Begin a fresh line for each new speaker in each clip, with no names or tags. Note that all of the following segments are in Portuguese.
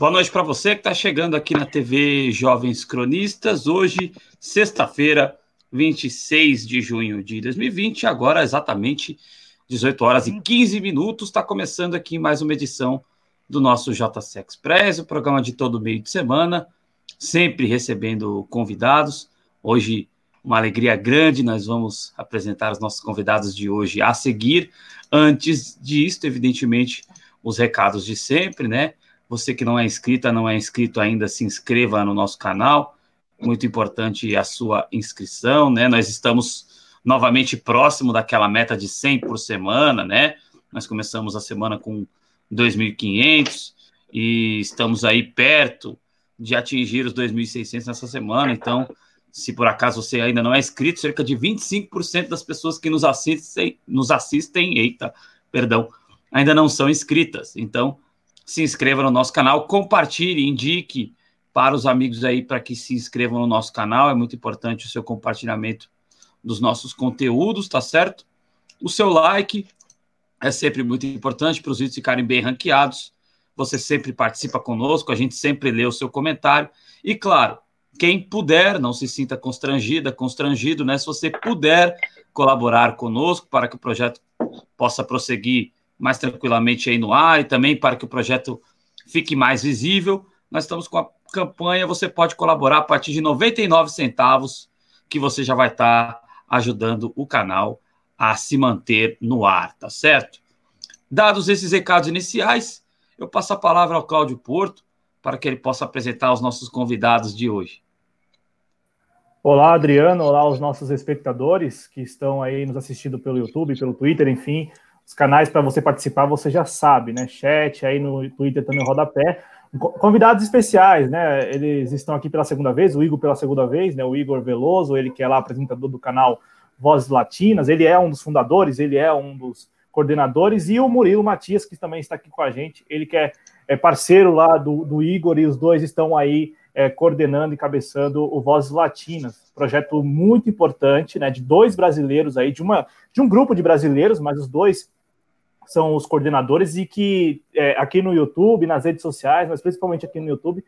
Boa noite para você que está chegando aqui na TV Jovens Cronistas. Hoje, sexta-feira, 26 de junho de 2020, agora exatamente 18 horas e 15 minutos. Está começando aqui mais uma edição do nosso JC Express, o programa de todo meio de semana, sempre recebendo convidados. Hoje, uma alegria grande, nós vamos apresentar os nossos convidados de hoje a seguir. Antes disso, evidentemente, os recados de sempre, né? Você que não é inscrita, não é inscrito ainda, se inscreva no nosso canal. Muito importante a sua inscrição, né? Nós estamos novamente próximo daquela meta de 100 por semana, né? Nós começamos a semana com 2.500 e estamos aí perto de atingir os 2.600 nessa semana. Então, se por acaso você ainda não é inscrito, cerca de 25% das pessoas que nos assistem, nos assistem, eita, perdão, ainda não são inscritas. Então, se inscreva no nosso canal, compartilhe, indique para os amigos aí para que se inscrevam no nosso canal. É muito importante o seu compartilhamento dos nossos conteúdos, tá certo? O seu like é sempre muito importante para os vídeos ficarem bem ranqueados. Você sempre participa conosco, a gente sempre lê o seu comentário. E claro, quem puder, não se sinta constrangida, constrangido, né? Se você puder colaborar conosco para que o projeto possa prosseguir mais tranquilamente aí no ar e também para que o projeto fique mais visível. Nós estamos com a campanha, você pode colaborar a partir de 99 centavos, que você já vai estar ajudando o canal a se manter no ar, tá certo? Dados esses recados iniciais, eu passo a palavra ao Cláudio Porto para que ele possa apresentar os nossos convidados de hoje.
Olá, Adriano. Olá, os nossos espectadores que estão aí nos assistindo pelo YouTube, pelo Twitter, enfim. Os canais para você participar, você já sabe, né? Chat, aí no Twitter também rodapé. Convidados especiais, né? Eles estão aqui pela segunda vez, o Igor pela segunda vez, né? O Igor Veloso, ele que é lá apresentador do canal Vozes Latinas, ele é um dos fundadores, ele é um dos coordenadores, e o Murilo Matias, que também está aqui com a gente, ele que é, é parceiro lá do, do Igor, e os dois estão aí é, coordenando e cabeçando o Vozes Latinas, projeto muito importante, né, de dois brasileiros aí, de, uma, de um grupo de brasileiros, mas os dois são os coordenadores e que é, aqui no YouTube, nas redes sociais, mas principalmente aqui no YouTube,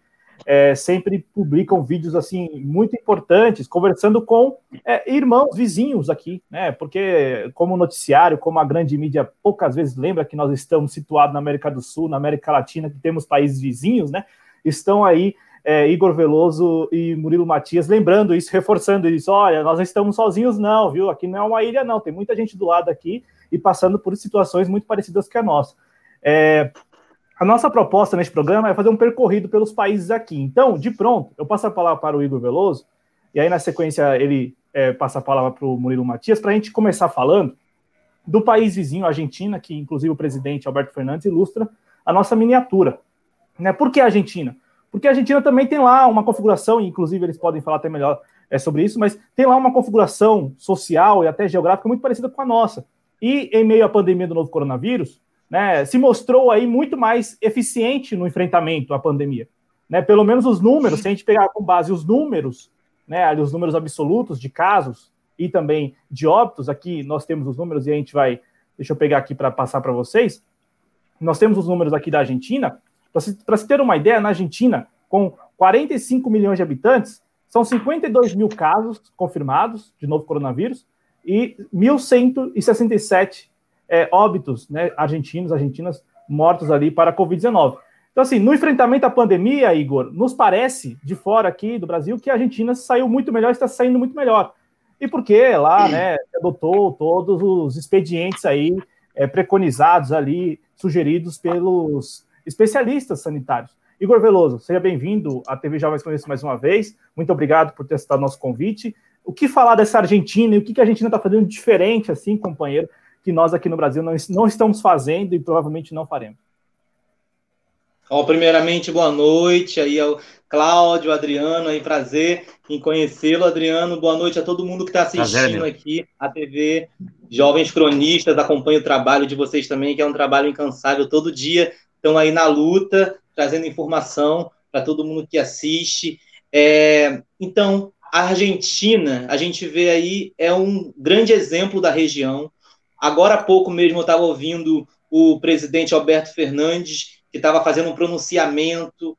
é, sempre publicam vídeos assim muito importantes, conversando com é, irmãos vizinhos aqui, né? Porque como noticiário, como a grande mídia poucas vezes lembra que nós estamos situados na América do Sul, na América Latina, que temos países vizinhos, né? Estão aí é, Igor Veloso e Murilo Matias lembrando isso, reforçando isso. Olha, nós não estamos sozinhos, não, viu? Aqui não é uma ilha, não. Tem muita gente do lado aqui e passando por situações muito parecidas que a nossa. É, a nossa proposta neste programa é fazer um percorrido pelos países aqui. Então, de pronto, eu passo a palavra para o Igor Veloso, e aí na sequência ele é, passa a palavra para o Murilo Matias, para a gente começar falando do país vizinho, Argentina, que inclusive o presidente Alberto Fernandes ilustra a nossa miniatura. Né? Por que a Argentina? Porque a Argentina também tem lá uma configuração, e inclusive eles podem falar até melhor é, sobre isso, mas tem lá uma configuração social e até geográfica muito parecida com a nossa. E em meio à pandemia do novo coronavírus, né, se mostrou aí muito mais eficiente no enfrentamento à pandemia. Né? Pelo menos os números, se a gente pegar com base os números, né, os números absolutos de casos e também de óbitos, aqui nós temos os números e a gente vai, deixa eu pegar aqui para passar para vocês. Nós temos os números aqui da Argentina. Para se, se ter uma ideia, na Argentina, com 45 milhões de habitantes, são 52 mil casos confirmados de novo coronavírus e 1.167 é, óbitos né, argentinos, argentinas mortos ali para a Covid-19. Então, assim, no enfrentamento à pandemia, Igor, nos parece, de fora aqui do Brasil, que a Argentina saiu muito melhor, está saindo muito melhor. E porque lá, né, adotou todos os expedientes aí é, preconizados ali, sugeridos pelos especialistas sanitários. Igor Veloso, seja bem-vindo à TV Jovens Conheço mais uma vez. Muito obrigado por ter aceitado nosso convite o que falar dessa Argentina e o que, a Argentina está fazendo diferente, assim, companheiro, que nós aqui no Brasil não, não estamos fazendo e provavelmente não faremos.
Bom, primeiramente, boa noite aí ao Cláudio, Adriano, aí prazer em conhecê-lo, Adriano. Boa noite a todo mundo que está assistindo prazer, aqui a TV Jovens Cronistas. Acompanho o trabalho de vocês também, que é um trabalho incansável. Todo dia estão aí na luta, trazendo informação para todo mundo que assiste. É, então, a Argentina, a gente vê aí, é um grande exemplo da região. Agora há pouco mesmo eu estava ouvindo o presidente Alberto Fernandes, que estava fazendo um pronunciamento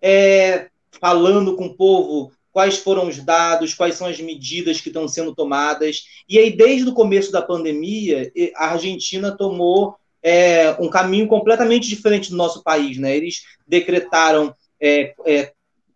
é, falando com o povo quais foram os dados, quais são as medidas que estão sendo tomadas. E aí, desde o começo da pandemia, a Argentina tomou é, um caminho completamente diferente do nosso país. Né? Eles decretaram é, é,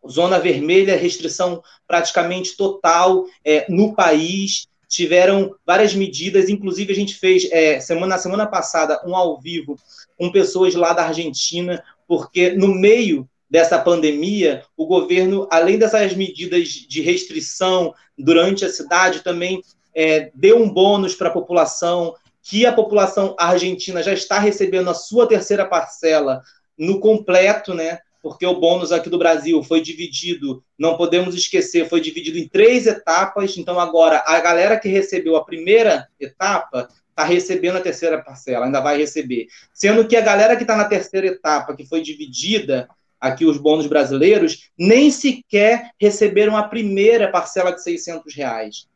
zona vermelha, restrição praticamente total é, no país. Tiveram várias medidas, inclusive a gente fez é, semana, na semana passada um ao vivo com pessoas lá da Argentina, porque no meio dessa pandemia, o governo, além dessas medidas de restrição durante a cidade, também é, deu um bônus para a população, que a população argentina já está recebendo a sua terceira parcela no completo, né? Porque o bônus aqui do Brasil foi dividido, não podemos esquecer, foi dividido em três etapas. Então, agora, a galera que recebeu a primeira etapa está recebendo a terceira parcela, ainda vai receber. Sendo que a galera que está na terceira etapa, que foi dividida, aqui os bônus brasileiros, nem sequer receberam a primeira parcela de 600 reais.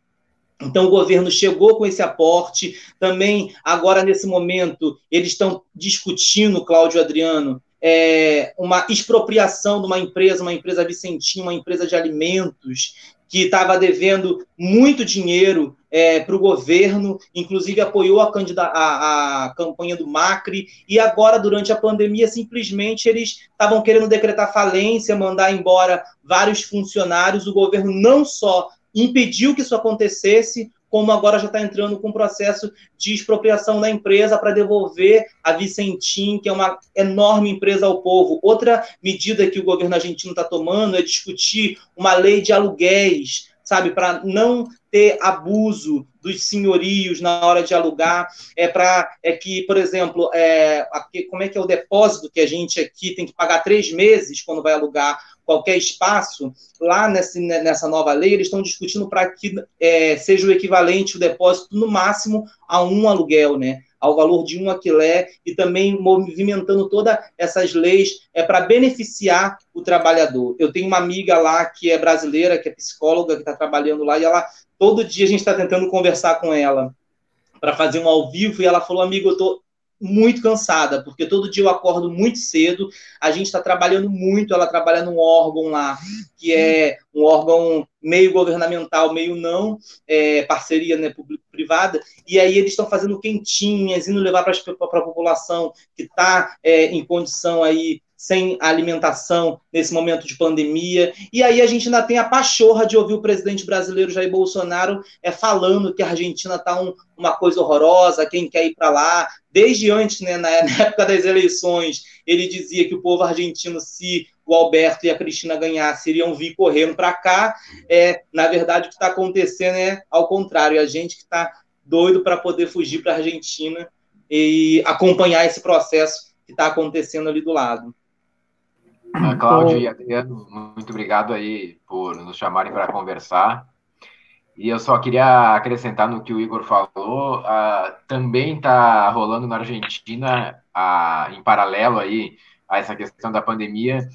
Então, o governo chegou com esse aporte. Também, agora, nesse momento, eles estão discutindo, Cláudio Adriano, é, uma expropriação de uma empresa, uma empresa Vicentinha, uma empresa de alimentos, que estava devendo muito dinheiro é, para o governo, inclusive apoiou a, a, a, campanha do Macri, e agora, durante a pandemia, simplesmente eles estavam querendo decretar falência, mandar embora vários funcionários. O governo não só impediu que isso acontecesse, como agora já está entrando com um processo de expropriação da empresa para devolver a Vicentim, que é uma enorme empresa ao povo. Outra medida que o governo argentino está tomando é discutir uma lei de aluguéis, sabe, para não ter abuso dos senhorios na hora de alugar, é para é que, por exemplo, é, aqui, como é que é o depósito que a gente aqui tem que pagar três meses quando vai alugar qualquer espaço, lá nessa, nessa nova lei, eles estão discutindo para que é, seja o equivalente o depósito no máximo a um aluguel, né? ao valor de um aquilé e também movimentando todas essas leis é para beneficiar o trabalhador. Eu tenho uma amiga lá que é brasileira, que é psicóloga, que está trabalhando lá, e ela todo dia a gente está tentando conversar com ela para fazer um ao vivo, e ela falou, amigo, eu estou muito cansada, porque todo dia eu acordo muito cedo, a gente está trabalhando muito, ela trabalha num órgão lá, que é um órgão meio governamental, meio não, é, parceria né, público-privada, e aí eles estão fazendo quentinhas, indo levar para a população que está é, em condição aí sem alimentação nesse momento de pandemia. E aí a gente ainda tem a pachorra de ouvir o presidente brasileiro Jair Bolsonaro é, falando que a Argentina está um, uma coisa horrorosa, quem quer ir para lá. Desde antes, né, na, na época das eleições, ele dizia que o povo argentino, se o Alberto e a Cristina ganhassem, iriam vir correndo para cá. É, na verdade, o que está acontecendo é ao contrário, a gente que está doido para poder fugir para a Argentina e acompanhar esse processo que está acontecendo ali do lado.
Uh, Cláudio e Adriano, muito obrigado aí por nos chamarem para conversar. E eu só queria acrescentar no que o Igor falou, uh, também está rolando na Argentina, uh, em paralelo aí a essa questão da pandemia,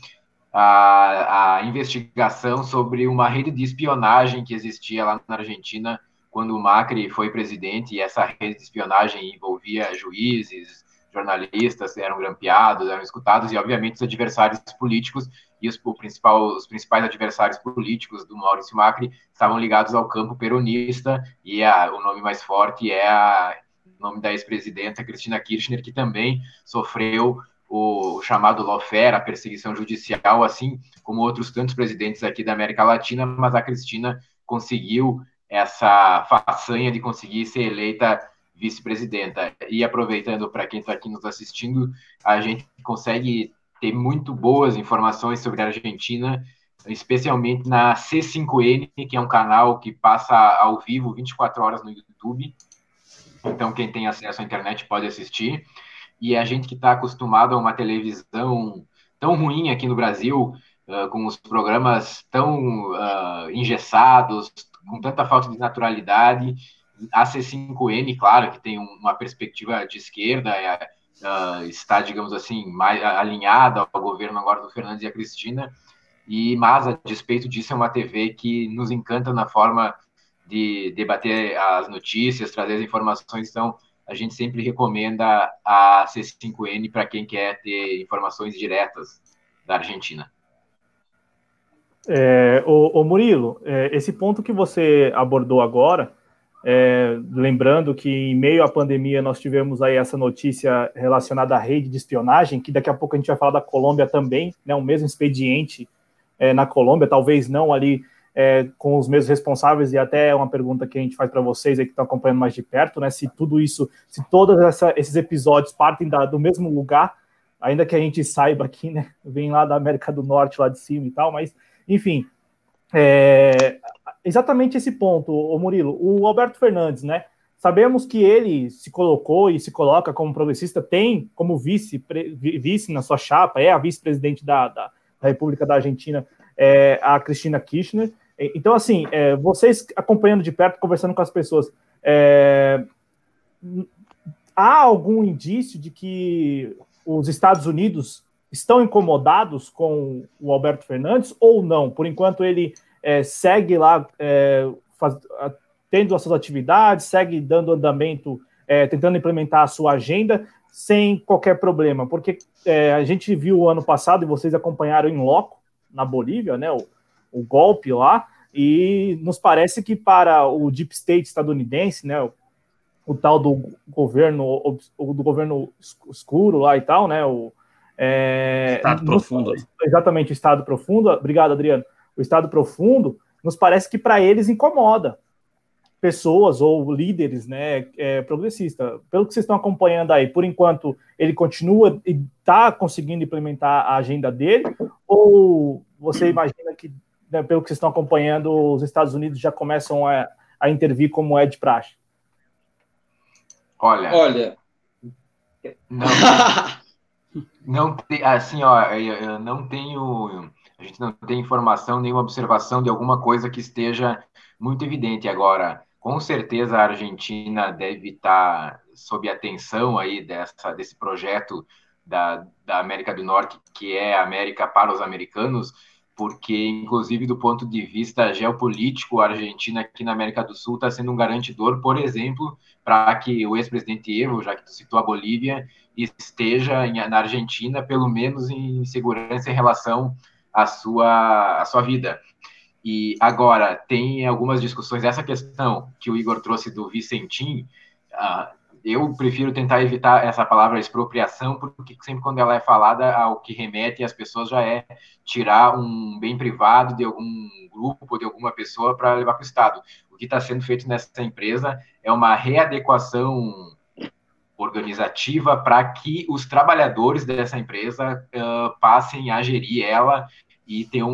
a, a investigação sobre uma rede de espionagem que existia lá na Argentina quando o Macri foi presidente, e essa rede de espionagem envolvia juízes, jornalistas eram grampeados, eram escutados, e obviamente os adversários políticos e os, principal, os principais adversários políticos do Maurício Macri estavam ligados ao campo peronista, e a, o nome mais forte é a, o nome da ex-presidenta Cristina Kirchner, que também sofreu o chamado lawfare, a perseguição judicial, assim como outros tantos presidentes aqui da América Latina, mas a Cristina conseguiu essa façanha de conseguir ser eleita vice-presidenta. E aproveitando para quem está aqui nos assistindo, a gente consegue ter muito boas informações sobre a Argentina, especialmente na C5N, que é um canal que passa ao vivo 24 horas no YouTube. Então, quem tem acesso à internet pode assistir. E a gente que está acostumado a uma televisão tão ruim aqui no Brasil, uh, com os programas tão uh, engessados, com tanta falta de naturalidade, a C5N, claro, que tem uma perspectiva de esquerda, é, uh, está, digamos assim, mais alinhada ao governo agora do Fernandes e a Cristina, e mas a despeito disso é uma TV que nos encanta na forma de debater as notícias, trazer as informações, então a gente sempre recomenda a C5N para quem quer ter informações diretas da Argentina.
É, o, o Murilo, é, esse ponto que você abordou agora, é, lembrando que em meio à pandemia nós tivemos aí essa notícia relacionada à rede de espionagem, que daqui a pouco a gente vai falar da Colômbia também, né, o mesmo expediente é, na Colômbia, talvez não ali é, com os mesmos responsáveis, e até uma pergunta que a gente faz para vocês aí que estão acompanhando mais de perto, né, se tudo isso, se todos essa, esses episódios partem da, do mesmo lugar, ainda que a gente saiba aqui, né, vem lá da América do Norte, lá de cima e tal, mas, enfim, é, exatamente esse ponto, o Murilo. O Alberto Fernandes, né? Sabemos que ele se colocou e se coloca como progressista, tem como vice, vice na sua chapa, é a vice-presidente da, da, da, República da Argentina, é, a Cristina Kirchner. Então, assim, é, vocês acompanhando de perto, conversando com as pessoas, é, há algum indício de que os Estados Unidos estão incomodados com o Alberto Fernandes ou não? Por enquanto, ele é, segue lá é, faz, tendo as suas atividades, segue dando andamento, é, tentando implementar a sua agenda sem qualquer problema, porque é, a gente viu o ano passado e vocês acompanharam em loco na Bolívia, né, o, o golpe lá, e nos parece que para o deep state estadunidense, né, o, o tal do governo do governo escuro lá e tal, né, o
é, estado profundo,
exatamente, o estado profundo. Obrigado, Adriano o estado profundo, nos parece que para eles incomoda pessoas ou líderes né, é, progressistas. Pelo que vocês estão acompanhando aí, por enquanto, ele continua e está conseguindo implementar a agenda dele? Ou você imagina que, né, pelo que vocês estão acompanhando, os Estados Unidos já começam a, a intervir como é de praxe?
Olha. Olha. Não, não assim, ó, eu não tenho a gente não tem informação, nenhuma observação de alguma coisa que esteja muito evidente agora. Com certeza a Argentina deve estar sob atenção aí dessa, desse projeto da, da América do Norte, que é a América para os americanos, porque, inclusive, do ponto de vista geopolítico, a Argentina aqui na América do Sul está sendo um garantidor, por exemplo, para que o ex-presidente Evo, já que tu citou a Bolívia, esteja na Argentina, pelo menos em segurança em relação a sua, a sua vida. E agora, tem algumas discussões, essa questão que o Igor trouxe do Vicentim, uh, eu prefiro tentar evitar essa palavra expropriação, porque sempre quando ela é falada, ao que remete as pessoas já é tirar um bem privado de algum grupo, de alguma pessoa para levar para o Estado. O que está sendo feito nessa empresa é uma readequação organizativa para que os trabalhadores dessa empresa uh, passem a gerir ela e ter um,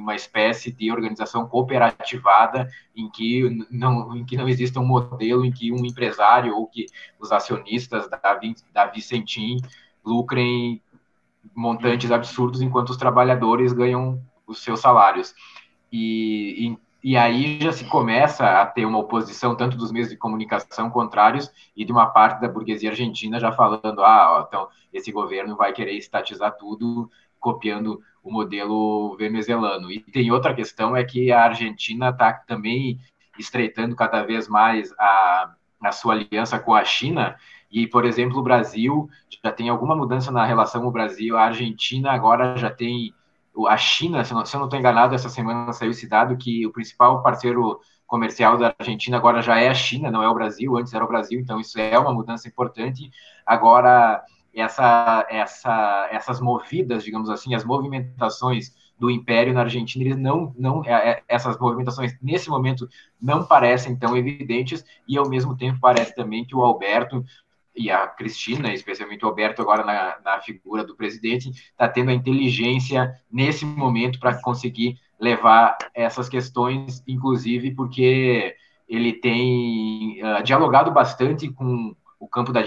uma espécie de organização cooperativada em que não, em que não exista um modelo em que um empresário ou que os acionistas da, da Vicentim lucrem montantes absurdos enquanto os trabalhadores ganham os seus salários. E, e e aí já se começa a ter uma oposição tanto dos meios de comunicação contrários e de uma parte da burguesia argentina já falando, ah, ó, então esse governo vai querer estatizar tudo, copiando o modelo venezuelano. E tem outra questão é que a Argentina está também estreitando cada vez mais a, a sua aliança com a China. E, por exemplo, o Brasil já tem alguma mudança na relação com o Brasil. A Argentina agora já tem a China, se eu não estou enganado, essa semana saiu esse dado que o principal parceiro comercial da Argentina agora já é a China, não é o Brasil, antes era o Brasil, então isso é uma mudança importante. Agora, essa, essa, essas movidas, digamos assim, as movimentações do Império na Argentina, eles não, não, é, é, essas movimentações nesse momento não parecem tão evidentes e ao mesmo tempo parece também que o Alberto e a Cristina, especialmente o Alberto, agora na, na figura do presidente, está tendo a inteligência nesse momento para conseguir levar essas questões, inclusive porque ele tem uh, dialogado bastante com o campo da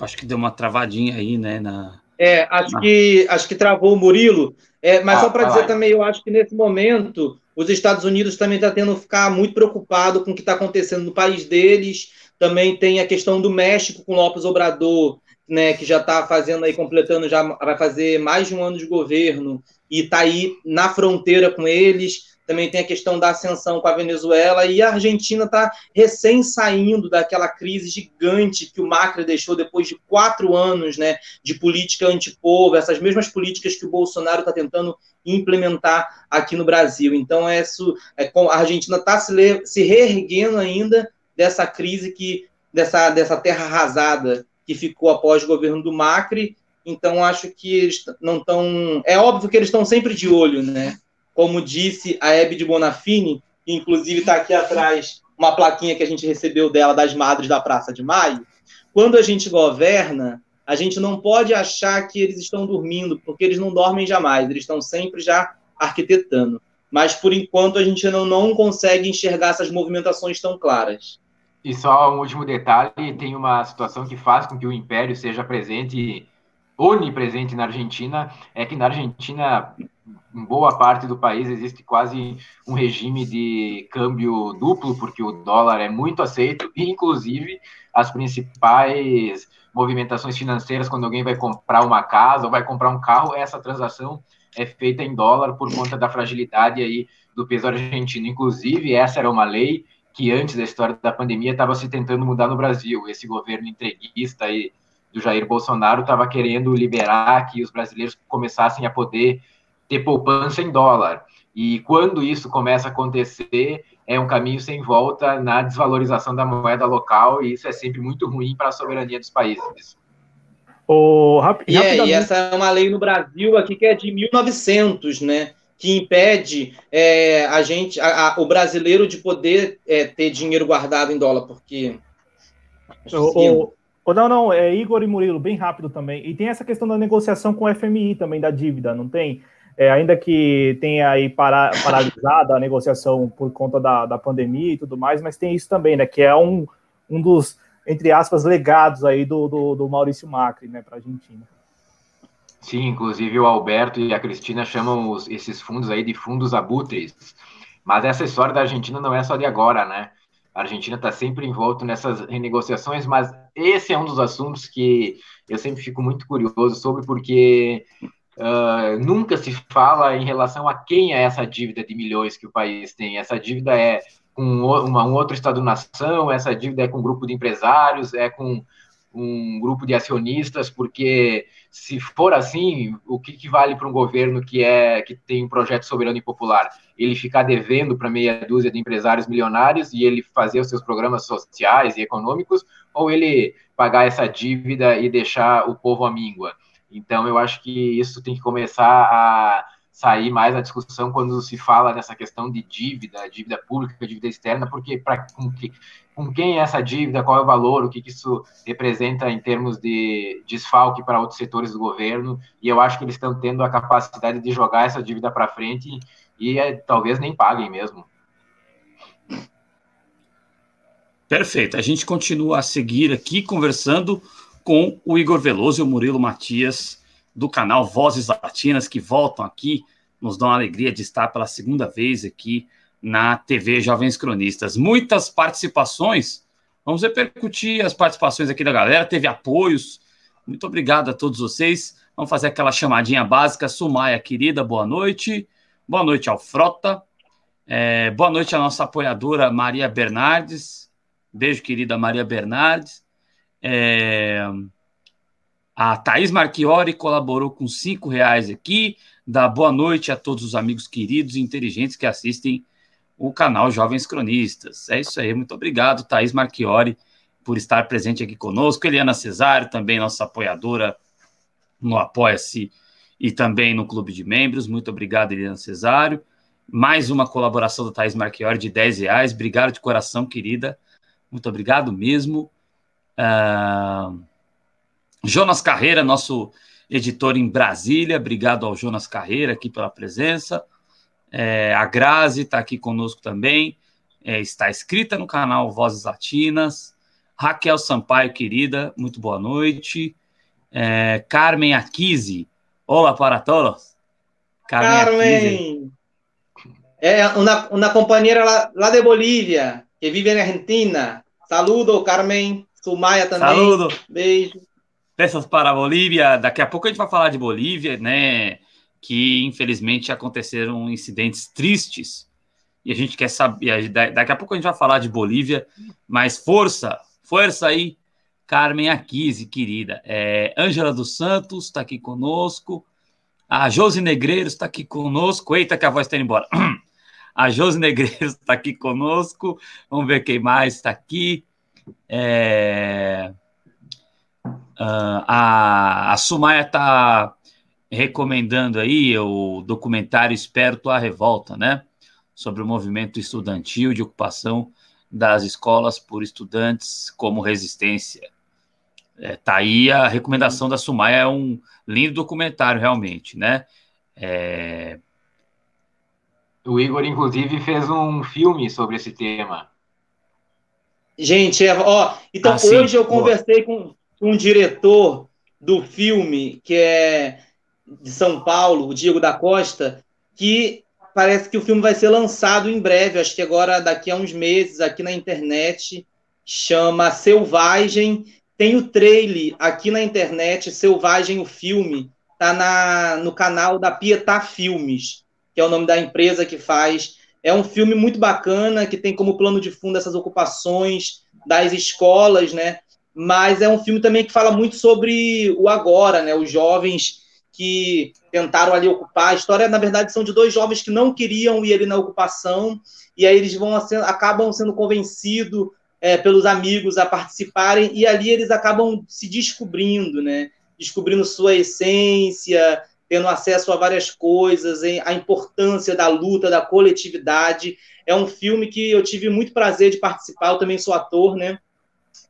Acho que deu uma travadinha aí, né? Na...
É, acho, na... que, acho que travou o Murilo. É, mas ah, só para dizer também, eu acho que nesse momento os Estados Unidos também estão tá tendo que ficar muito preocupado com o que está acontecendo no país deles. Também tem a questão do México com Lopes Obrador, né, que já está fazendo aí, completando, já vai fazer mais de um ano de governo e está aí na fronteira com eles.
Também tem a questão da ascensão com a Venezuela, e a Argentina está recém saindo daquela crise gigante que o Macri deixou depois de quatro anos né, de política antipovo, essas mesmas políticas que o Bolsonaro está tentando implementar aqui no Brasil. Então, é isso, é, a Argentina está se, se reerguendo ainda dessa crise que dessa, dessa terra arrasada que ficou após o governo do Macri. Então, acho que eles não estão. É óbvio que eles estão sempre de olho, né? Como disse a Hebe de Bonafini, inclusive está aqui atrás uma plaquinha que a gente recebeu dela das Madres da Praça de Maio. Quando a gente governa, a gente não pode achar que eles estão dormindo, porque eles não dormem jamais, eles estão sempre já arquitetando. Mas, por enquanto, a gente não, não consegue enxergar essas movimentações tão claras.
E só um último detalhe: tem uma situação que faz com que o império seja presente, onipresente na Argentina, é que na Argentina, em boa parte do país, existe quase um regime de câmbio duplo, porque o dólar é muito aceito, e inclusive as principais movimentações financeiras, quando alguém vai comprar uma casa ou vai comprar um carro, essa transação é feita em dólar por conta da fragilidade aí do peso argentino. Inclusive, essa era uma lei que antes da história da pandemia estava se tentando mudar no Brasil. Esse governo entreguista aí do Jair Bolsonaro estava querendo liberar que os brasileiros começassem a poder ter poupança em dólar. E quando isso começa a acontecer, é um caminho sem volta na desvalorização da moeda local, e isso é sempre muito ruim para a soberania dos países.
Oh, rap e, é, e essa é uma lei no Brasil aqui que é de 1900, né? que impede é, a gente, a, a, o brasileiro de poder é, ter dinheiro guardado em dólar, porque.
O, o, não, não, é Igor e Murilo, bem rápido também. E tem essa questão da negociação com o FMI também, da dívida, não tem? É, ainda que tenha aí para, paralisada a negociação por conta da, da pandemia e tudo mais, mas tem isso também, né? Que é um, um dos, entre aspas, legados aí do, do, do Maurício Macri, né, para a Argentina.
Sim, inclusive o Alberto e a Cristina chamam os, esses fundos aí de fundos abutres. Mas essa história da Argentina não é só de agora, né? A Argentina está sempre envolto nessas renegociações, mas esse é um dos assuntos que eu sempre fico muito curioso sobre, porque uh, nunca se fala em relação a quem é essa dívida de milhões que o país tem. Essa dívida é com uma, um outro Estado-nação, essa dívida é com um grupo de empresários, é com um grupo de acionistas, porque se for assim, o que, que vale para um governo que é que tem um projeto soberano e popular? Ele ficar devendo para meia dúzia de empresários milionários e ele fazer os seus programas sociais e econômicos, ou ele pagar essa dívida e deixar o povo à míngua? Então, eu acho que isso tem que começar a sair mais a discussão quando se fala nessa questão de dívida, dívida pública, dívida externa, porque para com, que, com quem é essa dívida, qual é o valor, o que, que isso representa em termos de desfalque para outros setores do governo, e eu acho que eles estão tendo a capacidade de jogar essa dívida para frente e é, talvez nem paguem mesmo.
Perfeito. A gente continua a seguir aqui conversando com o Igor Veloso e o Murilo Matias do canal Vozes Latinas, que voltam aqui, nos dão a alegria de estar pela segunda vez aqui na TV Jovens Cronistas. Muitas participações, vamos repercutir as participações aqui da galera, teve apoios, muito obrigado a todos vocês. Vamos fazer aquela chamadinha básica. Sumaia, querida, boa noite. Boa noite ao Frota. É, boa noite à nossa apoiadora Maria Bernardes. Beijo, querida Maria Bernardes. É, a Thaís Marchiori colaborou com cinco reais aqui. Dá boa noite a todos os amigos queridos e inteligentes que assistem o canal Jovens Cronistas. É isso aí. Muito obrigado, Thaís Marchiori, por estar presente aqui conosco. Eliana Cesário, também nossa apoiadora no Apoia-se e também no Clube de Membros. Muito obrigado, Eliana Cesário. Mais uma colaboração da Thaís Marchiori de 10 reais. Obrigado de coração, querida. Muito obrigado mesmo. Uh... Jonas Carreira, nosso editor em Brasília, obrigado ao Jonas Carreira aqui pela presença. É, a Grazi está aqui conosco também, é, está inscrita no canal Vozes Latinas. Raquel Sampaio, querida, muito boa noite. É, Carmen Aquise, olá para todos.
Carmen, Carmen. é uma, uma companheira lá, lá de Bolívia, que vive na Argentina. Saludo, Carmen. Sumaya também. Saludo. Beijo
peças para a Bolívia. Daqui a pouco a gente vai falar de Bolívia, né? Que infelizmente aconteceram incidentes tristes e a gente quer saber. Daqui a pouco a gente vai falar de Bolívia, mas força, força aí, Carmen Aquise, querida. É, Ângela dos Santos está aqui conosco. A Josi Negreiros está aqui conosco. Eita, que a voz está indo embora. A Josi Negreiros está aqui conosco. Vamos ver quem mais está aqui. É... Uh, a, a Sumaya está recomendando aí o documentário Esperto a Revolta, né? Sobre o movimento estudantil de ocupação das escolas por estudantes como resistência. É, tá aí a recomendação da Sumaya, é um lindo documentário, realmente, né? É...
O Igor, inclusive, fez um filme sobre esse tema.
Gente, é, ó, então ah, hoje eu conversei com, com um diretor do filme, que é de São Paulo, o Diego da Costa, que parece que o filme vai ser lançado em breve, acho que agora daqui a uns meses, aqui na internet, chama Selvagem. Tem o trailer aqui na internet, Selvagem, o filme, tá na, no canal da Pietá Filmes, que é o nome da empresa que faz. É um filme muito bacana, que tem como plano de fundo essas ocupações das escolas, né? Mas é um filme também que fala muito sobre o agora, né? Os jovens que tentaram ali ocupar. A história, na verdade, são de dois jovens que não queriam ir ali na ocupação, e aí eles vão acabam sendo convencidos é, pelos amigos a participarem, e ali eles acabam se descobrindo, né? Descobrindo sua essência, tendo acesso a várias coisas, a importância da luta, da coletividade. É um filme que eu tive muito prazer de participar, eu também sou ator, né?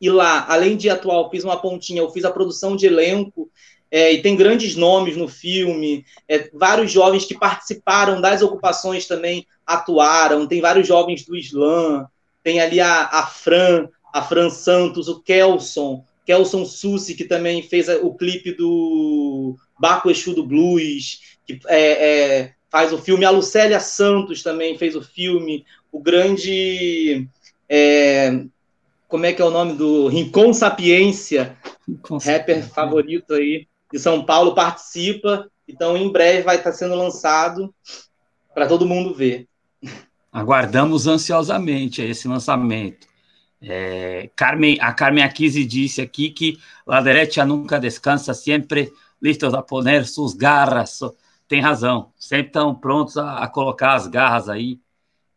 E lá, além de atuar, eu fiz uma pontinha, eu fiz a produção de elenco, é, e tem grandes nomes no filme, é, vários jovens que participaram das ocupações também atuaram, tem vários jovens do Islã, tem ali a, a Fran, a Fran Santos, o Kelson, Kelson Sussi, que também fez o clipe do Baco Exu do Blues, que é, é, faz o filme, a Lucélia Santos também fez o filme, o grande... É, como é que é o nome do Rincon Sapiência, rapper favorito aí de São Paulo participa, então em breve vai estar sendo lançado para todo mundo ver.
Aguardamos ansiosamente esse lançamento. É, Carmen, a Carmen Aquise disse aqui que a direita nunca descansa, sempre listos a poner suas garras. Tem razão, sempre estão prontos a, a, colocar as garras aí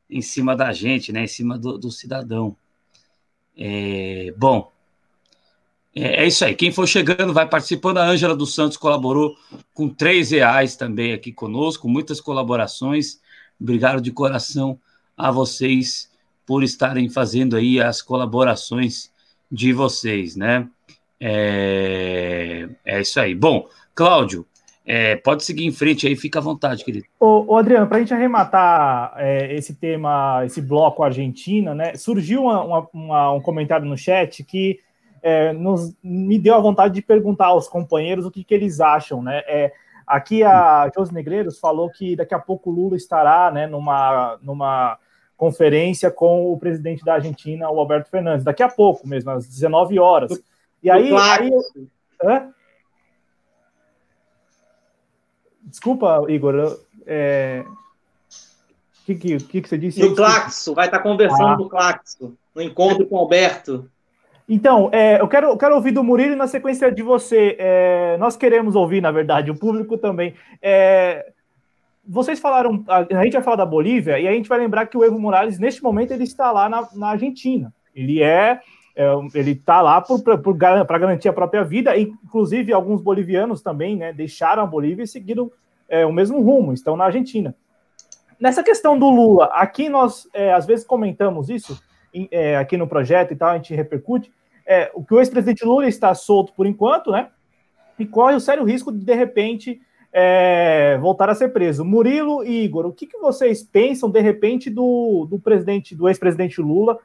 em cima da gente, né, em cima do, do cidadão. É, bom, é, é, isso aí. Quem for chegando vai participando. A Ângela dos Santos colaborou com três reais também aqui conosco, muitas colaborações. Obrigado de coração a vocês por estarem fazendo aí as colaborações de vocês, né? É, é isso aí. Bom, Cláudio, é, pode seguir em frente aí, fica à vontade, querido.
Ô, ô Adriano, para a gente arrematar é, esse tema, esse bloco Argentina, né? Surgiu uma, uma, uma, um comentário no chat que é, nos, me deu a vontade de perguntar aos companheiros o que, que eles acham, né? É, aqui a José Negreiros falou que daqui a pouco o Lula estará né, numa, numa conferência com o presidente da Argentina, o Alberto Fernandes, daqui a pouco mesmo, às 19 horas. E aí. aí Desculpa, Igor. É... O que, que, que, que você disse?
No Claxo, vai estar conversando ah. no Claxo, no encontro com o Alberto.
Então, é, eu, quero, eu quero ouvir do Murilo na sequência de você. É, nós queremos ouvir, na verdade, o público também. É, vocês falaram, a, a, gente vai falar da Bolívia e a gente vai lembrar que o Evo Morales, neste momento, ele está lá na, na Argentina. Ele é, é ele está lá para garantir a própria vida. Inclusive, alguns bolivianos também né, deixaram a Bolívia e seguiram é, o mesmo rumo, estão na Argentina. Nessa questão do Lula, aqui nós é, às vezes comentamos isso é, aqui no projeto e tal, a gente repercute, é, o que o ex-presidente Lula está solto por enquanto, né? E corre o sério risco de, de repente, é, voltar a ser preso. Murilo e Igor, o que, que vocês pensam, de repente, do, do presidente, do ex-presidente Lula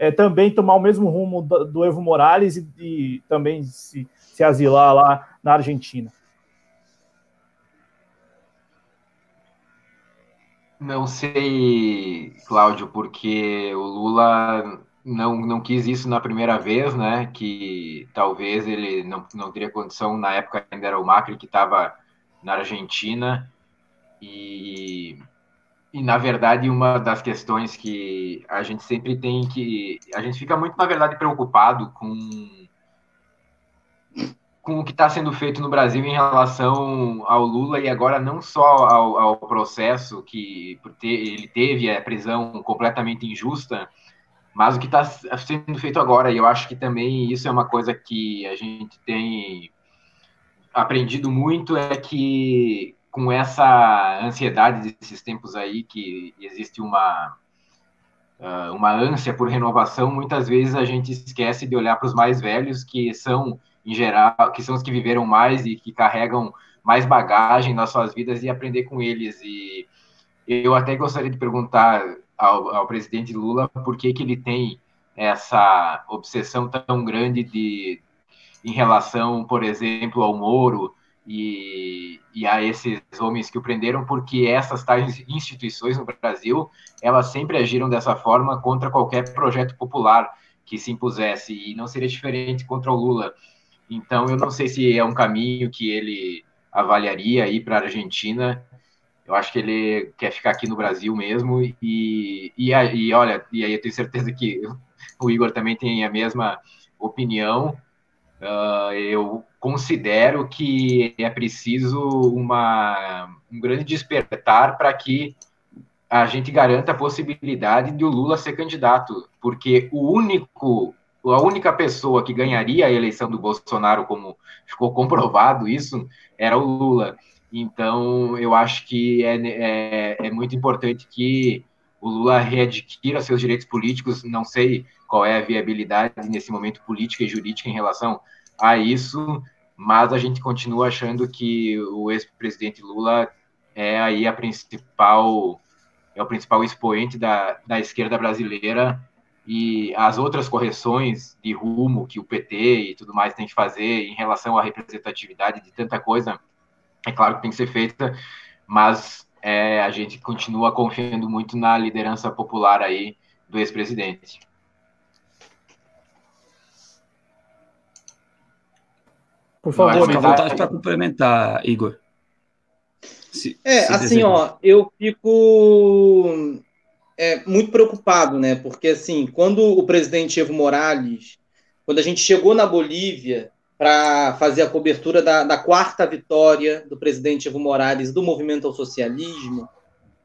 é, também tomar o mesmo rumo do, do Evo Morales e, e também se, se asilar lá na Argentina?
Não sei, Cláudio, porque o Lula não, não quis isso na primeira vez, né? Que talvez ele não, não teria condição, na época ainda era o Macri que estava na Argentina, e e, na verdade, uma das questões que a gente sempre tem que. A gente fica muito, na verdade, preocupado com, com o que está sendo feito no Brasil em relação ao Lula e agora não só ao, ao processo que ele teve, a prisão completamente injusta, mas o que está sendo feito agora. E eu acho que também isso é uma coisa que a gente tem aprendido muito é que com essa ansiedade desses tempos aí, que existe uma, uh, uma ânsia por renovação, muitas vezes a gente esquece de olhar para os mais velhos, que são, em geral, que são os que viveram mais e que carregam mais bagagem nas suas vidas e aprender com eles. E eu até gostaria de perguntar ao, ao presidente Lula por que, que ele tem essa obsessão tão grande de em relação, por exemplo, ao Moro, e, e a esses homens que o prenderam, porque essas tais instituições no Brasil, elas sempre agiram dessa forma contra qualquer projeto popular que se impusesse, e não seria diferente contra o Lula. Então, eu não sei se é um caminho que ele avaliaria ir para a Argentina. Eu acho que ele quer ficar aqui no Brasil mesmo. E, e, e olha, e aí eu tenho certeza que o Igor também tem a mesma opinião. Uh, eu considero que é preciso uma, um grande despertar para que a gente garanta a possibilidade de o Lula ser candidato, porque o único, a única pessoa que ganharia a eleição do Bolsonaro, como ficou comprovado isso, era o Lula. Então, eu acho que é, é, é muito importante que o Lula readquira seus direitos políticos. Não sei qual é a viabilidade nesse momento política e jurídica em relação a isso, mas a gente continua achando que o ex-presidente Lula é aí a principal é o principal expoente da, da esquerda brasileira e as outras correções de rumo que o PT e tudo mais tem que fazer em relação à representatividade de tanta coisa, é claro que tem que ser feita, mas é, a gente continua confiando muito na liderança popular aí do ex-presidente.
Por favor, fica à vontade para complementar, Igor.
Se, é, se assim, deseja. ó, eu fico é, muito preocupado, né? Porque, assim, quando o presidente Evo Morales, quando a gente chegou na Bolívia para fazer a cobertura da, da, quarta vitória do presidente Evo Morales do movimento ao socialismo,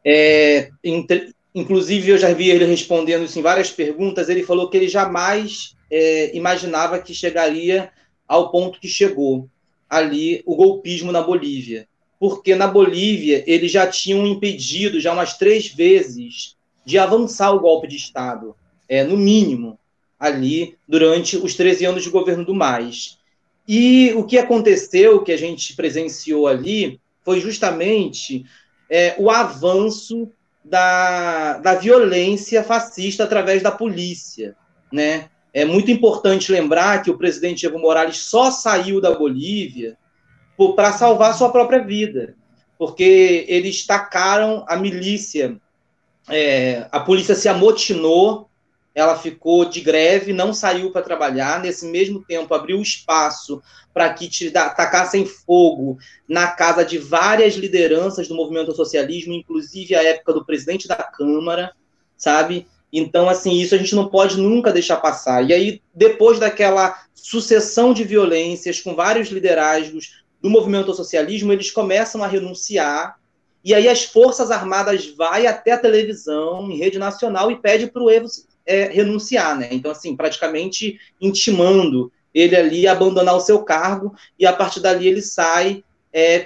é, entre, inclusive eu já vi ele respondendo isso em várias perguntas, ele falou que ele jamais é, imaginava que chegaria ao ponto que chegou ali o golpismo na Bolívia. Porque na Bolívia eles já tinham impedido, já umas três vezes, de avançar o golpe de Estado, é, no mínimo, ali durante os 13 anos de governo do MAIS. E o que aconteceu, que a gente presenciou ali, foi justamente é, o avanço da, da violência fascista através da polícia, né? É muito importante lembrar que o presidente Evo Morales só saiu da Bolívia para salvar sua própria vida, porque eles tacaram a milícia, é, a polícia se amotinou, ela ficou de greve, não saiu para trabalhar, nesse mesmo tempo abriu espaço para que tacassem fogo na casa de várias lideranças do movimento socialismo, inclusive a época do presidente da Câmara, sabe? Então, assim, isso a gente não pode nunca deixar passar. E aí, depois daquela sucessão de violências com vários liderazgos do movimento ao socialismo, eles começam a renunciar. E aí as Forças Armadas vai até a televisão, em rede nacional, e pede para o Evo é, renunciar, né? Então, assim, praticamente intimando ele ali a abandonar o seu cargo, e a partir dali ele sai é,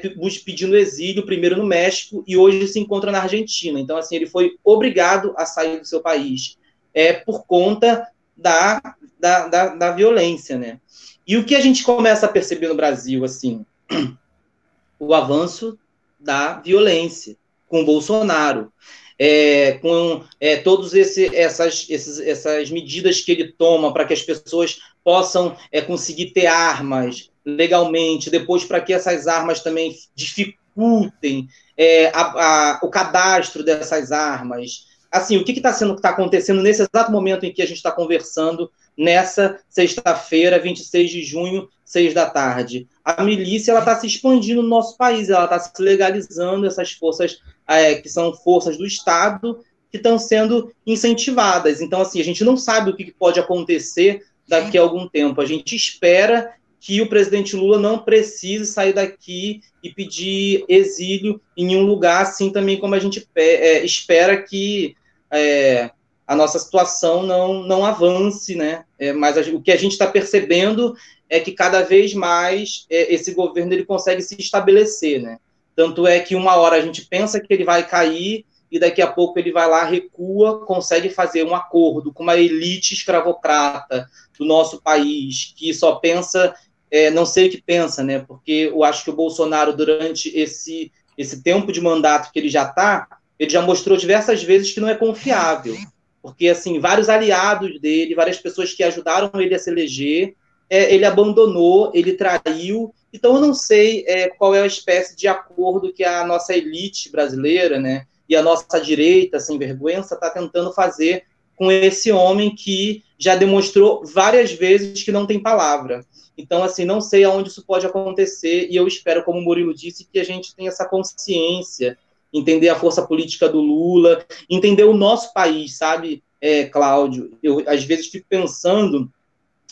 pedindo exílio, primeiro no México, e hoje se encontra na Argentina. Então, assim, ele foi obrigado a sair do seu país é, por conta da, da, da, da violência, né? E o que a gente começa a perceber no Brasil, assim, o avanço da violência com Bolsonaro, é, com é, todas essas, essas medidas que ele toma para que as pessoas possam é, conseguir ter armas, legalmente, depois para que essas armas também dificultem é, a, a, o cadastro dessas armas. Assim, o que está sendo que está acontecendo nesse exato momento em que a gente está conversando, nessa sexta-feira, 26 de junho, 6 da tarde? A milícia ela está se expandindo no nosso país, ela está se legalizando, essas forças é, que são forças do Estado que estão sendo incentivadas. Então, assim, a gente não sabe o que pode acontecer daqui a algum tempo. A gente espera que o presidente Lula não precise sair daqui e pedir exílio em um lugar, assim também como a gente é, espera que é, a nossa situação não, não avance, né? É, mas a, o que a gente está percebendo é que cada vez mais é, esse governo ele consegue se estabelecer, né? Tanto é que uma hora a gente pensa que ele vai cair e daqui a pouco ele vai lá, recua, consegue fazer um acordo com uma elite escravocrata do nosso país, que só pensa, é, não sei o que pensa, né? Porque eu acho que o Bolsonaro, durante esse, esse tempo de mandato que ele já está, ele já mostrou diversas vezes que não é confiável. Porque, assim, vários aliados dele, várias pessoas que ajudaram ele a se eleger, é, ele abandonou, ele traiu. Então, eu não sei é, qual é a espécie de acordo que a nossa elite brasileira, né, e a nossa direita, sem vergonha, está tentando fazer com esse homem que já demonstrou várias vezes que não tem palavra. Então, assim, não sei aonde isso pode acontecer, e eu espero, como o Murilo disse, que a gente tenha essa consciência, entender a força política do Lula, entender o nosso país, sabe, é, Cláudio? Eu, às vezes, fico pensando,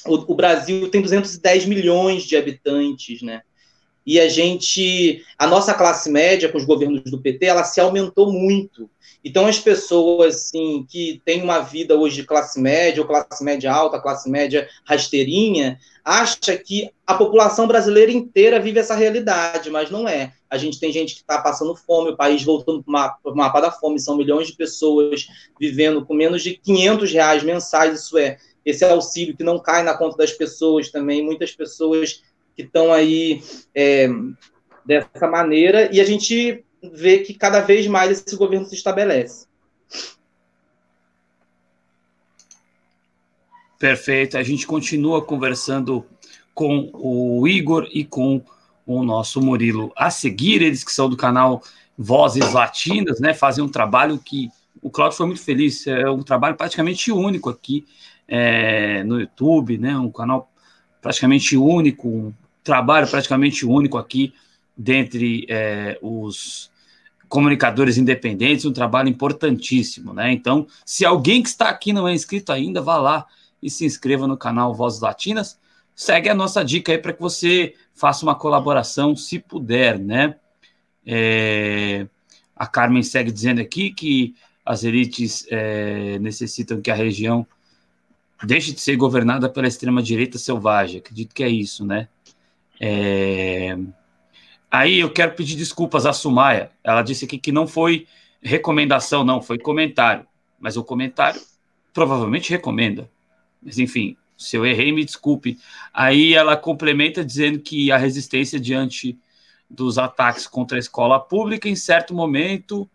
o, o Brasil tem 210 milhões de habitantes, né? e a gente, a nossa classe média com os governos do PT, ela se aumentou muito. Então as pessoas assim que têm uma vida hoje de classe média ou classe média alta, classe média rasteirinha, acha que a população brasileira inteira vive essa realidade, mas não é. A gente tem gente que está passando fome, o país voltando para o mapa da fome, são milhões de pessoas vivendo com menos de 500 reais mensais, isso é, esse auxílio que não cai na conta das pessoas também, muitas pessoas que estão aí é, dessa maneira, e a gente vê que cada vez mais esse governo se estabelece.
Perfeito. A gente continua conversando com o Igor e com o nosso Murilo a seguir, eles que são do canal Vozes Latinas, né? Fazem um trabalho que o Claudio foi muito feliz, é um trabalho praticamente único aqui é, no YouTube, né? Um canal praticamente único, trabalho praticamente único aqui dentre é, os comunicadores independentes, um trabalho importantíssimo, né? Então, se alguém que está aqui não é inscrito ainda, vá lá e se inscreva no canal Vozes Latinas. Segue a nossa dica aí para que você faça uma colaboração, se puder, né? É, a Carmen segue dizendo aqui que as elites é, necessitam que a região deixe de ser governada pela extrema-direita selvagem. Acredito que é isso, né? É... Aí eu quero pedir desculpas à Sumaya. Ela disse aqui que não foi recomendação, não, foi comentário. Mas o comentário provavelmente recomenda. Mas enfim, se eu errei, me desculpe. Aí ela complementa dizendo que a resistência diante dos ataques contra a escola pública, em certo momento,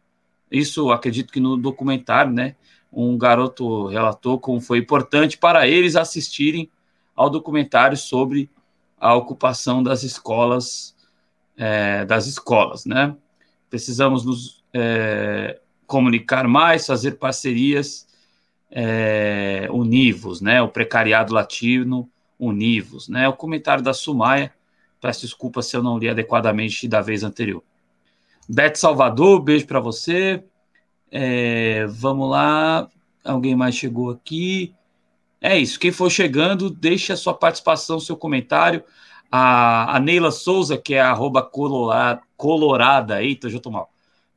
isso acredito que no documentário, né? Um garoto relatou como foi importante para eles assistirem ao documentário sobre a ocupação das escolas, é, das escolas, né? Precisamos nos é, comunicar mais, fazer parcerias é, univos, né? O precariado latino univos, né? O comentário da Sumaia, peço desculpa se eu não li adequadamente da vez anterior. Beth Salvador, beijo para você. É, vamos lá, alguém mais chegou aqui. É isso. Quem for chegando, deixe a sua participação, seu comentário. A, a Neila Souza, que é arroba colorada, colorada, eita, já tô mal.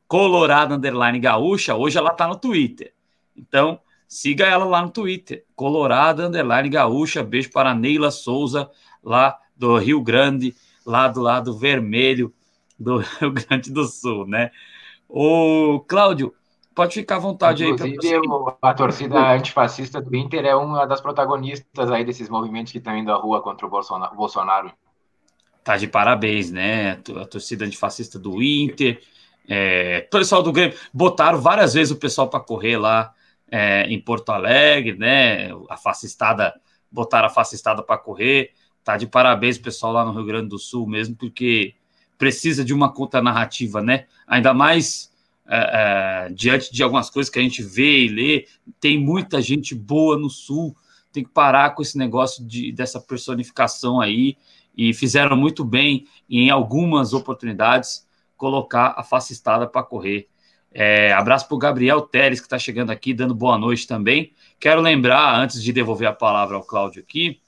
Colorada underline gaúcha, hoje ela tá no Twitter. Então, siga ela lá no Twitter. Colorada underline gaúcha. Beijo para a Neila Souza, lá do Rio Grande, lá do lado vermelho do Rio Grande do Sul, né? O Cláudio, Pode ficar à vontade
Inclusive, aí. Inclusive, a torcida antifascista do Inter é uma das protagonistas aí desses movimentos que estão indo à rua contra o Bolsonaro.
Tá de parabéns, né? A torcida antifascista do Inter. É, pessoal do Grêmio botaram várias vezes o pessoal para correr lá é, em Porto Alegre, né? A fascistada, botaram a fascistada para correr. Tá de parabéns, pessoal lá no Rio Grande do Sul mesmo, porque precisa de uma conta narrativa, né? Ainda mais é, é, diante de algumas coisas que a gente vê e lê, tem muita gente boa no Sul, tem que parar com esse negócio de, dessa personificação aí, e fizeram muito bem em algumas oportunidades colocar a fascistada para correr. É, abraço para o Gabriel Teres, que está chegando aqui, dando boa noite também. Quero lembrar, antes de devolver a palavra ao Cláudio aqui,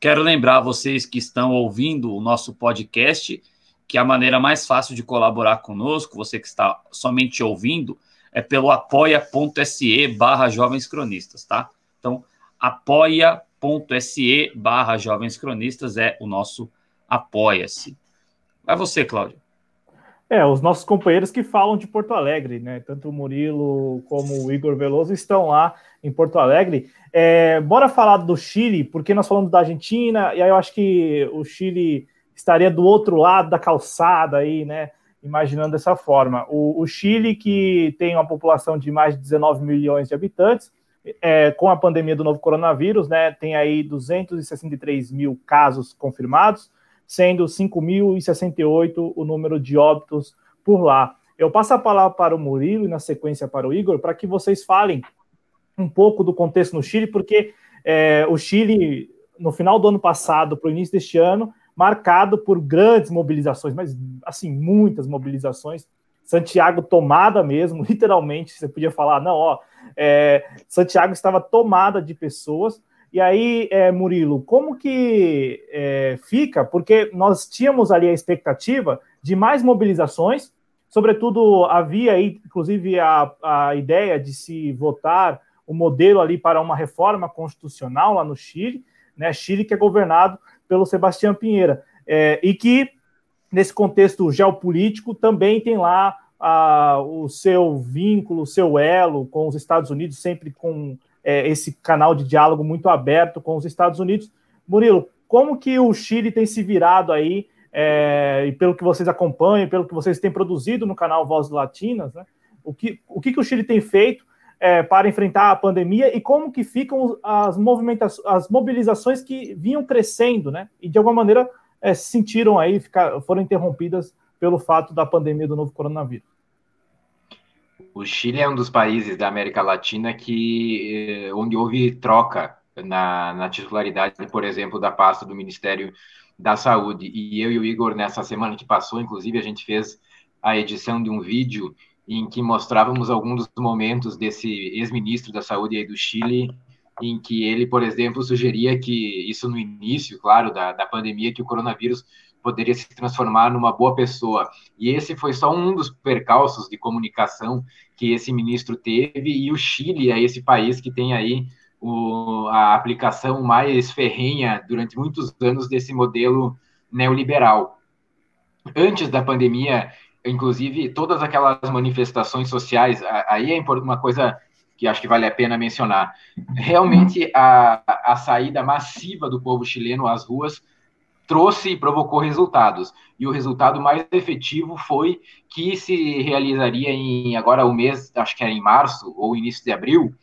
quero lembrar vocês que estão ouvindo o nosso podcast que a maneira mais fácil de colaborar conosco, você que está somente ouvindo, é pelo apoia.se barra jovens cronistas, tá? Então, apoia.se barra jovens cronistas é o nosso apoia-se. Vai você, Cláudio.
É, os nossos companheiros que falam de Porto Alegre, né? Tanto o Murilo como o Igor Veloso estão lá em Porto Alegre. É, bora falar do Chile, porque nós falamos da Argentina, e aí eu acho que o Chile estaria do outro lado da calçada aí, né? Imaginando dessa forma. O, o Chile, que tem uma população de mais de 19 milhões de habitantes, é, com a pandemia do novo coronavírus, né? Tem aí 263 mil casos confirmados, sendo 5.068 o número de óbitos por lá. Eu passo a palavra para o Murilo e na sequência para o Igor, para que vocês falem um pouco do contexto no Chile, porque é, o Chile, no final do ano passado para o início deste ano, marcado por grandes mobilizações, mas assim, muitas mobilizações. Santiago tomada mesmo, literalmente, você podia falar, não, ó, é, Santiago estava tomada de pessoas. E aí, é, Murilo, como que é, fica? Porque nós tínhamos ali a expectativa de mais mobilizações, sobretudo havia aí, inclusive, a, a ideia de se votar o modelo ali para uma reforma constitucional lá no Chile, né? Chile que é governado pelo Sebastião Pinheira. É, e que, nesse contexto geopolítico, também tem lá a, o seu vínculo, o seu elo com os Estados Unidos, sempre com é, esse canal de diálogo muito aberto com os Estados Unidos. Murilo, como que o Chile tem se virado aí, é, e pelo que vocês acompanham, pelo que vocês têm produzido no canal Voz Latinas, né? O que, o que, que o Chile tem feito é, para enfrentar a pandemia e como que ficam as movimentações, as mobilizações que vinham crescendo, né? E de alguma maneira é, se sentiram aí, ficar, foram interrompidas pelo fato da pandemia do novo coronavírus.
O Chile é um dos países da América Latina que eh, onde houve troca na, na titularidade, por exemplo, da pasta do Ministério da Saúde. E eu e o Igor, nessa semana que passou, inclusive, a gente fez a edição de um vídeo em que mostrávamos alguns dos momentos desse ex-ministro da Saúde aí do Chile, em que ele, por exemplo, sugeria que isso no início, claro, da, da pandemia, que o coronavírus poderia se transformar numa boa pessoa. E esse foi só um dos percalços de comunicação que esse ministro teve, e o Chile é esse país que tem aí o, a aplicação mais ferrenha durante muitos anos desse modelo neoliberal. Antes da pandemia, inclusive todas aquelas manifestações sociais, aí é uma coisa que acho que vale a pena mencionar. Realmente a, a saída massiva do povo chileno às ruas trouxe e provocou resultados. E o resultado mais efetivo foi que se realizaria em agora o mês, acho que era em março ou início de abril,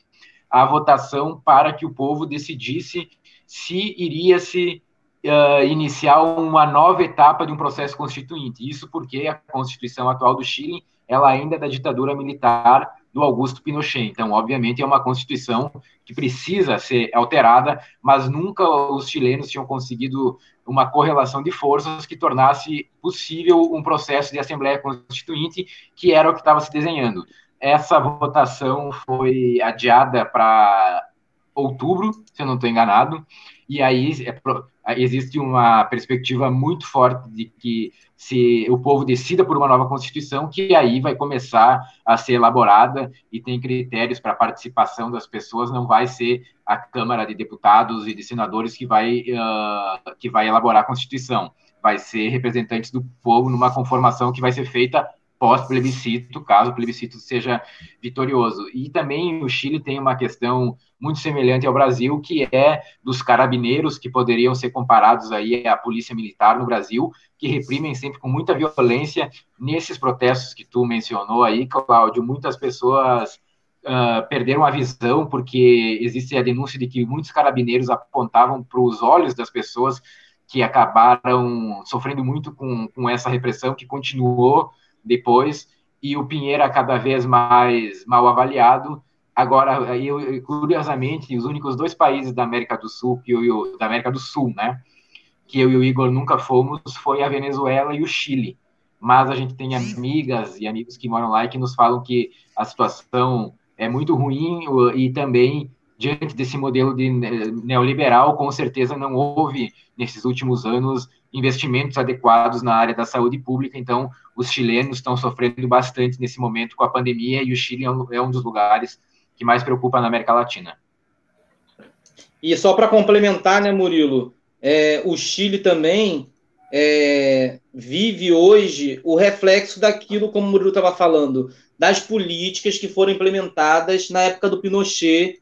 a votação para que o povo decidisse se iria se uh, iniciar uma nova etapa de um processo constituinte. Isso porque a Constituição atual do Chile ela ainda é da ditadura militar do Augusto Pinochet. Então, obviamente, é uma Constituição que precisa ser alterada, mas nunca os chilenos tinham conseguido uma correlação de forças que tornasse possível um processo de Assembleia Constituinte, que era o que estava se desenhando. Essa votação foi adiada para outubro, se eu não estou enganado, e aí é, existe uma perspectiva muito forte de que se o povo decida por uma nova constituição, que aí vai começar a ser elaborada e tem critérios para participação das pessoas, não vai ser a Câmara de Deputados e de Senadores que vai, uh, que vai elaborar a Constituição, vai ser representantes do povo numa conformação que vai ser feita pós-plebiscito, caso o plebiscito seja vitorioso. E também o Chile tem uma questão muito semelhante ao Brasil, que é dos carabineiros, que poderiam ser comparados aí à polícia militar no Brasil, que reprimem sempre com muita violência nesses protestos que tu mencionou aí, Cláudio. Muitas pessoas uh, perderam a visão, porque existe a denúncia de que muitos carabineiros apontavam para os olhos das pessoas que acabaram sofrendo muito com, com essa repressão, que continuou depois, e o Pinheira cada vez mais mal avaliado. Agora, eu, curiosamente, os únicos dois países da América do Sul, que eu, da América do Sul, né, que eu e o Igor nunca fomos, foi a Venezuela e o Chile. mas a gente tem amigas e amigos que moram lá e que nos falam que a situação é muito ruim e também diante desse modelo de neoliberal, com certeza não houve nesses últimos anos investimentos adequados na área da saúde pública, então os chilenos estão sofrendo bastante nesse momento com a pandemia e o Chile é um, é dos lugares que mais preocupa na América Latina.
E só para complementar, né, Murilo, é, o Chile também é, vive hoje o reflexo daquilo, como o Murilo estava falando, das políticas que foram implementadas na época do Pinochet,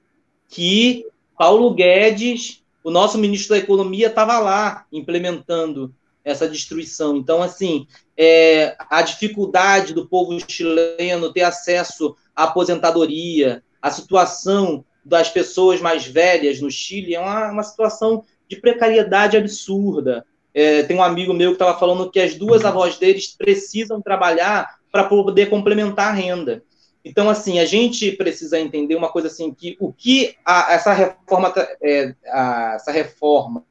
que Paulo Guedes, o nosso ministro da Economia, estava lá implementando essa destruição. Então, assim, é, a dificuldade do povo chileno ter acesso à aposentadoria, a situação das pessoas mais velhas no Chile é uma, uma situação de precariedade absurda. É, tem um amigo meu que estava falando que as duas avós deles precisam trabalhar para poder complementar a renda. Então, assim, a gente precisa entender uma coisa assim, que o que a, essa reforma, é, a, essa reforma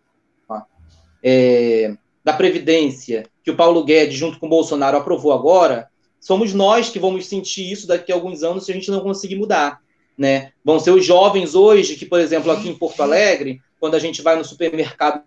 é, da Previdência que o Paulo Guedes, junto com o Bolsonaro, aprovou agora, somos nós que vamos sentir isso daqui a alguns anos se a gente não conseguir mudar. Né? Vão ser os jovens hoje, que, por exemplo, aqui em Porto Alegre, quando a gente vai no supermercado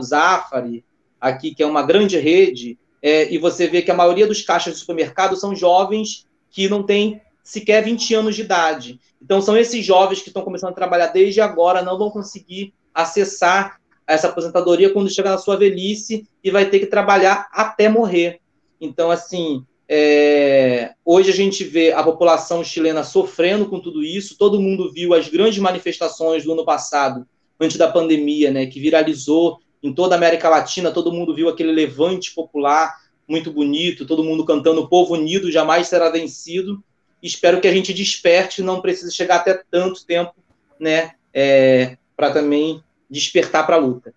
Zafari, aqui, que é uma grande rede, é, e você vê que a maioria dos caixas do supermercado são jovens que não têm sequer 20 anos de idade. Então, são esses jovens que estão começando a trabalhar desde agora, não vão conseguir acessar essa aposentadoria quando chegar na sua velhice e vai ter que trabalhar até morrer. Então, assim, é, hoje a gente vê a população chilena sofrendo com tudo isso. Todo mundo viu as grandes manifestações do ano passado, antes da pandemia, né, que viralizou em toda a América Latina. Todo mundo viu aquele levante popular muito bonito, todo mundo cantando "O povo unido jamais será vencido". Espero que a gente desperte, não precise chegar até tanto tempo, né, é, para também despertar para a luta.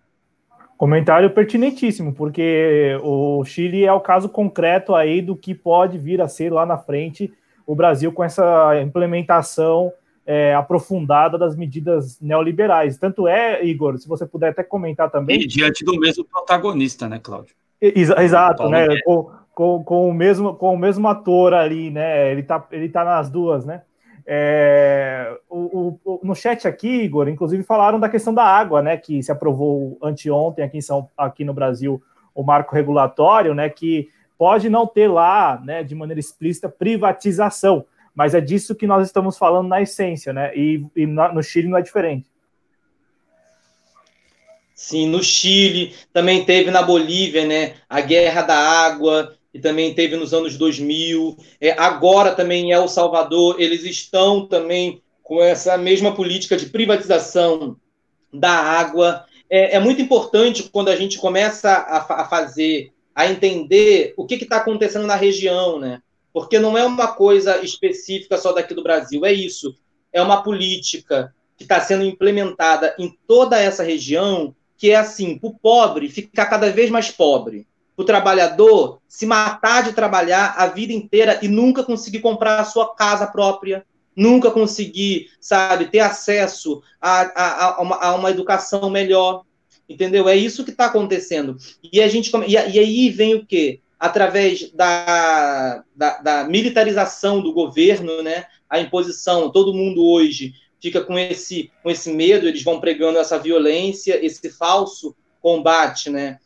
Comentário pertinentíssimo, porque o Chile é o caso concreto aí do que pode vir a ser lá na frente o Brasil com essa implementação é, aprofundada das medidas neoliberais. Tanto é, Igor, se você puder até comentar também.
E diante do mesmo protagonista, né, Cláudio?
Exato, né? Com, com, com, o mesmo, com o mesmo ator ali, né? Ele tá, ele tá nas duas, né? É, o, o, no chat aqui, Igor, inclusive falaram da questão da água, né? Que se aprovou anteontem aqui, em São, aqui no Brasil o marco regulatório, né? Que pode não ter lá, né, de maneira explícita, privatização, mas é disso que nós estamos falando na essência, né? E, e no Chile não é diferente.
Sim, no Chile, também teve na Bolívia, né? A guerra da água, e também teve nos anos 2000. É, agora também em El Salvador, eles estão também com essa mesma política de privatização da água. É, é muito importante quando a gente começa a, a fazer, a entender o que está acontecendo na região, né? Porque não é uma coisa específica só daqui do Brasil, é isso. É uma política que está sendo implementada em toda essa região, que é assim, para o pobre ficar cada vez mais pobre o trabalhador se matar de trabalhar a vida inteira e nunca conseguir comprar a sua casa própria, nunca conseguir, sabe, ter acesso a, a, a, uma, a uma, educação melhor, entendeu? É isso que está acontecendo. E a gente e, e, aí vem o quê? Através da, da, da militarização do governo, né? A imposição, todo mundo hoje fica com esse, com esse medo, eles vão pregando essa violência, esse falso combate, né?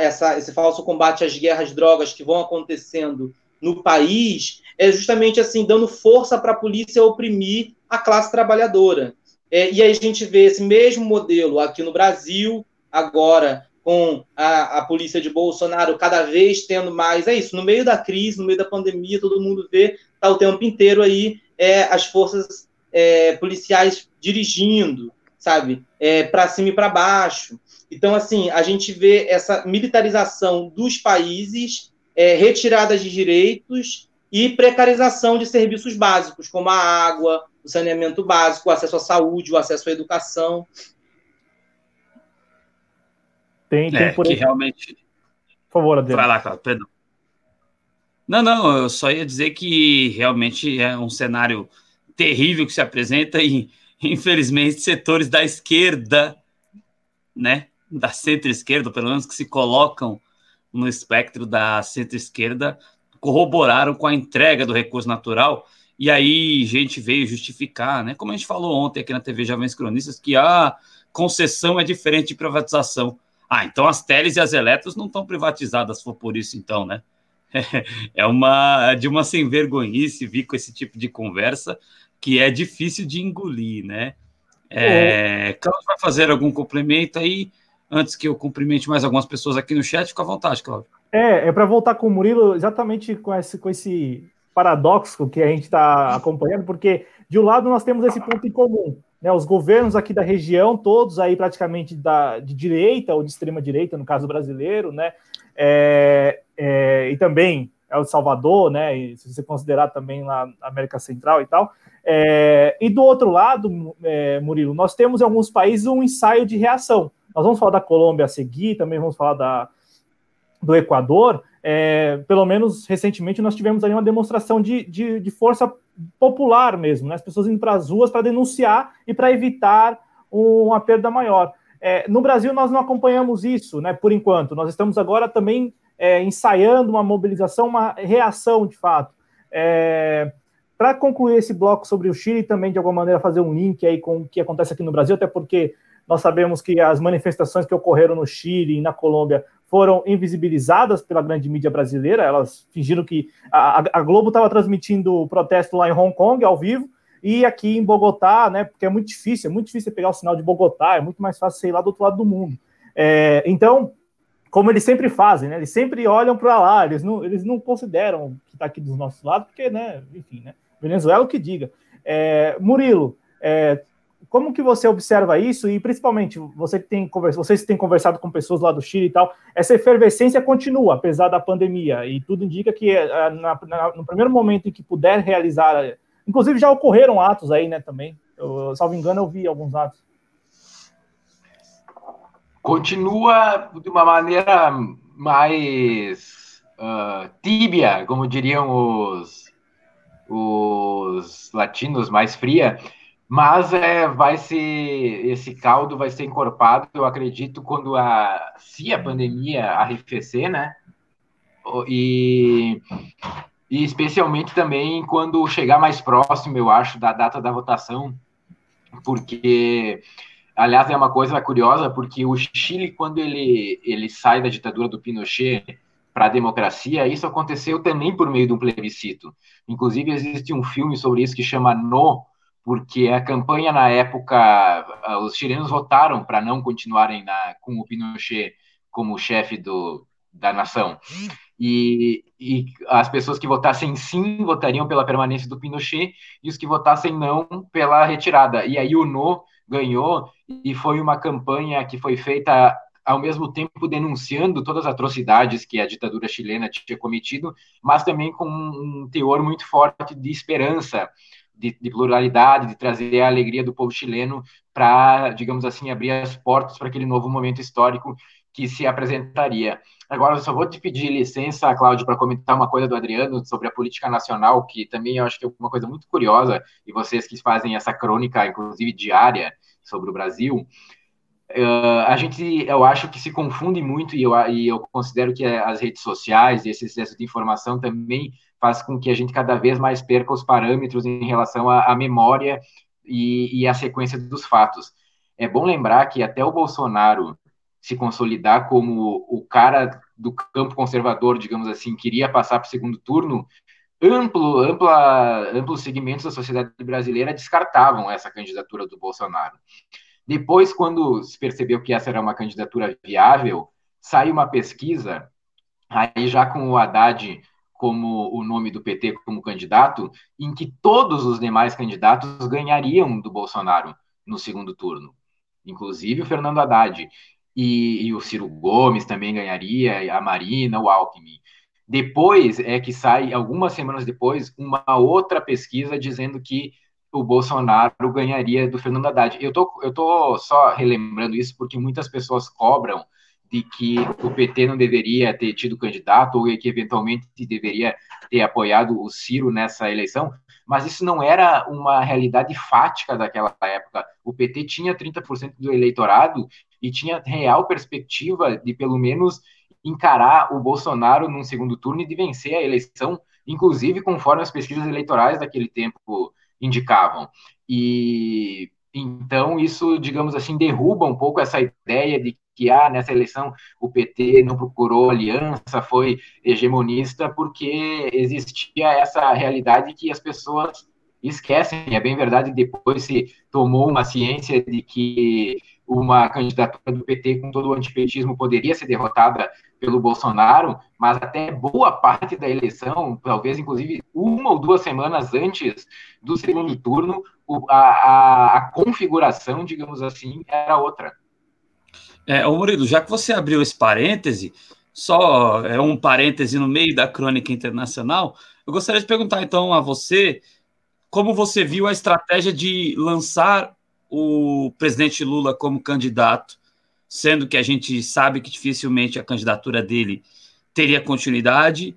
Essa, esse falso combate às guerras drogas que vão acontecendo no país, é justamente assim, dando força para a polícia oprimir a classe trabalhadora. É, e aí a gente vê esse mesmo modelo aqui no Brasil, agora com a, a polícia de Bolsonaro cada vez tendo mais. É isso, no meio da crise, no meio da pandemia, todo mundo vê, está o tempo inteiro aí é, as forças é, policiais dirigindo, sabe, é, para cima e para baixo. Então, assim, a gente vê essa militarização dos países, é, retirada de direitos e precarização de serviços básicos, como a água, o saneamento básico, o acesso à saúde, o acesso à educação.
Tem, tem é, por que realmente. Por favor, Adriano. Vai lá, cara, perdão. Não, não, eu só ia dizer que realmente é um cenário terrível que se apresenta e, infelizmente, setores da esquerda, né, da centro-esquerda, pelo menos que se colocam no espectro da centro-esquerda corroboraram com a entrega do recurso natural. E aí, gente veio justificar, né? Como a gente falou ontem aqui na TV Jovens Cronistas, que a concessão é diferente de privatização. Ah, então as teles e as eletros não estão privatizadas, se for por isso, então, né? É uma de uma sem vergonhice vir com esse tipo de conversa que é difícil de engolir, né? É, Cláudio vai fazer algum complemento aí antes que eu cumprimente mais algumas pessoas aqui no chat, fica à vontade, Cláudio.
É, é para voltar com o Murilo exatamente com esse, com esse paradoxo que a gente está acompanhando, porque de um lado nós temos esse ponto em comum, né? Os governos aqui da região, todos aí praticamente da, de direita ou de extrema direita, no caso brasileiro, né? É, é, e também é o Salvador, né? E se você considerar também lá a América Central e tal. É, e do outro lado, é, Murilo, nós temos em alguns países um ensaio de reação. Nós vamos falar da Colômbia a seguir, também vamos falar da, do Equador. É, pelo menos recentemente nós tivemos ali uma demonstração de, de, de força popular mesmo, né? as pessoas indo para as ruas para denunciar e para evitar uma perda maior. É, no Brasil nós não acompanhamos isso, né? Por enquanto, nós estamos agora também é, ensaiando uma mobilização, uma reação de fato. É, para concluir esse bloco sobre o Chile, também de alguma maneira fazer um link aí com o que acontece aqui no Brasil, até porque nós sabemos que as manifestações que ocorreram no Chile e na Colômbia foram invisibilizadas pela grande mídia brasileira. Elas fingiram que a, a Globo estava transmitindo o protesto lá em Hong Kong ao vivo e aqui em Bogotá, né? Porque é muito difícil, é muito difícil pegar o sinal de Bogotá, é muito mais fácil sei lá do outro lado do mundo. É, então, como eles sempre fazem, né? Eles sempre olham para lá, eles não, eles não consideram que está aqui dos nossos lados, porque, né? Enfim, né? Venezuela o que diga. É, Murilo, é, como que você observa isso e principalmente você que tem conversado, vocês têm conversado com pessoas lá do Chile e tal, essa efervescência continua apesar da pandemia e tudo indica que é, na, na, no primeiro momento em que puder realizar, inclusive já ocorreram atos aí, né, também. Eu, salvo engano, eu vi alguns atos.
Continua de uma maneira mais uh, tíbia, como diriam os, os latinos, mais fria mas é, vai ser esse caldo vai ser encorpado, eu acredito, quando a se a pandemia arrefecer, né? E, e especialmente também quando chegar mais próximo, eu acho, da data da votação, porque aliás é uma coisa curiosa, porque o Chile quando ele ele sai da ditadura do Pinochet para a democracia, isso aconteceu também por meio de um plebiscito. Inclusive existe um filme sobre isso que chama No porque a campanha na época, ah, os chilenos votaram para não continuarem na, com o Pinochet como chefe do, da nação. E, e, as pessoas que votassem sim votariam pela permanência do Pinochet e os que votassem não pela retirada. E aí o no ganhou e foi uma campanha que foi feita ao mesmo tempo denunciando todas as atrocidades que a ditadura chilena tinha cometido, mas também com um teor muito forte de esperança de, de, pluralidade, de trazer a alegria do povo chileno para, digamos assim, abrir as portas para aquele novo momento histórico que se apresentaria. Agora, eu só vou te pedir licença, Cláudio, para comentar uma coisa do Adriano sobre a política nacional, que também eu acho que é uma coisa muito curiosa, e vocês que fazem essa crônica, inclusive diária, sobre o Brasil, Uh, a gente, eu acho que se confunde muito e eu, e eu considero que as redes sociais e esse excesso de informação também faz com que a gente cada vez mais perca os parâmetros em relação à, à memória e, e à sequência dos fatos. É bom lembrar que até o Bolsonaro se consolidar como o cara do campo conservador, digamos assim, queria passar para o segundo turno, amplo, ampla, amplos segmentos da sociedade brasileira descartavam essa candidatura do Bolsonaro. Depois, quando se percebeu que essa era uma candidatura viável, saiu uma pesquisa, aí já com o Haddad como o nome do PT como candidato, em que todos os demais candidatos ganhariam do Bolsonaro no segundo turno, inclusive o Fernando Haddad. E, e o Ciro Gomes também ganharia, a Marina, o Alckmin. Depois é que sai, algumas semanas depois, uma outra pesquisa dizendo que o Bolsonaro ganharia do Fernando Haddad. Eu tô, eu tô só relembrando isso porque muitas pessoas cobram de que o PT não deveria ter tido candidato ou que eventualmente deveria ter apoiado o Ciro nessa eleição, mas isso não era uma realidade fática daquela época. O PT tinha 30% do eleitorado e tinha real perspectiva de pelo menos encarar o Bolsonaro num segundo turno e de vencer a eleição, inclusive conforme as pesquisas eleitorais daquele tempo indicavam. E então isso, digamos assim, derruba um pouco essa ideia de que ah, nessa eleição o PT não procurou aliança, foi hegemonista, porque existia essa realidade que as pessoas esquecem. É bem verdade, depois se tomou uma ciência de que uma candidatura do PT com todo o antipetismo poderia ser derrotada pelo Bolsonaro, mas até boa parte da eleição, talvez inclusive uma ou duas semanas antes do segundo turno, a, a, a configuração, digamos assim, era outra.
É, ô Murilo, já que você abriu esse parêntese, só é um parêntese no meio da crônica internacional, eu gostaria de perguntar então a você como você viu a estratégia de lançar o presidente Lula como candidato, sendo que a gente sabe que dificilmente a candidatura dele teria continuidade,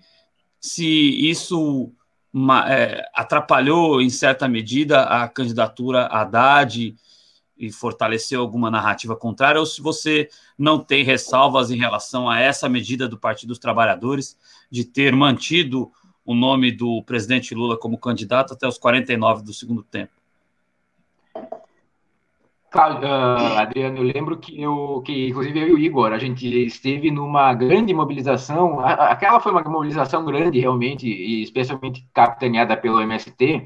se isso é, atrapalhou em certa medida a candidatura Haddad e fortaleceu alguma narrativa contrária, ou se você não tem ressalvas em relação a essa medida do Partido dos Trabalhadores de ter mantido o nome do presidente Lula como candidato até os 49 do segundo tempo.
Uh, Adriano, eu lembro que eu, que inclusive eu e o Igor, a gente esteve numa grande mobilização. Aquela foi uma mobilização grande, realmente, e especialmente capitaneada pelo MST,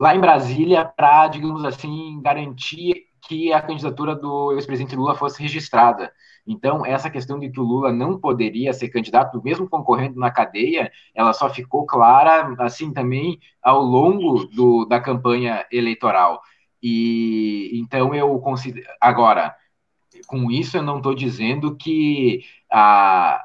lá em Brasília, para, digamos assim, garantir que a candidatura do ex-presidente Lula fosse registrada. Então, essa questão de que o Lula não poderia ser candidato, mesmo concorrendo na cadeia, ela só ficou clara, assim, também ao longo do, da campanha eleitoral. E então eu considero. Agora, com isso eu não estou dizendo que a,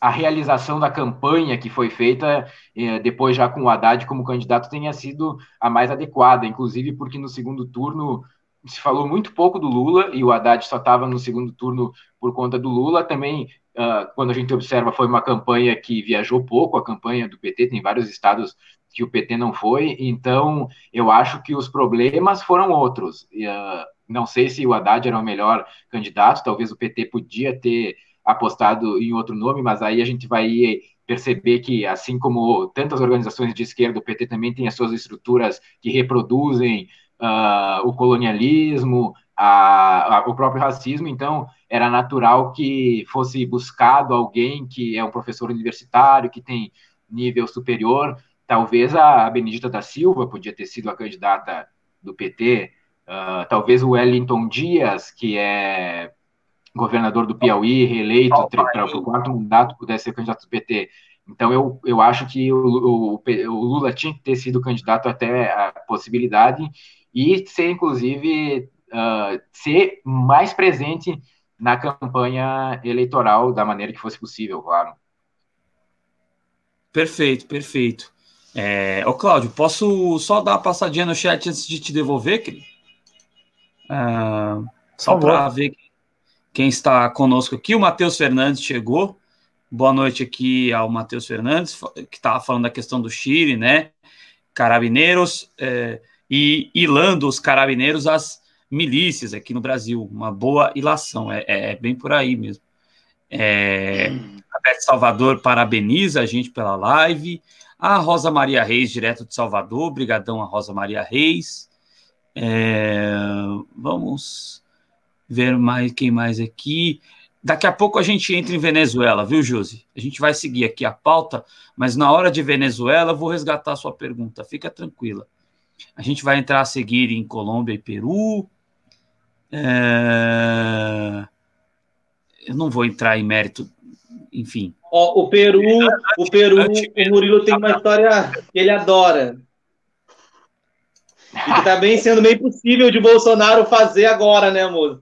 a realização da campanha que foi feita eh, depois já com o Haddad como candidato tenha sido a mais adequada, inclusive porque no segundo turno se falou muito pouco do Lula e o Haddad só estava no segundo turno por conta do Lula. Também, uh, quando a gente observa, foi uma campanha que viajou pouco, a campanha do PT, tem vários estados que o PT não foi, então eu acho que os problemas foram outros. Uh, não sei se o Haddad era o melhor candidato, talvez o PT podia ter apostado em outro nome, mas aí a gente vai perceber que, assim como tantas organizações de esquerda, o PT também tem as suas estruturas que reproduzem uh, o colonialismo, a, a, o próprio racismo, então era natural que fosse buscado alguém que é um professor universitário, que tem nível superior. Talvez a Benedita da Silva podia ter sido a candidata do PT, uh, ah, talvez o Wellington Dias, que é governador do Piauí, reeleito para o quarto mandato, pudesse ser candidato do PT. Então, eu, eu acho que o, o, o Lula tinha que ter sido candidato até a possibilidade, e ser, inclusive, uh, ser mais presente na campanha eleitoral da maneira que fosse possível, claro.
Perfeito, perfeito. É, ô, Cláudio, posso só dar uma passadinha no chat antes de te devolver, querido? Uh, só para ver quem está conosco aqui. O Matheus Fernandes chegou. Boa noite aqui ao Matheus Fernandes, que estava falando da questão do Chile, né? Carabineiros. É, e ilando os carabineiros às milícias aqui no Brasil. Uma boa ilação, é, é, é bem por aí mesmo. É, a Beth Salvador parabeniza a gente pela live. A Rosa Maria Reis, direto de Salvador, brigadão a Rosa Maria Reis. É, vamos ver mais quem mais aqui. Daqui a pouco a gente entra em Venezuela, viu, Josi? A gente vai seguir aqui a pauta, mas na hora de Venezuela eu vou resgatar a sua pergunta. Fica tranquila. A gente vai entrar a seguir em Colômbia e Peru. É... Eu não vou entrar em mérito, enfim.
Ó, o Peru, o Peru, o Murilo tem uma história que ele adora. E que está bem sendo meio possível de Bolsonaro fazer agora, né, moço?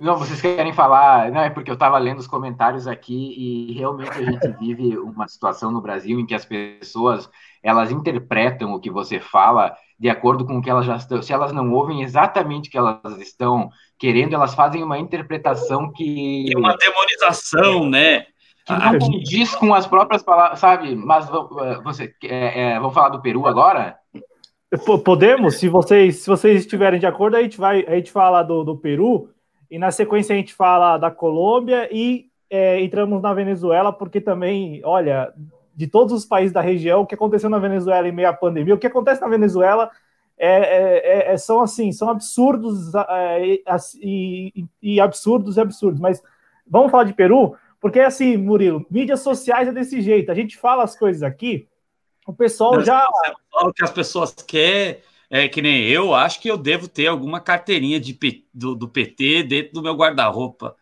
Não, vocês querem falar, não é porque eu estava lendo os comentários aqui e realmente a gente vive uma situação no Brasil em que as pessoas elas interpretam o que você fala de acordo com o que elas já estão. Se elas não ouvem exatamente o que elas estão querendo, elas fazem uma interpretação que.
E uma demonização, né?
Que não diz com as próprias palavras, sabe? Mas eh, você, é, é, vamos falar do Peru agora?
Podemos, se vocês, se vocês estiverem de acordo, a gente vai, a gente fala do, do Peru e na sequência a gente fala da Colômbia e é, entramos na Venezuela, porque também, olha, de todos os países da região, o que aconteceu na Venezuela em meio à pandemia, o que acontece na Venezuela é, é, é, é são assim, são absurdos é, e, e, absurdos e absurdos. Mas vamos falar de Peru, porque assim, Murilo, mídias sociais é desse jeito. A gente fala as coisas aqui, o pessoal já.
O que as pessoas querem é que nem eu, acho que eu devo ter alguma carteirinha de, do, do PT dentro do meu guarda-roupa.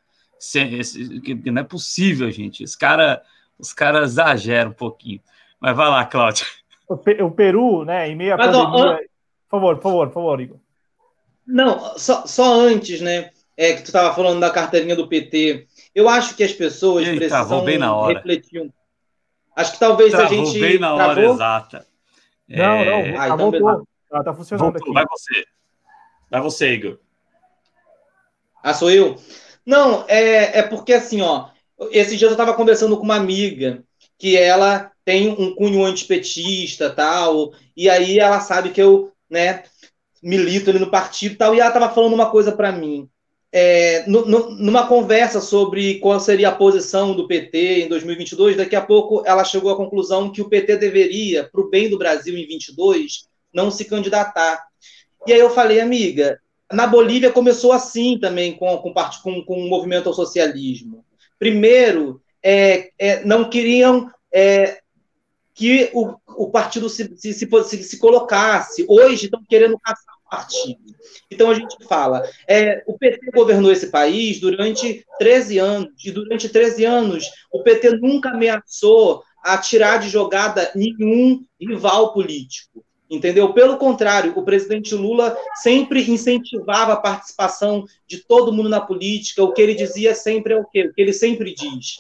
Não é possível, gente. Os caras os caras exageram um pouquinho. Mas vai lá, Cláudio.
O, Peru, né, em meio à Mas, pandemia... Ó, Por favor, por favor, por favor, Igor.
Não, só, só antes, né, é que tu estava falando da carteirinha do PT. Eu acho que as pessoas Eita, precisam
bem na hora. refletir.
Acho que talvez Travou a gente...
bem na hora
travou?
exata.
Não, não, é... ah, então voltou. Ela tá funcionando voltou. aqui.
Vai você. Vai você, Igor.
Ah, sou eu? Não, é, é porque assim, ó, esses dias eu estava conversando com uma amiga que ela tem um cunho antipetista tal, e aí ela sabe que eu, né, milito ali no partido tal, e ela estava falando uma coisa para mim. É, no, no, numa conversa sobre qual seria a posição do PT em 2022, daqui a pouco ela chegou à conclusão que o PT deveria, para o bem do Brasil em 22, não se candidatar. E aí eu falei, amiga, na Bolívia começou assim também com, com, com, com o movimento ao socialismo. Primeiro, é, é, não queriam é, que o, o partido se, se, se, se, colocasse. Hoje estão querendo caçar o partido. Então a gente fala, é, o PT governou esse país durante 13 anos, e durante 13 anos o PT nunca ameaçou a tirar de jogada nenhum rival político. Entendeu? Pelo contrário, o presidente Lula sempre incentivava a participação de todo mundo na política. O que ele dizia sempre é o quê? O que ele sempre diz.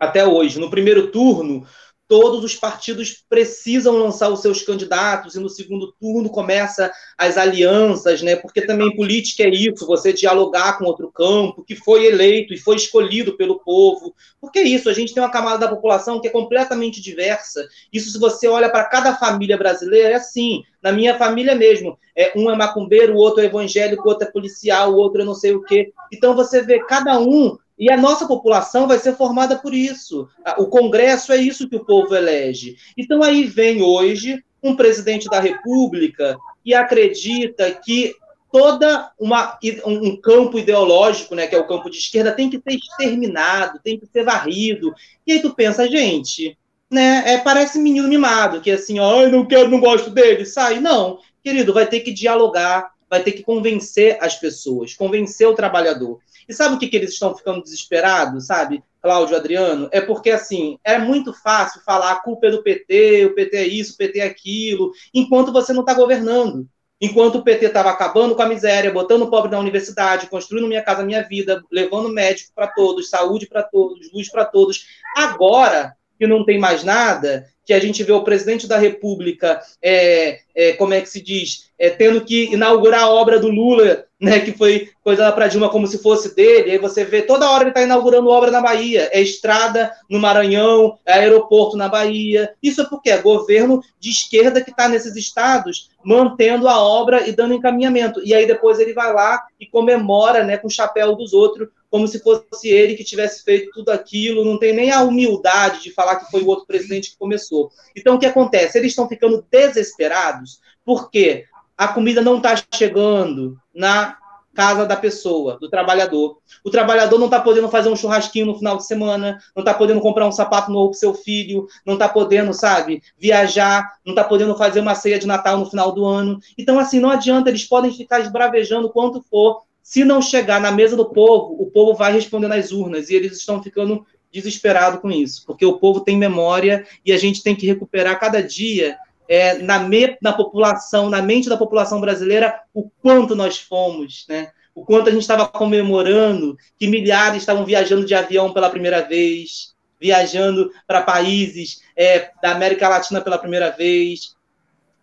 Até hoje. No primeiro turno, todos os partidos precisam lançar os seus candidatos e no segundo turno começa as alianças, né? Porque também política é isso, você dialogar com outro campo que foi eleito e foi escolhido pelo povo. Porque é isso, a gente tem uma camada da população que é completamente diversa. Isso se você olha para cada família brasileira é assim. Na minha família mesmo, é um é macumbeiro, o outro é evangélico, o outro é policial, o outro é não sei o quê. Então você vê cada um e a nossa população vai ser formada por isso. O Congresso é isso que o povo elege. Então aí vem hoje um presidente da República que acredita que toda uma, um campo ideológico, né, que é o campo de esquerda, tem que ser exterminado, tem que ser varrido. E aí tu pensa, gente, né, é, parece menino mimado, que assim, ó, não quero, não gosto dele, sai. Não, querido, vai ter que dialogar, vai ter que convencer as pessoas, convencer o trabalhador. E sabe o que, que eles estão ficando desesperados, sabe, Cláudio, Adriano? É porque, assim, é muito fácil falar a culpa é do PT, o PT é isso, o PT é aquilo, enquanto você não está governando. Enquanto o PT estava acabando com a miséria, botando o pobre na universidade, construindo Minha Casa Minha Vida, levando médico para todos, saúde para todos, luz para todos. Agora que não tem mais nada, que a gente vê o presidente da República, é, é, como é que se diz, é, tendo que inaugurar a obra do Lula, né, que foi coisa para Dilma como se fosse dele. Aí você vê toda hora ele está inaugurando obra na Bahia, é estrada no Maranhão, é aeroporto na Bahia. Isso é porque é governo de esquerda que está nesses estados mantendo a obra e dando encaminhamento. E aí depois ele vai lá e comemora, né, com o chapéu dos outros, como se fosse ele que tivesse feito tudo aquilo. Não tem nem a humildade de falar que foi o outro presidente que começou. Então o que acontece? Eles estão ficando desesperados porque a comida não está chegando na casa da pessoa, do trabalhador. O trabalhador não está podendo fazer um churrasquinho no final de semana, não está podendo comprar um sapato novo para seu filho, não está podendo, sabe, viajar, não está podendo fazer uma ceia de Natal no final do ano. Então, assim, não adianta, eles podem ficar esbravejando quanto for. Se não chegar na mesa do povo, o povo vai responder nas urnas e eles estão ficando desesperados com isso, porque o povo tem memória e a gente tem que recuperar cada dia é, na, me, na população, na mente da população brasileira, o quanto nós fomos, né? O quanto a gente estava comemorando que milhares estavam viajando de avião pela primeira vez, viajando para países é, da América Latina pela primeira vez,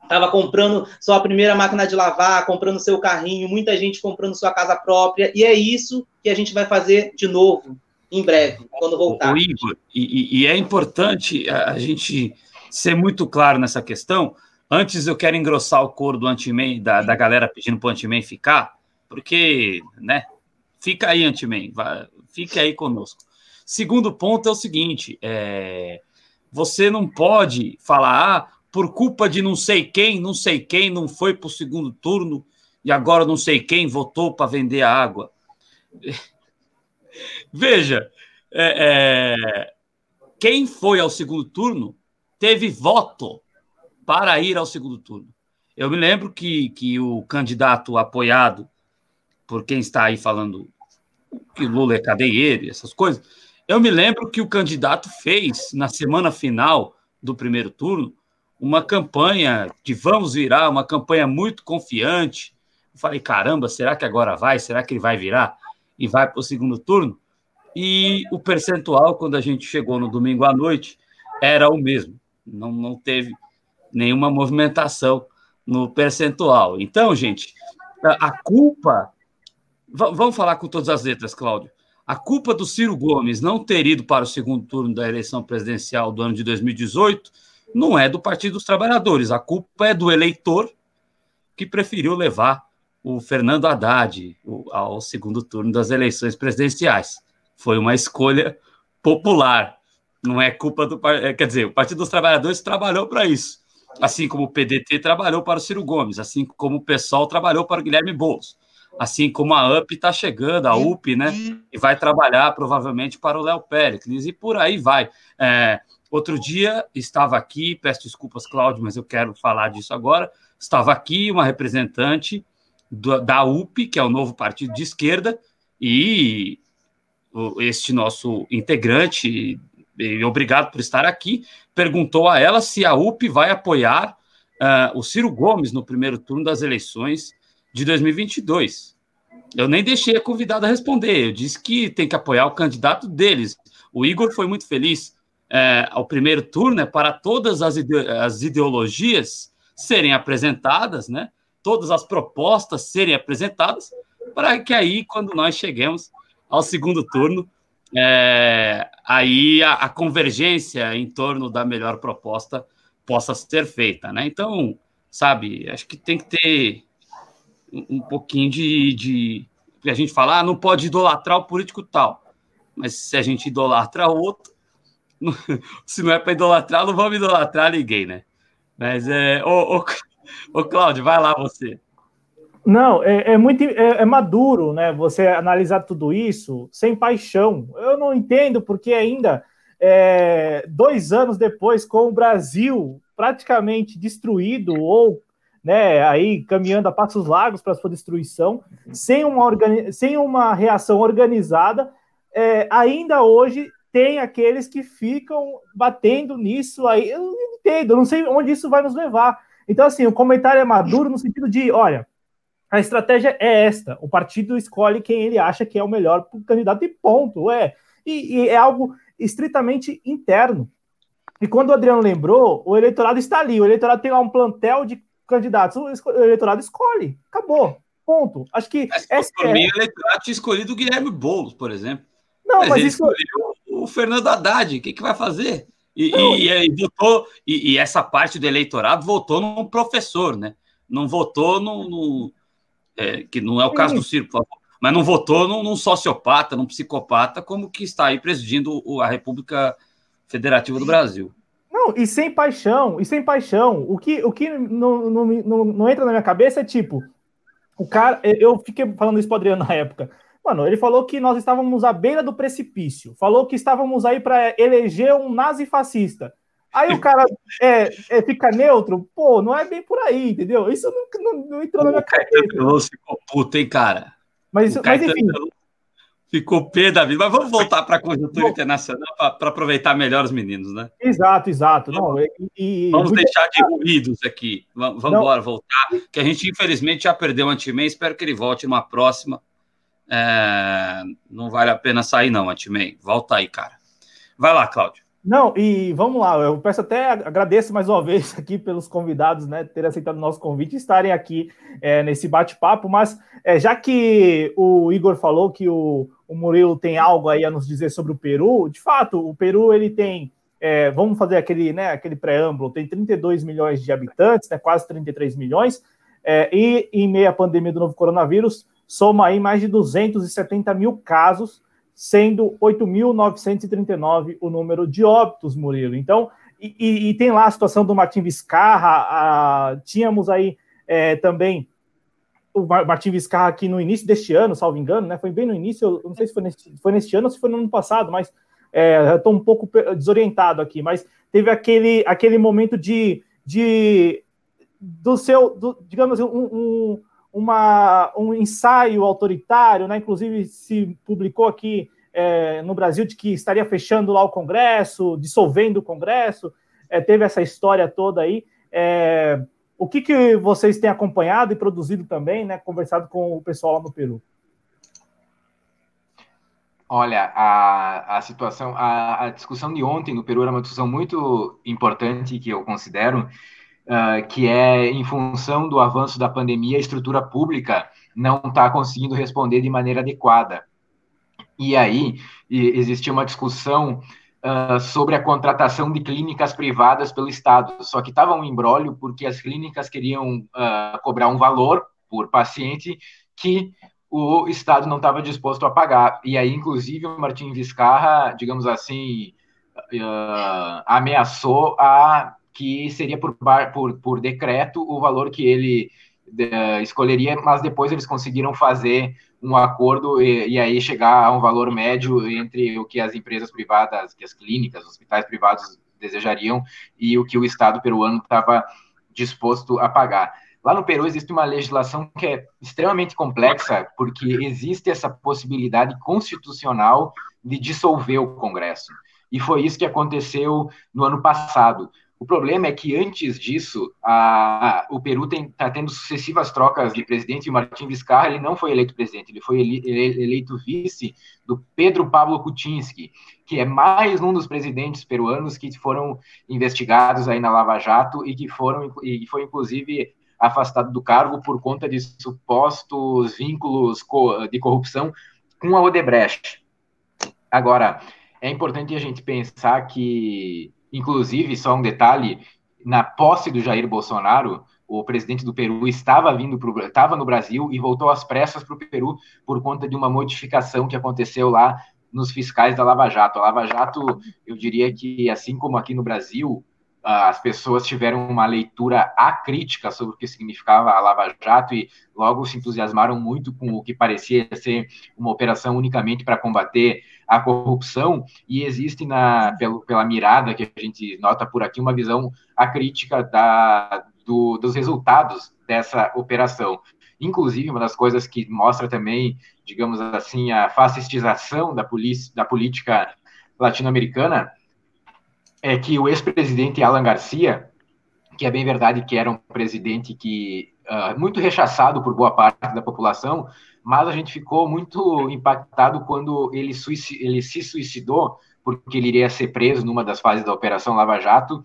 estava comprando sua primeira máquina de lavar, comprando seu carrinho, muita gente comprando sua casa própria, e é isso que a gente vai fazer de novo, em breve, quando voltar.
O Igor, e, e é importante a gente ser muito claro nessa questão. Antes eu quero engrossar o coro do anti da, da galera pedindo para o anti ficar, porque, né, Fica aí, Antiman, fique aí conosco. Segundo ponto é o seguinte: é, você não pode falar, ah, por culpa de não sei quem, não sei quem não foi para o segundo turno e agora não sei quem votou para vender a água. Veja, é, é, quem foi ao segundo turno teve voto para ir ao segundo turno. Eu me lembro que, que o candidato apoiado por quem está aí falando que Lula é cadeieiro, essas coisas, eu me lembro que o candidato fez, na semana final do primeiro turno, uma campanha de vamos virar, uma campanha muito confiante. Eu falei, caramba, será que agora vai? Será que ele vai virar? E vai para o segundo turno? E o percentual, quando a gente chegou no domingo à noite, era o mesmo. Não, não teve nenhuma movimentação no percentual. Então, gente, a culpa. Vamos falar com todas as letras, Cláudio. A culpa do Ciro Gomes não ter ido para o segundo turno da eleição presidencial do ano de 2018 não é do Partido dos Trabalhadores. A culpa é do eleitor que preferiu levar o Fernando Haddad ao segundo turno das eleições presidenciais. Foi uma escolha popular. Não é culpa do. É, quer dizer, o Partido dos Trabalhadores trabalhou para isso. Assim como o PDT trabalhou para o Ciro Gomes, assim como o PSOL trabalhou para o Guilherme Boulos assim como a UP está chegando, a UP, né? E vai trabalhar provavelmente para o Léo Péricles, e por aí vai. É, outro dia estava aqui, peço desculpas, Cláudio, mas eu quero falar disso agora. Estava aqui uma representante do, da UP, que é o novo partido de esquerda, e este nosso integrante, e obrigado por estar aqui, perguntou a ela se a UP vai apoiar uh, o Ciro Gomes no primeiro turno das eleições de 2022. Eu nem deixei a convidada responder. Eu disse que tem que apoiar o candidato deles. O Igor foi muito feliz é, ao primeiro turno, é para todas as, ide as ideologias serem apresentadas, né? Todas as propostas serem apresentadas, para que aí, quando nós cheguemos ao segundo turno, é, aí a, a, convergência em torno da melhor proposta possa ser feita, né? Então, sabe, acho que tem que ter um pouquinho de, de. A gente fala, ah, não pode idolatrar o político tal. Mas se a gente idolatra outro, se não é para idolatrar, não vamos idolatrar ninguém, né? Mas é. Ô, ô Cláudio, vai lá você.
Não, é, é muito é, é, maduro, né? Você analisar tudo isso sem paixão. Eu não entendo porque ainda é, dois anos depois, com o Brasil praticamente destruído ou né, aí caminhando a passos largos para sua destruição, sem uma, organi sem uma reação organizada, é, ainda hoje tem aqueles que ficam batendo nisso aí. Eu não entendo, eu não sei onde isso vai nos levar. Então, assim, o comentário é maduro no sentido de, olha, a estratégia é esta: o partido escolhe quem ele acha que é o melhor candidato e ponto. É. E, e é algo estritamente interno. E quando o Adriano lembrou, o eleitorado está ali. O eleitorado tem lá um plantel de candidatos, o eleitorado escolhe. Acabou. Ponto. Acho que.
Mas, essa por é... mim, o eleitorado tinha escolhido o Guilherme Boulos, por exemplo. Não, mas, mas ele isso... escolheu o Fernando Haddad. O que, que vai fazer? E, e, e, votou, e, e, essa parte do eleitorado votou num professor, né? Não votou no. no é, que não é o caso do Ciro, por favor, mas não votou num, num, sociopata, num psicopata, como que está aí presidindo a República Federativa do Brasil.
Não, e sem paixão, e sem paixão. O que, o que não, não, não, não entra na minha cabeça é tipo, o cara, eu fiquei falando isso pro Adriano na época. Mano, ele falou que nós estávamos à beira do precipício. Falou que estávamos aí para eleger um nazifascista. Aí o cara é, é, fica neutro, pô, não é bem por aí, entendeu? Isso não, não, não entrou na minha cabeça.
O ficou puto, hein, cara?
Mas, mas enfim,
Ficou pé da vida. Mas vamos voltar para a conjuntura Bom, internacional para aproveitar melhor os meninos, né?
Exato, exato. Não,
e, vamos deixar de ruídos aqui. Vamos embora voltar. Que a gente, infelizmente, já perdeu o Antiman. Espero que ele volte numa próxima. É... Não vale a pena sair, não, Antiman. Volta aí, cara. Vai lá, Cláudio.
Não, e vamos lá, eu peço até, agradeço mais uma vez aqui pelos convidados, né, terem aceitado o nosso convite e estarem aqui é, nesse bate-papo, mas é, já que o Igor falou que o, o Murilo tem algo aí a nos dizer sobre o Peru, de fato, o Peru ele tem, é, vamos fazer aquele, né, aquele preâmbulo, tem 32 milhões de habitantes, né, quase 33 milhões, é, e em meio à pandemia do novo coronavírus, soma aí mais de 270 mil casos, sendo 8.939 o número de óbitos, Murilo. Então, e, e, e, tem lá a situação do Martin Vizcarra, a, tínhamos aí é, também o Martin Vizcarra aqui no início deste ano, salvo engano, né? Foi bem no início, eu não sei se foi neste, foi neste ano ou se foi no ano passado, mas é, estou um pouco desorientado aqui, mas teve aquele, aquele momento de, de do seu, do, digamos, um, um, uma, um ensaio autoritário, né? Inclusive se publicou aqui é, no Brasil de que estaria fechando lá o Congresso, dissolvendo o Congresso, é, teve essa história toda aí. É, o que, que vocês têm acompanhado e produzido também, né? Conversado com o pessoal lá no Peru?
Olha, a, a situação, a, a, discussão de ontem no Peru era uma discussão muito importante que eu considero, uh, que é em função do avanço da pandemia, a estrutura pública não está conseguindo responder de maneira adequada. E aí existia uma discussão uh, sobre a contratação de clínicas privadas pelo Estado, só que estava um embrólio porque as clínicas queriam uh, cobrar um valor por paciente que o Estado não estava disposto a pagar. E aí, inclusive, o Martim Vizcarra, digamos assim, uh, ameaçou a que seria por, por, por decreto o valor que ele uh, escolheria, mas depois eles conseguiram fazer um acordo e, e, aí chegar a um valor médio entre o que as empresas privadas, que as clínicas, hospitais privados desejariam e o que o Estado peruano estava disposto a pagar. Lá no Peru existe uma legislação que é extremamente complexa, porque existe essa possibilidade constitucional de dissolver o Congresso. E foi isso que aconteceu no ano passado. O problema é que antes disso, a, o Peru está tendo sucessivas trocas de presidente e o Martim Vizcarra ele não foi eleito presidente, ele foi ele, eleito vice do Pedro Pablo Kuczynski, que é mais um dos presidentes peruanos que foram investigados aí na Lava Jato e que foram e foi inclusive afastado do cargo por conta de supostos vínculos de corrupção com a Odebrecht. Agora, é importante a gente pensar que Inclusive, só um detalhe, na posse do Jair Bolsonaro, o presidente do Peru estava vindo pro, estava no Brasil e voltou às pressas para o Peru por conta de uma modificação que aconteceu lá nos fiscais da Lava Jato. A Lava Jato, eu diria que assim como aqui no Brasil, as pessoas tiveram uma leitura acrítica sobre o que significava a Lava Jato e logo se entusiasmaram muito com o que parecia ser uma operação unicamente para combater a corrupção e existe na pelo, pela mirada que a gente nota por aqui uma visão acrítica da, do, dos resultados dessa operação. Inclusive, uma das coisas que mostra também, digamos assim, a fascistização da, da política latino-americana é que o ex-presidente Alan Garcia, que é bem verdade que era um presidente que uh, muito rechaçado por boa parte da população, mas a gente ficou muito impactado quando ele, ele se suicidou, porque ele iria ser preso numa das fases da Operação Lava Jato,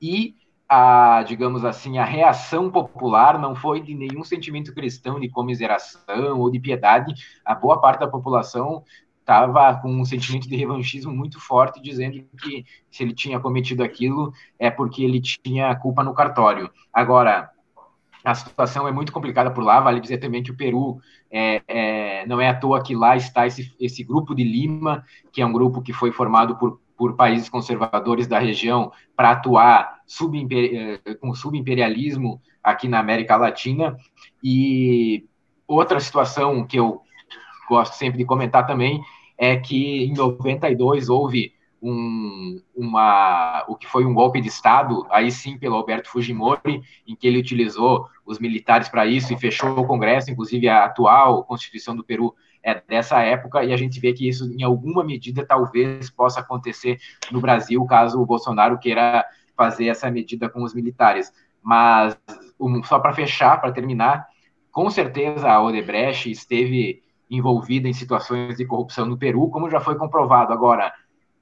e a, digamos assim, a reação popular não foi de nenhum sentimento cristão de comiseração ou de piedade. A boa parte da população estava com um sentimento de revanchismo muito forte, dizendo que se ele tinha cometido aquilo é porque ele tinha culpa no cartório. Agora, a situação é muito complicada por lá, vale dizer também que o Peru é, é, não é à toa que lá está esse, esse grupo de Lima, que é um grupo que foi formado por, por países conservadores da região para atuar eh, com subimperialismo aqui na América Latina. E outra situação que eu gosto sempre de comentar também é que em 92 houve um, uma, o que foi um golpe de Estado, aí sim pelo Alberto Fujimori, em que ele utilizou os militares para isso e fechou o Congresso, inclusive a atual Constituição do Peru é dessa época, e a gente vê que isso, em alguma medida, talvez possa acontecer no Brasil, caso o Bolsonaro queira fazer essa medida com os militares. Mas, um, só para fechar, para terminar, com certeza a Odebrecht esteve envolvida em situações de corrupção no Peru, como já foi comprovado. Agora,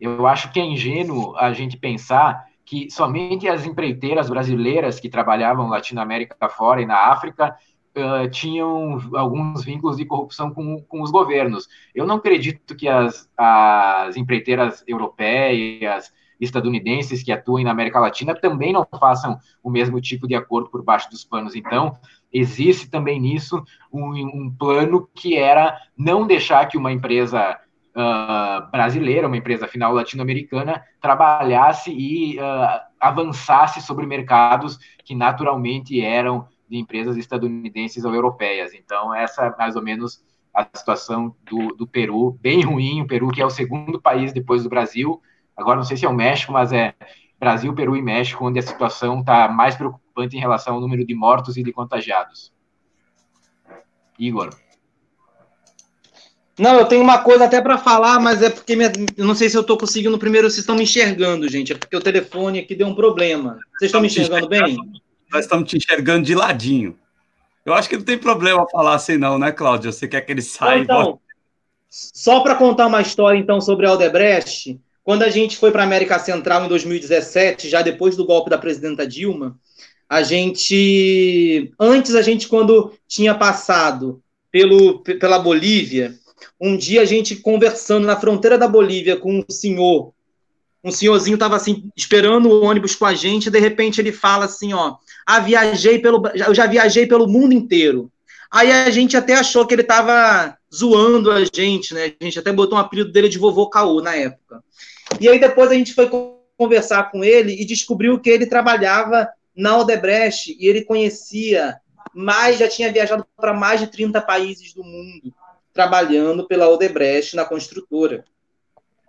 eu acho que é ingênuo a gente pensar que somente as empreiteiras brasileiras que trabalhavam Latinoamérica fora e na África uh, tinham alguns vínculos de corrupção com, com os governos. Eu não acredito que as, as empreiteiras europeias, estadunidenses que atuem na América Latina também não façam o mesmo tipo de acordo por baixo dos panos. Então, existe também nisso um, um plano que era não deixar que uma empresa uh, brasileira, uma empresa final latino-americana, trabalhasse e uh, avançasse sobre mercados que naturalmente eram de empresas estadunidenses ou europeias. Então, essa é mais ou menos a situação do, do Peru, bem ruim. O Peru, que é o segundo país depois do Brasil, agora não sei se é o México, mas é Brasil, Peru e México, onde a situação está mais preocupante em relação ao número de mortos e de contagiados. Igor.
Não, eu tenho uma coisa até para falar, mas é porque minha, eu não sei se eu estou conseguindo primeiro, vocês estão me enxergando, gente. É porque o telefone aqui deu um problema. Vocês estão me enxergando bem?
Nós estamos te enxergando de ladinho. Eu acho que não tem problema falar assim, não, né, Cláudio? Você quer que ele saia? Então,
só para contar uma história, então, sobre a Aldebrecht, quando a gente foi para a América Central em 2017, já depois do golpe da presidenta Dilma, a gente. Antes, a gente, quando tinha passado pelo, pela Bolívia, um dia a gente conversando na fronteira da Bolívia com um senhor, um senhorzinho estava assim, esperando o ônibus com a gente, e de repente ele fala assim: ó, ah, viajei pelo, eu já viajei pelo mundo inteiro. Aí a gente até achou que ele estava zoando a gente, né? A gente até botou um apelido dele de vovô Caô na época. E aí depois a gente foi conversar com ele e descobriu que ele trabalhava na Odebrecht e ele conhecia mais, já tinha viajado para mais de 30 países do mundo trabalhando pela Odebrecht na construtora.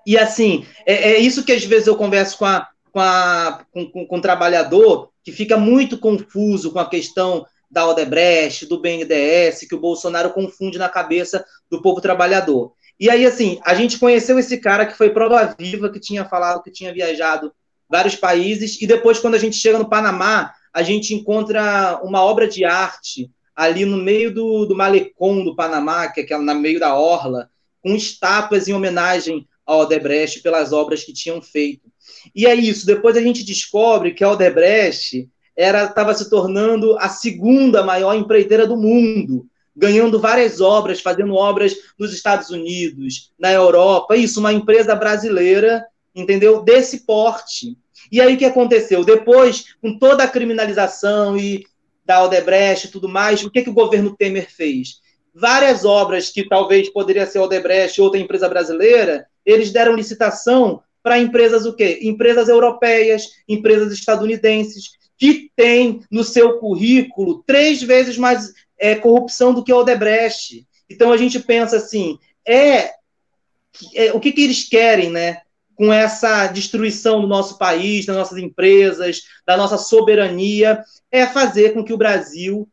E assim, é, é isso que às vezes eu converso com, a, com, a, com, com, com o trabalhador, que fica muito confuso com a questão da Odebrecht, do BNDES, que o Bolsonaro confunde na cabeça do povo trabalhador. E aí, assim, a gente conheceu esse cara que foi prova viva, que tinha falado que tinha viajado vários países, e depois, quando a gente chega no Panamá, a gente encontra uma obra de arte ali no meio do, do malecom do Panamá, que é aquela, no meio da orla, com estátuas em homenagem ao Odebrecht pelas obras que tinham feito. E é isso, depois a gente descobre que a Odebrecht estava se tornando a segunda maior empreiteira do mundo, ganhando várias obras, fazendo obras nos Estados Unidos, na Europa, isso, uma empresa brasileira, entendeu? Desse porte. E aí o que aconteceu? Depois, com toda a criminalização e da Odebrecht e tudo mais, o que, que o governo Temer fez? Várias obras que talvez poderia ser Odebrecht ou outra empresa brasileira, eles deram licitação para empresas o quê? Empresas europeias, empresas estadunidenses, que têm no seu currículo três vezes mais é, corrupção do que o Odebrecht. Então a gente pensa assim, é, é o que, que eles querem, né? Com essa destruição do nosso país, das nossas empresas, da nossa soberania, é fazer com que o Brasil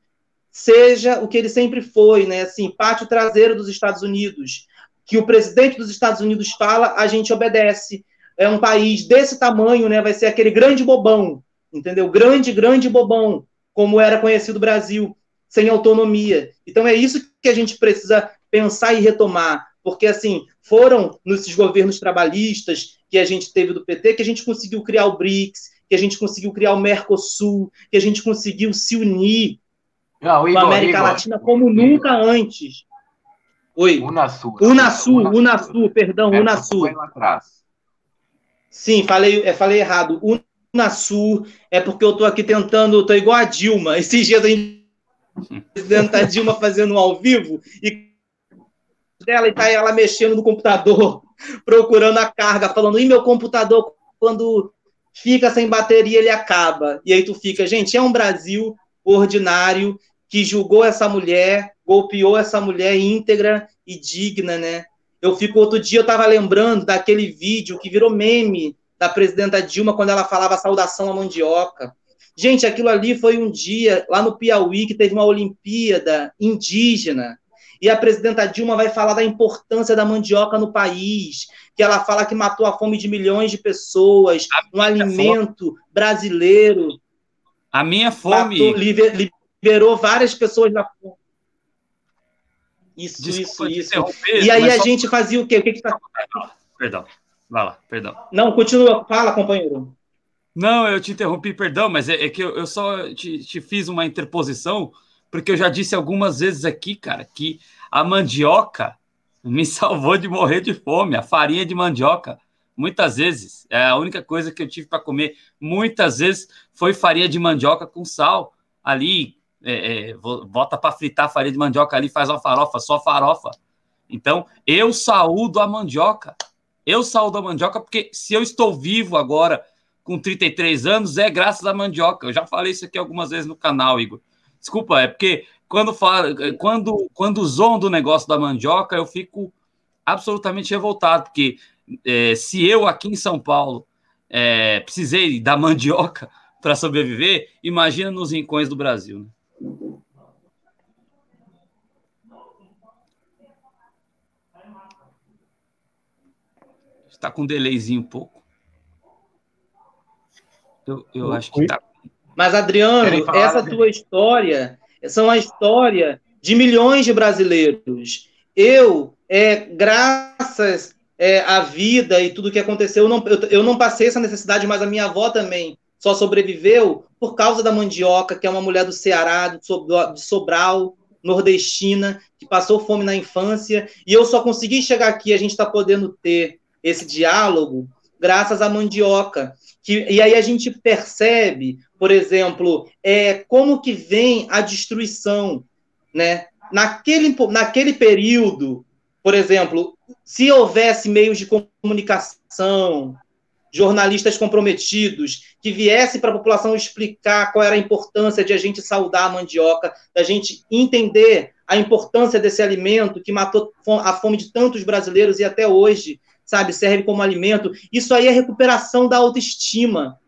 seja o que ele sempre foi, né? Assim, pátio traseiro dos Estados Unidos. Que o presidente dos Estados Unidos fala, a gente obedece. É um país desse tamanho, né? Vai ser aquele grande bobão, entendeu? Grande, grande bobão, como era conhecido o Brasil sem autonomia. Então é isso que a gente precisa pensar e retomar, porque assim, foram nesses governos trabalhistas que a gente teve do PT que a gente conseguiu criar o BRICS, que a gente conseguiu criar o Mercosul, que a gente conseguiu se unir Não, Igor, com a América Igor, Latina como Igor. nunca antes. Oi. Unasul. Unasul, Unasul, Unasul perdão, Unasul. Sim, falei, é, falei errado. Unasul é porque eu tô aqui tentando, tô igual a Dilma. Esses dias a gente presidente a Dilma fazendo um ao vivo e dela e tá ela mexendo no computador, procurando a carga, falando, e meu computador, quando fica sem bateria, ele acaba. E aí tu fica, gente, é um Brasil ordinário que julgou essa mulher, golpeou essa mulher íntegra e digna, né? Eu fico, outro dia eu tava lembrando daquele vídeo que virou meme da presidenta Dilma quando ela falava saudação à mandioca. Gente, aquilo ali foi um dia lá no Piauí que teve uma Olimpíada indígena. E a presidenta Dilma vai falar da importância da mandioca no país, que ela fala que matou a fome de milhões de pessoas, um alimento fome. brasileiro.
A minha fome.
Matou, liberou várias pessoas da fome. Isso, Desculpa isso, isso. E aí a só... gente fazia o quê? O que, que tá...
Perdão, vai lá, perdão.
Não, continua, fala, companheiro.
Não, eu te interrompi, perdão, mas é, é que eu, eu só te, te, fiz uma interposição, porque eu já disse algumas vezes aqui, cara, que a mandioca me salvou de morrer de fome, a farinha de mandioca. Muitas vezes, é a única coisa que eu tive para comer, muitas vezes, foi farinha de mandioca com sal, ali, é, é, bota para fritar farinha de mandioca ali, faz uma farofa, só farofa. Então, eu saúdo a mandioca. Eu saúdo a mandioca porque se eu estou vivo agora com 33 anos, é graças à mandioca. Eu já falei isso aqui algumas vezes no canal, Igor. Desculpa, é porque quando fala, quando, quando zoam do negócio da mandioca, eu fico absolutamente revoltado, porque é, se eu aqui em São Paulo é, precisei da mandioca para sobreviver, imagina nos rincões do Brasil. Né? Está com um delayzinho um pouco. Eu, eu acho que está.
Mas, Adriano, essa tua história são a história de milhões de brasileiros. Eu, é, graças é, à vida e tudo que aconteceu, eu não, eu, eu não passei essa necessidade, mas a minha avó também só sobreviveu por causa da mandioca, que é uma mulher do Ceará, de Sobral, nordestina, que passou fome na infância, e eu só consegui chegar aqui, a gente está podendo ter esse diálogo graças à mandioca. Que, e aí a gente percebe, por exemplo, é, como que vem a destruição, né? Naquele, naquele período, por exemplo, se houvesse meios de comunicação, jornalistas comprometidos, que viessem para a população explicar qual era a importância de a gente saudar a mandioca, da gente entender a importância desse alimento que matou a fome de tantos brasileiros e até hoje, sabe, serve como alimento. Isso aí é recuperação da autoestima,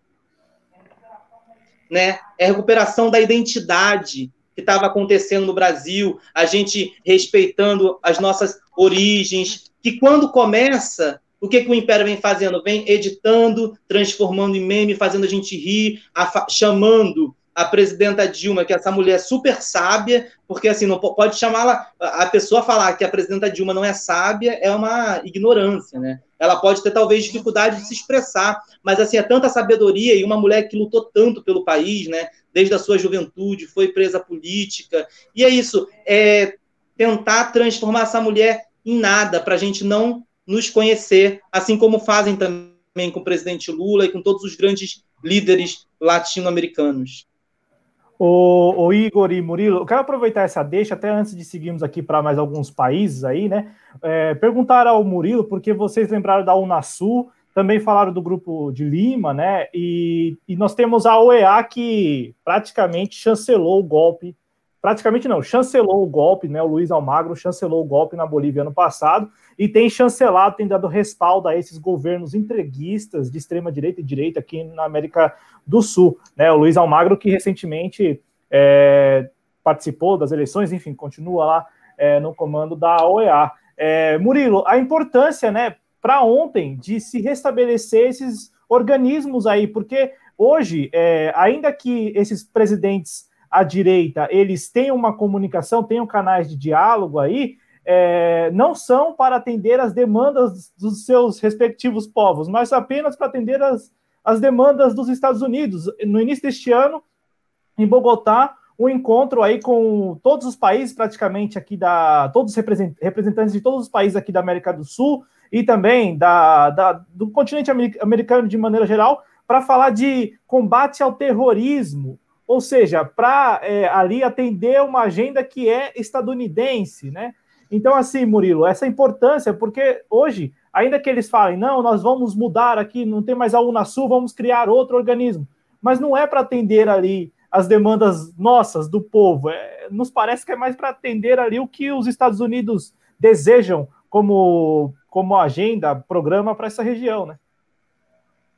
né? É recuperação da identidade que estava acontecendo no Brasil, a gente respeitando as nossas origens, que quando começa o que, que o Império vem fazendo? Vem editando, transformando em meme, fazendo a gente rir, chamando a presidenta Dilma, que é essa mulher super sábia, porque assim, não pode chamá-la, a pessoa falar que a presidenta Dilma não é sábia é uma ignorância, né? Ela pode ter talvez dificuldade de se expressar, mas assim, é tanta sabedoria e uma mulher que lutou tanto pelo país, né? Desde a sua juventude, foi presa política, e é isso, é tentar transformar essa mulher em nada, para a gente não nos conhecer, assim como fazem também com o presidente Lula e com todos os grandes líderes latino-americanos.
O, o, Igor e Murilo, eu quero aproveitar essa deixa, até antes de seguirmos aqui para mais alguns países aí, né? É, perguntar ao Murilo, porque vocês lembraram da Unasul, também falaram do grupo de Lima, né? E, e nós temos a OEA que praticamente chancelou o golpe praticamente não, chancelou o golpe, né? O Luiz Almagro chancelou o golpe na Bolívia ano passado e tem chancelado, tem dado respaldo a esses governos entreguistas de extrema direita e direita aqui na América do Sul, né? O Luiz Almagro que recentemente é, participou das eleições, enfim, continua lá é, no comando da OEA. É, Murilo, a importância, né, para ontem de se restabelecer esses organismos aí, porque hoje, é, ainda que esses presidentes à direita eles têm uma comunicação, tenham canais de diálogo aí, é, não são para atender as demandas dos seus respectivos povos, mas apenas para atender as, as demandas dos Estados Unidos. No início deste ano, em Bogotá, um encontro aí com todos os países, praticamente aqui da. todos os representantes de todos os países aqui da América do Sul e também da, da do continente americano de maneira geral, para falar de combate ao terrorismo, ou seja, para é, ali atender uma agenda que é estadunidense, né? Então, assim, Murilo, essa importância, porque hoje, ainda que eles falem, não, nós vamos mudar aqui, não tem mais a Unasul, vamos criar outro organismo, mas não é para atender ali as demandas nossas, do povo, é, nos parece que é mais para atender ali o que os Estados Unidos desejam como, como agenda, programa para essa região, né?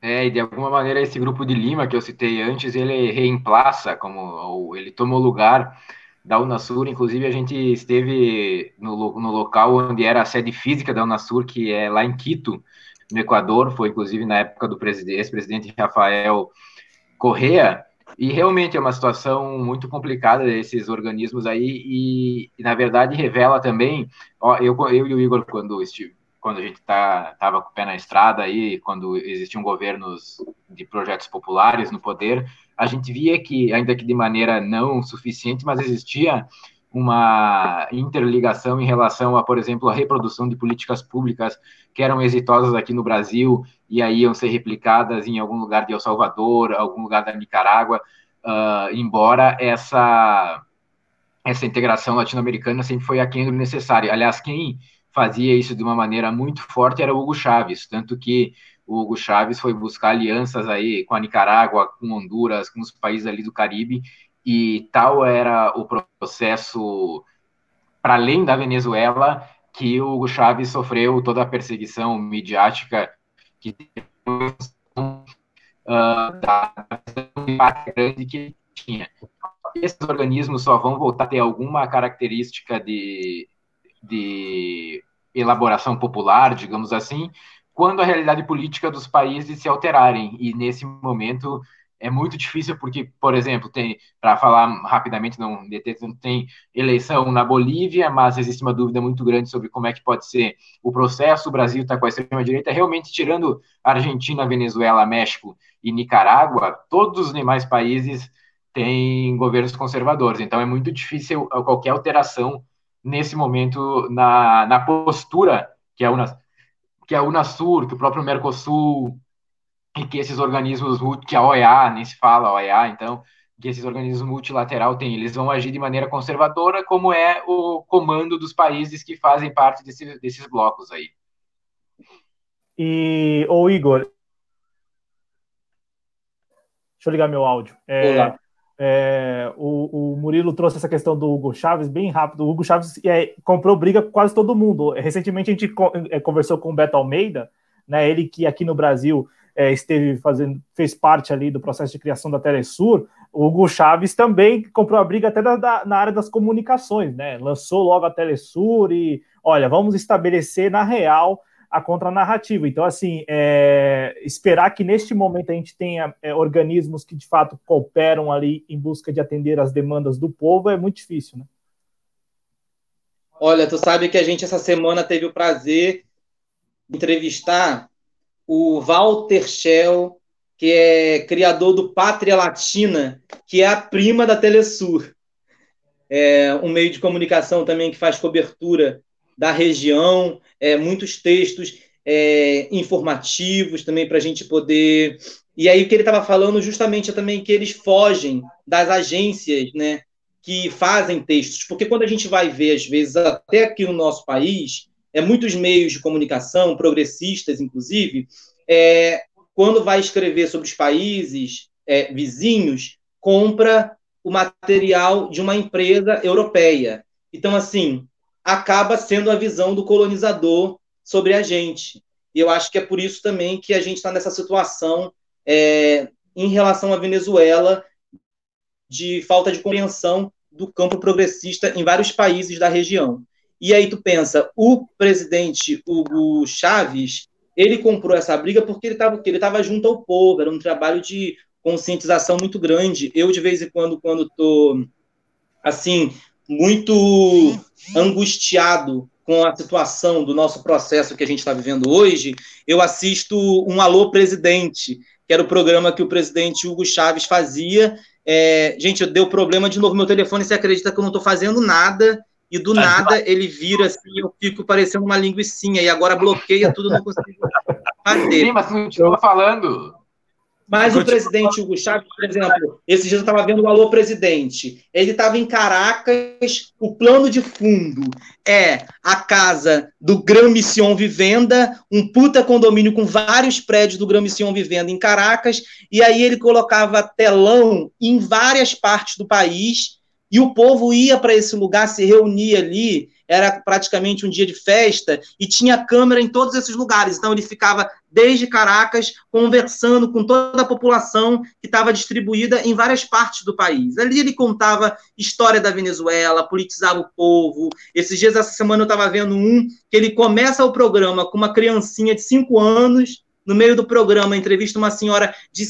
É, e de alguma maneira esse grupo de Lima que eu citei antes, ele reemplaça, como ele tomou lugar da Unasur, inclusive a gente esteve no, no local onde era a sede física da Unasur, que é lá em Quito, no Equador, foi inclusive na época do ex-presidente Rafael Correa, e realmente é uma situação muito complicada desses organismos aí, e, e na verdade revela também, ó, eu, eu e o Igor, quando estive, quando a gente tá, com o pé na estrada aí, quando existiam governos de projetos populares no poder, a gente via que, ainda que de maneira não suficiente, mas existia uma interligação em relação a, por exemplo, a reprodução de políticas públicas que eram exitosas aqui no Brasil e aí iam ser replicadas em algum lugar de El Salvador, algum lugar da Nicarágua, uh, embora essa essa integração latino-americana sempre foi aquém do necessário. Aliás, quem fazia isso de uma maneira muito forte era o Hugo Chávez, tanto que o Hugo Chávez foi buscar alianças aí com a Nicarágua, com Honduras, com os países ali do Caribe, e tal era o processo para além da Venezuela que o Hugo Chávez sofreu toda a perseguição midiática que grande que tinha. Esses organismos só vão voltar a ter alguma característica de, de elaboração popular, digamos assim, quando a realidade política dos países se alterarem. E nesse momento é muito difícil porque, por exemplo, tem, para falar rapidamente, não, tem eleição na Bolívia, mas existe uma dúvida muito grande sobre como é que pode ser o processo. O Brasil está com a extrema-direita, realmente tirando Argentina, Venezuela, México e Nicarágua, todos os demais países têm governos conservadores. Então é muito difícil qualquer alteração nesse momento na, na postura que é uma que a Unasur, que o próprio Mercosul, e que esses organismos, que a OEA, nem se fala OEA, então, que esses organismos multilateral têm, eles vão agir de maneira conservadora, como é o comando dos países que fazem parte desse, desses blocos aí.
E, ô Igor, deixa eu ligar meu áudio. É, Olá. É, o, o, Murilo trouxe essa questão do Hugo Chaves bem rápido. O Hugo Chaves é, comprou briga com quase todo mundo. Recentemente a gente é, conversou com o Beto Almeida, né, ele que aqui no Brasil é, esteve fazendo, fez parte ali do processo de criação da Telesur. O Hugo Chaves também comprou a briga até da, da, na área das comunicações, né? Lançou logo a Telesur e, olha, vamos estabelecer na real a contranarrativa. Então, assim, é, esperar que neste momento a gente tenha é, organismos que de fato cooperam ali em busca de atender as demandas do povo é muito difícil, né?
Olha, tu sabe que a gente essa semana teve o prazer de entrevistar o Walter Schell, que é criador do Pátria Latina, que é a prima da Telesur. É um meio de comunicação também que faz cobertura da região, é, muitos textos é, informativos também para a gente poder. E aí o que ele estava falando justamente é também que eles fogem das agências, né, que fazem textos, porque quando a gente vai ver às vezes até aqui no nosso país, é muitos meios de comunicação progressistas, inclusive, é, quando vai escrever sobre os países é, vizinhos, compra o material de uma empresa europeia. Então, assim, acaba sendo a visão do colonizador sobre a gente. E eu acho que é por isso também que a gente está nessa situação é, em relação à Venezuela de falta de compreensão do campo progressista em vários países da região. E aí tu pensa, o presidente Hugo Chávez, ele comprou essa briga porque ele estava ele junto ao povo, era um trabalho de conscientização muito grande. Eu de vez em quando quando tô assim, muito angustiado com a situação do nosso processo que a gente está vivendo hoje, eu assisto um Alô Presidente, que era o programa que o presidente Hugo Chaves fazia. É, gente, deu problema de novo meu telefone, você acredita que eu não estou fazendo nada, e do nada ele vira assim, eu fico parecendo uma linguiçinha, e agora bloqueia tudo, não consigo
fazer. Sim, mas continua falando.
Mas o presidente Hugo Chávez, por exemplo, esse dia eu estava vendo o Alô Presidente. Ele estava em Caracas, o plano de fundo é a casa do Gran Mission Vivenda, um puta condomínio com vários prédios do Gran Mission Vivenda em Caracas, e aí ele colocava telão em várias partes do país, e o povo ia para esse lugar, se reunia ali, era praticamente um dia de festa e tinha câmera em todos esses lugares. Então ele ficava desde Caracas conversando com toda a população que estava distribuída em várias partes do país. Ali ele contava história da Venezuela, politizava o povo. Esses dias, essa semana, eu estava vendo um que ele começa o programa com uma criancinha de 5 anos. No meio do programa, entrevista uma senhora de,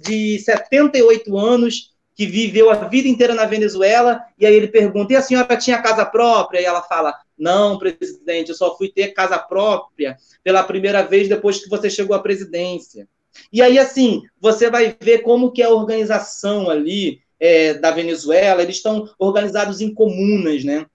de 78 anos que viveu a vida inteira na Venezuela, e aí ele pergunta: e a senhora tinha casa própria? E ela fala: não, presidente, eu só fui ter casa própria pela primeira vez depois que você chegou à presidência. E aí, assim, você vai ver como que é a organização ali é, da Venezuela, eles estão organizados em comunas, né?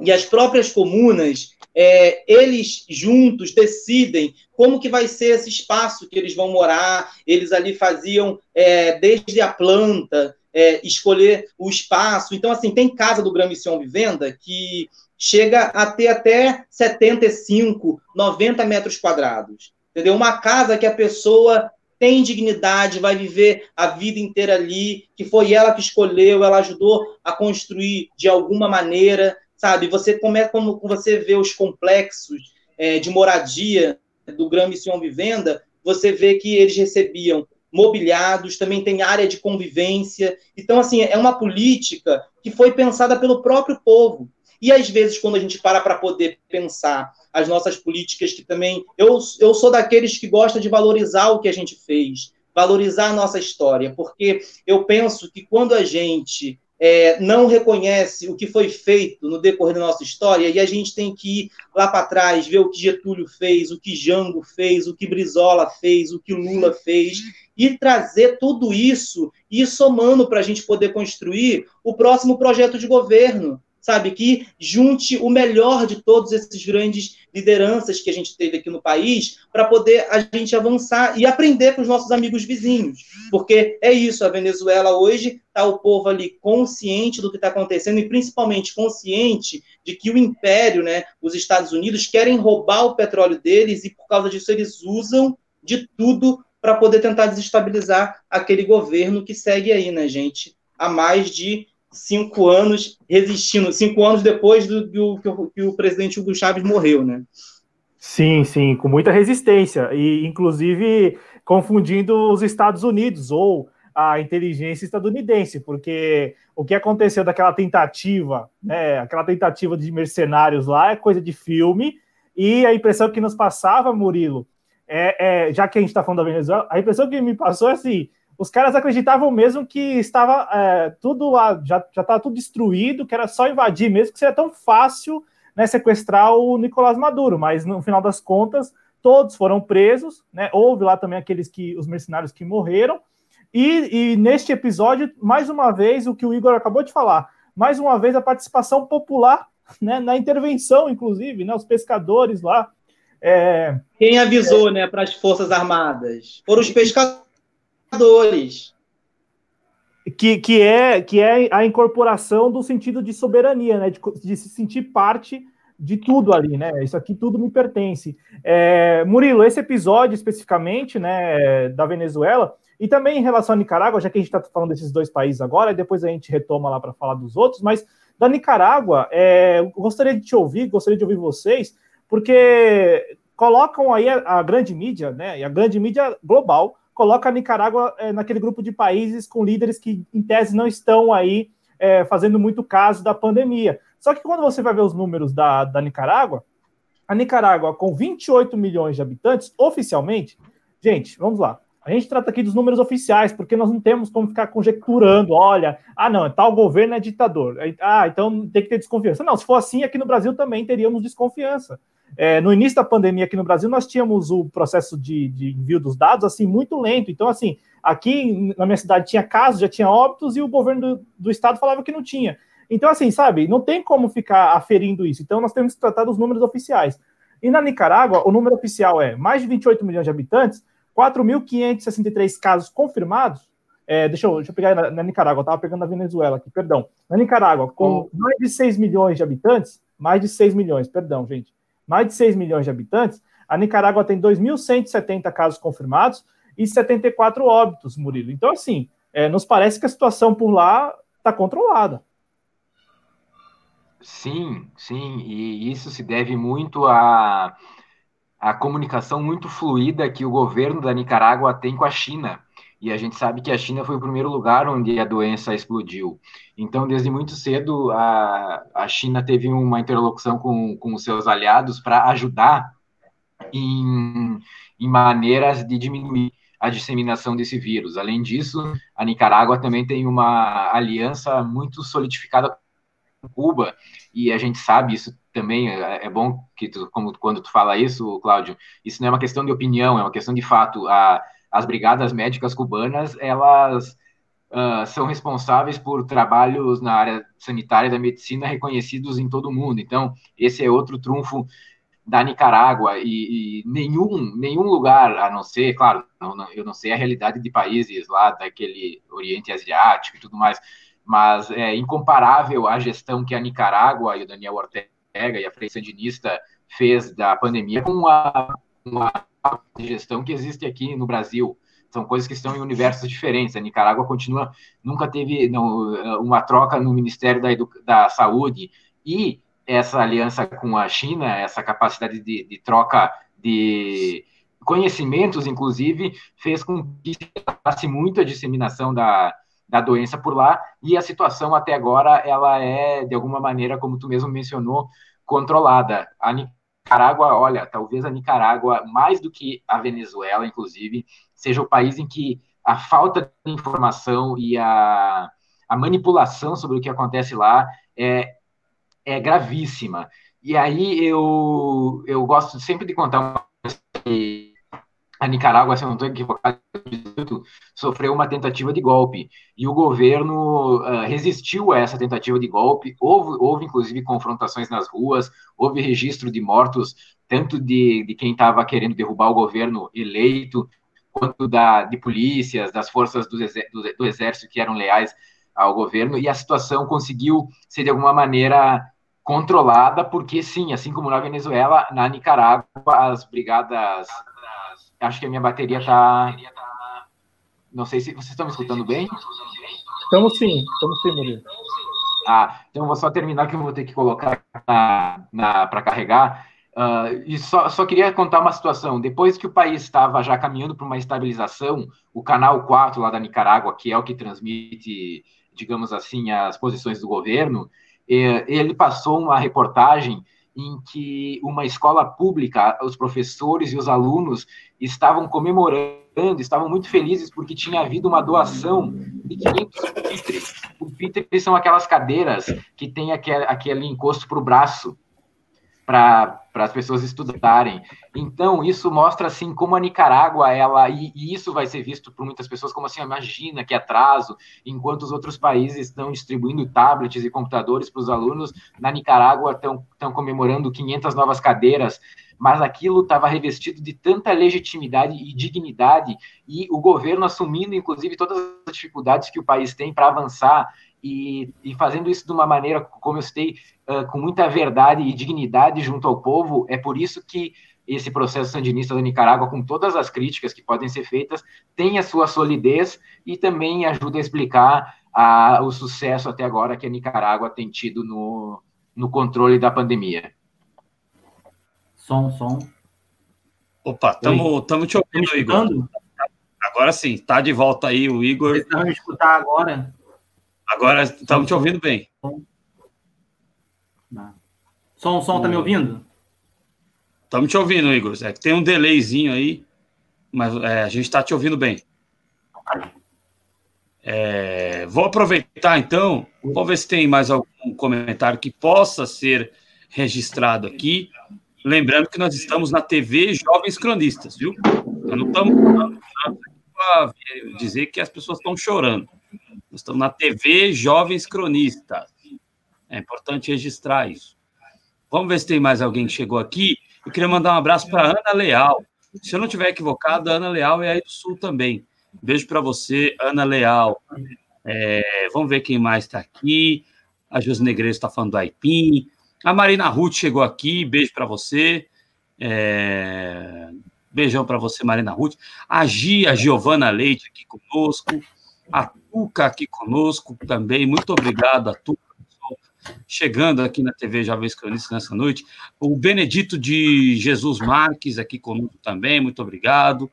E as próprias comunas, é, eles juntos decidem como que vai ser esse espaço que eles vão morar. Eles ali faziam é, desde a planta, é, escolher o espaço. Então, assim, tem casa do Gran Mission Vivenda que chega a ter até 75, 90 metros quadrados. Entendeu? Uma casa que a pessoa tem dignidade, vai viver a vida inteira ali, que foi ela que escolheu, ela ajudou a construir de alguma maneira, sabe? Você como é como você vê os complexos é, de moradia do Gran Mission Vivenda, você vê que eles recebiam mobiliados, também tem área de convivência. Então, assim, é uma política que foi pensada pelo próprio povo. E às vezes, quando a gente para para poder pensar as nossas políticas, que também. Eu, eu sou daqueles que gosta de valorizar o que a gente fez, valorizar a nossa história, porque eu penso que quando a gente é, não reconhece o que foi feito no decorrer da nossa história, e a gente tem que ir lá para trás, ver o que Getúlio fez, o que Jango fez, o que Brizola fez, o que Lula fez, e trazer tudo isso e ir somando para a gente poder construir o próximo projeto de governo sabe? Que junte o melhor de todos esses grandes lideranças que a gente teve aqui no país para poder a gente avançar e aprender com os nossos amigos vizinhos. Porque é isso, a Venezuela hoje está o povo ali consciente do que está acontecendo e principalmente consciente de que o império, né, os Estados Unidos, querem roubar o petróleo deles e por causa disso eles usam de tudo para poder tentar desestabilizar aquele governo que segue aí, né, gente, há mais de cinco anos resistindo, cinco anos depois do, do que, o, que o presidente Hugo Chávez morreu, né?
Sim, sim, com muita resistência, e inclusive confundindo os Estados Unidos ou a inteligência estadunidense, porque o que aconteceu daquela tentativa, né, aquela tentativa de mercenários lá é coisa de filme, e a impressão que nos passava, Murilo, é, é já que a gente está falando da Venezuela, a impressão que me passou é assim, os caras acreditavam mesmo que estava é, tudo lá, já estava tudo destruído, que era só invadir mesmo, que seria tão fácil né, sequestrar o Nicolás Maduro, mas no final das contas, todos foram presos, né? Houve lá também aqueles que, os mercenários que morreram, e, e neste episódio, mais uma vez, o que o Igor acabou de falar, mais uma vez a participação popular né, na intervenção, inclusive, né, os pescadores lá.
É... Quem avisou é... né, para as Forças Armadas? Foram os pescadores
que, que, é, que é a incorporação do sentido de soberania, né? De, de se sentir parte de tudo ali, né? Isso aqui tudo me pertence. É, Murilo, esse episódio especificamente, né, da Venezuela, e também em relação à Nicarágua, já que a gente está falando desses dois países agora, e depois a gente retoma lá para falar dos outros, mas da Nicarágua, é, gostaria de te ouvir, gostaria de ouvir vocês, porque colocam aí a, a grande mídia, né, e a grande mídia global, coloca a Nicarágua é, naquele grupo de países com líderes que, em tese, não estão aí é, fazendo muito caso da pandemia. Só que quando você vai ver os números da, da Nicarágua, a Nicarágua, com 28 milhões de habitantes, oficialmente, gente, vamos lá. A gente trata aqui dos números oficiais, porque nós não temos como ficar conjecturando, olha, ah, não, tal governo é ditador. Ah, então tem que ter desconfiança. Não, se for assim, aqui no Brasil também teríamos desconfiança. É, no início da pandemia aqui no Brasil, nós tínhamos o processo de, de, envio dos dados assim muito lento. Então, assim, aqui na minha cidade tinha casos, já tinha óbitos, e o governo do, do estado falava que não tinha. Então, assim, sabe, não tem como ficar aferindo isso. Então, nós temos que tratar dos números oficiais. E na Nicarágua, o número oficial é mais de 28 milhões de habitantes, 4.563 casos confirmados. É, deixa, eu, deixa eu pegar na, na Nicarágua, eu estava pegando na Venezuela aqui, perdão. Na Nicarágua, com mais de 6 milhões de habitantes, mais de 6 milhões, perdão, gente mais de 6 milhões de habitantes, a Nicarágua tem 2.170 casos confirmados e 74 óbitos, Murilo. Então, assim, é, nos parece que a situação por lá está controlada.
Sim, sim, e isso se deve muito à, à comunicação muito fluida que o governo da Nicarágua tem com a China e a gente sabe que a China foi o primeiro lugar onde a doença explodiu. Então, desde muito cedo, a, a China teve uma interlocução com, com os seus aliados para ajudar em, em maneiras de diminuir a disseminação desse vírus. Além disso, a Nicarágua também tem uma aliança muito solidificada com Cuba, e a gente sabe isso também, é, é bom que tu, como quando tu fala isso, Cláudio, isso não é uma questão de opinião, é uma questão de fato. A, as brigadas médicas cubanas, elas uh, são responsáveis por trabalhos na área sanitária da medicina reconhecidos em todo o mundo. Então, esse é outro trunfo da Nicarágua e, e, nenhum, nenhum lugar, a não ser, claro, não, não, eu não sei a realidade de países lá daquele Oriente Asiático e tudo mais, mas é incomparável a gestão que a Nicarágua e o Daniel Ortega e a Frente Sandinista fez da pandemia com a, uma gestão que existe aqui no Brasil. São coisas que estão em universos diferentes. A Nicarágua continua, nunca teve não, uma troca no Ministério da, da Saúde e essa aliança com a China, essa capacidade de, de troca de conhecimentos, inclusive, fez com que se muito a disseminação da, da doença por lá, e a situação até agora, ela é, de alguma maneira, como tu mesmo mencionou, controlada. A Nicarágua, olha, talvez a Nicarágua, mais do que a Venezuela, inclusive, seja o país em que a falta de informação e a, a manipulação sobre o que acontece lá é, é gravíssima. E aí eu, eu gosto sempre de contar uma a Nicarágua, se eu não estou equivocado, sofreu uma tentativa de golpe e o governo uh, resistiu a essa tentativa de golpe. Houve, houve, inclusive, confrontações nas ruas, houve registro de mortos, tanto de, de quem estava querendo derrubar o governo eleito, quanto da, de polícias, das forças do, do, do exército que eram leais ao governo, e a situação conseguiu ser, de alguma maneira, controlada, porque sim, assim como na Venezuela, na Nicarágua, as brigadas. Acho que a minha bateria está. Não sei se vocês estão me escutando bem.
Estamos sim, estamos sim, Murilo.
Ah, então vou só terminar que eu vou ter que colocar na, na para carregar. Uh, e só, só queria contar uma situação. Depois que o país estava já caminhando para uma estabilização, o canal 4 lá da Nicarágua, que é o que transmite, digamos assim, as posições do governo, é, ele passou uma reportagem em que uma escola pública, os professores e os alunos estavam comemorando, estavam muito felizes porque tinha havido uma doação de 500 pupitres. Pupitres são aquelas cadeiras que tem aquele, aquele encosto para o braço, para as pessoas estudarem. Então, isso mostra, assim, como a Nicarágua, ela, e, e, isso vai ser visto por muitas pessoas como assim, imagina que atraso, enquanto os outros países estão distribuindo tablets e computadores para os alunos, na Nicarágua estão comemorando 500 novas cadeiras, mas aquilo estava revestido de tanta legitimidade e dignidade, e o governo assumindo, inclusive, todas as dificuldades que o país tem para avançar, e, e, fazendo isso de uma maneira, como eu citei, uh, com muita verdade e dignidade junto ao povo, é por isso que esse processo sandinista da Nicarágua, com todas as críticas que podem ser feitas, tem a sua solidez e também ajuda a explicar o sucesso até agora que a Nicarágua tem tido no, no controle da pandemia.
Som, som. Opa, estamos te ouvindo, Igor. Agora sim, está de volta aí o Igor. Vocês
estão me escutar agora?
Agora estamos te ouvindo bem.
Som, som, tá me ouvindo?
Estamos te ouvindo, Igor. É que tem um delayzinho aí, mas é, a gente está te ouvindo bem. É, vou aproveitar então, vou ver se tem mais algum comentário que possa ser registrado aqui. Lembrando que nós estamos na TV Jovens Cronistas, viu? Nós não estamos para dizer que as pessoas estão chorando. Nós estamos na TV Jovens Cronistas. É importante registrar isso. Vamos ver se tem mais alguém que chegou aqui. Eu queria mandar um abraço para Ana Leal. Se eu não estiver equivocado, a Ana Leal é aí do Sul também. Beijo para você, Ana Leal. É, vamos ver quem mais está aqui. A Josi Negreiro está falando do Aipim. A Marina Ruth chegou aqui. Beijo para você. É, beijão para você, Marina Ruth. A Gia, Giovana Leite aqui conosco. A Tuca aqui conosco também. Muito obrigado a Tuca chegando aqui na TV Jovens Cronistas nessa noite. O Benedito de Jesus Marques aqui conosco também, muito obrigado.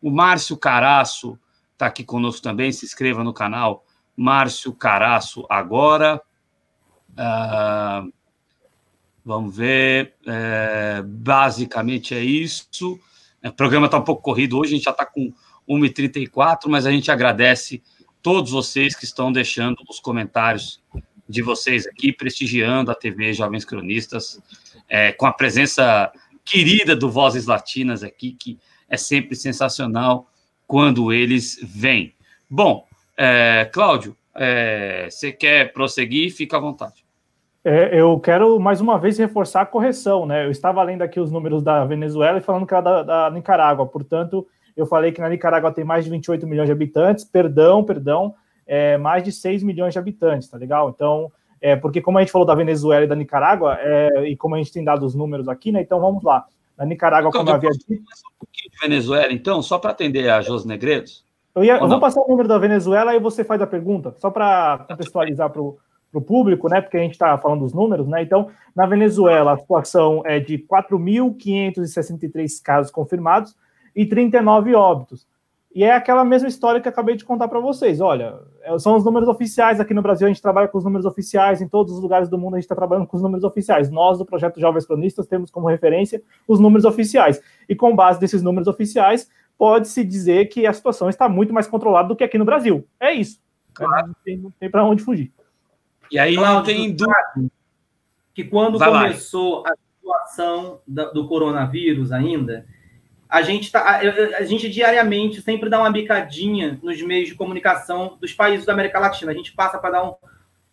O Márcio Caraço está aqui conosco também, se inscreva no canal Márcio Caraço agora. Uh, vamos ver, é, basicamente é isso. O programa está um pouco corrido hoje, a gente já está com 1h34, mas a gente agradece todos vocês que estão deixando os comentários de vocês aqui, prestigiando a TV Jovens Cronistas, é, com a presença querida do Vozes Latinas aqui, que é sempre sensacional quando eles vêm. Bom, é, Cláudio, é, você quer prosseguir? Fica à vontade.
É, eu quero mais uma vez reforçar a correção, né? Eu estava lendo aqui os números da Venezuela e falando que era da, da Nicarágua, portanto, eu falei que na Nicarágua tem mais de 28 milhões de habitantes, perdão, perdão, é, mais de 6 milhões de habitantes, tá legal? Então, é, porque como a gente falou da Venezuela e da Nicarágua, é, e como a gente tem dado os números aqui, né? Então vamos lá. Na Nicarágua, como eu havia dito. Um
pouquinho de Venezuela, então, só para atender a Jos Negredos.
Eu, ia, eu vou passar o número da Venezuela e você faz a pergunta, só para contextualizar para o público, né? Porque a gente está falando dos números, né? Então, na Venezuela, a situação é de 4.563 casos confirmados e 39 óbitos. E é aquela mesma história que acabei de contar para vocês. Olha, é, são os números oficiais. Aqui no Brasil a gente trabalha com os números oficiais. Em todos os lugares do mundo a gente está trabalhando com os números oficiais. Nós, do projeto Jovens Cronistas, temos como referência os números oficiais. E com base nesses números oficiais, pode-se dizer que a situação está muito mais controlada do que aqui no Brasil. É isso. Claro. Não tem, tem para onde fugir.
E aí não tem dúvida.
Que quando Vai começou lá. a situação do coronavírus ainda a gente tá, a, gente diariamente sempre dá uma bicadinha nos meios de comunicação dos países da América Latina. A gente passa para dar um,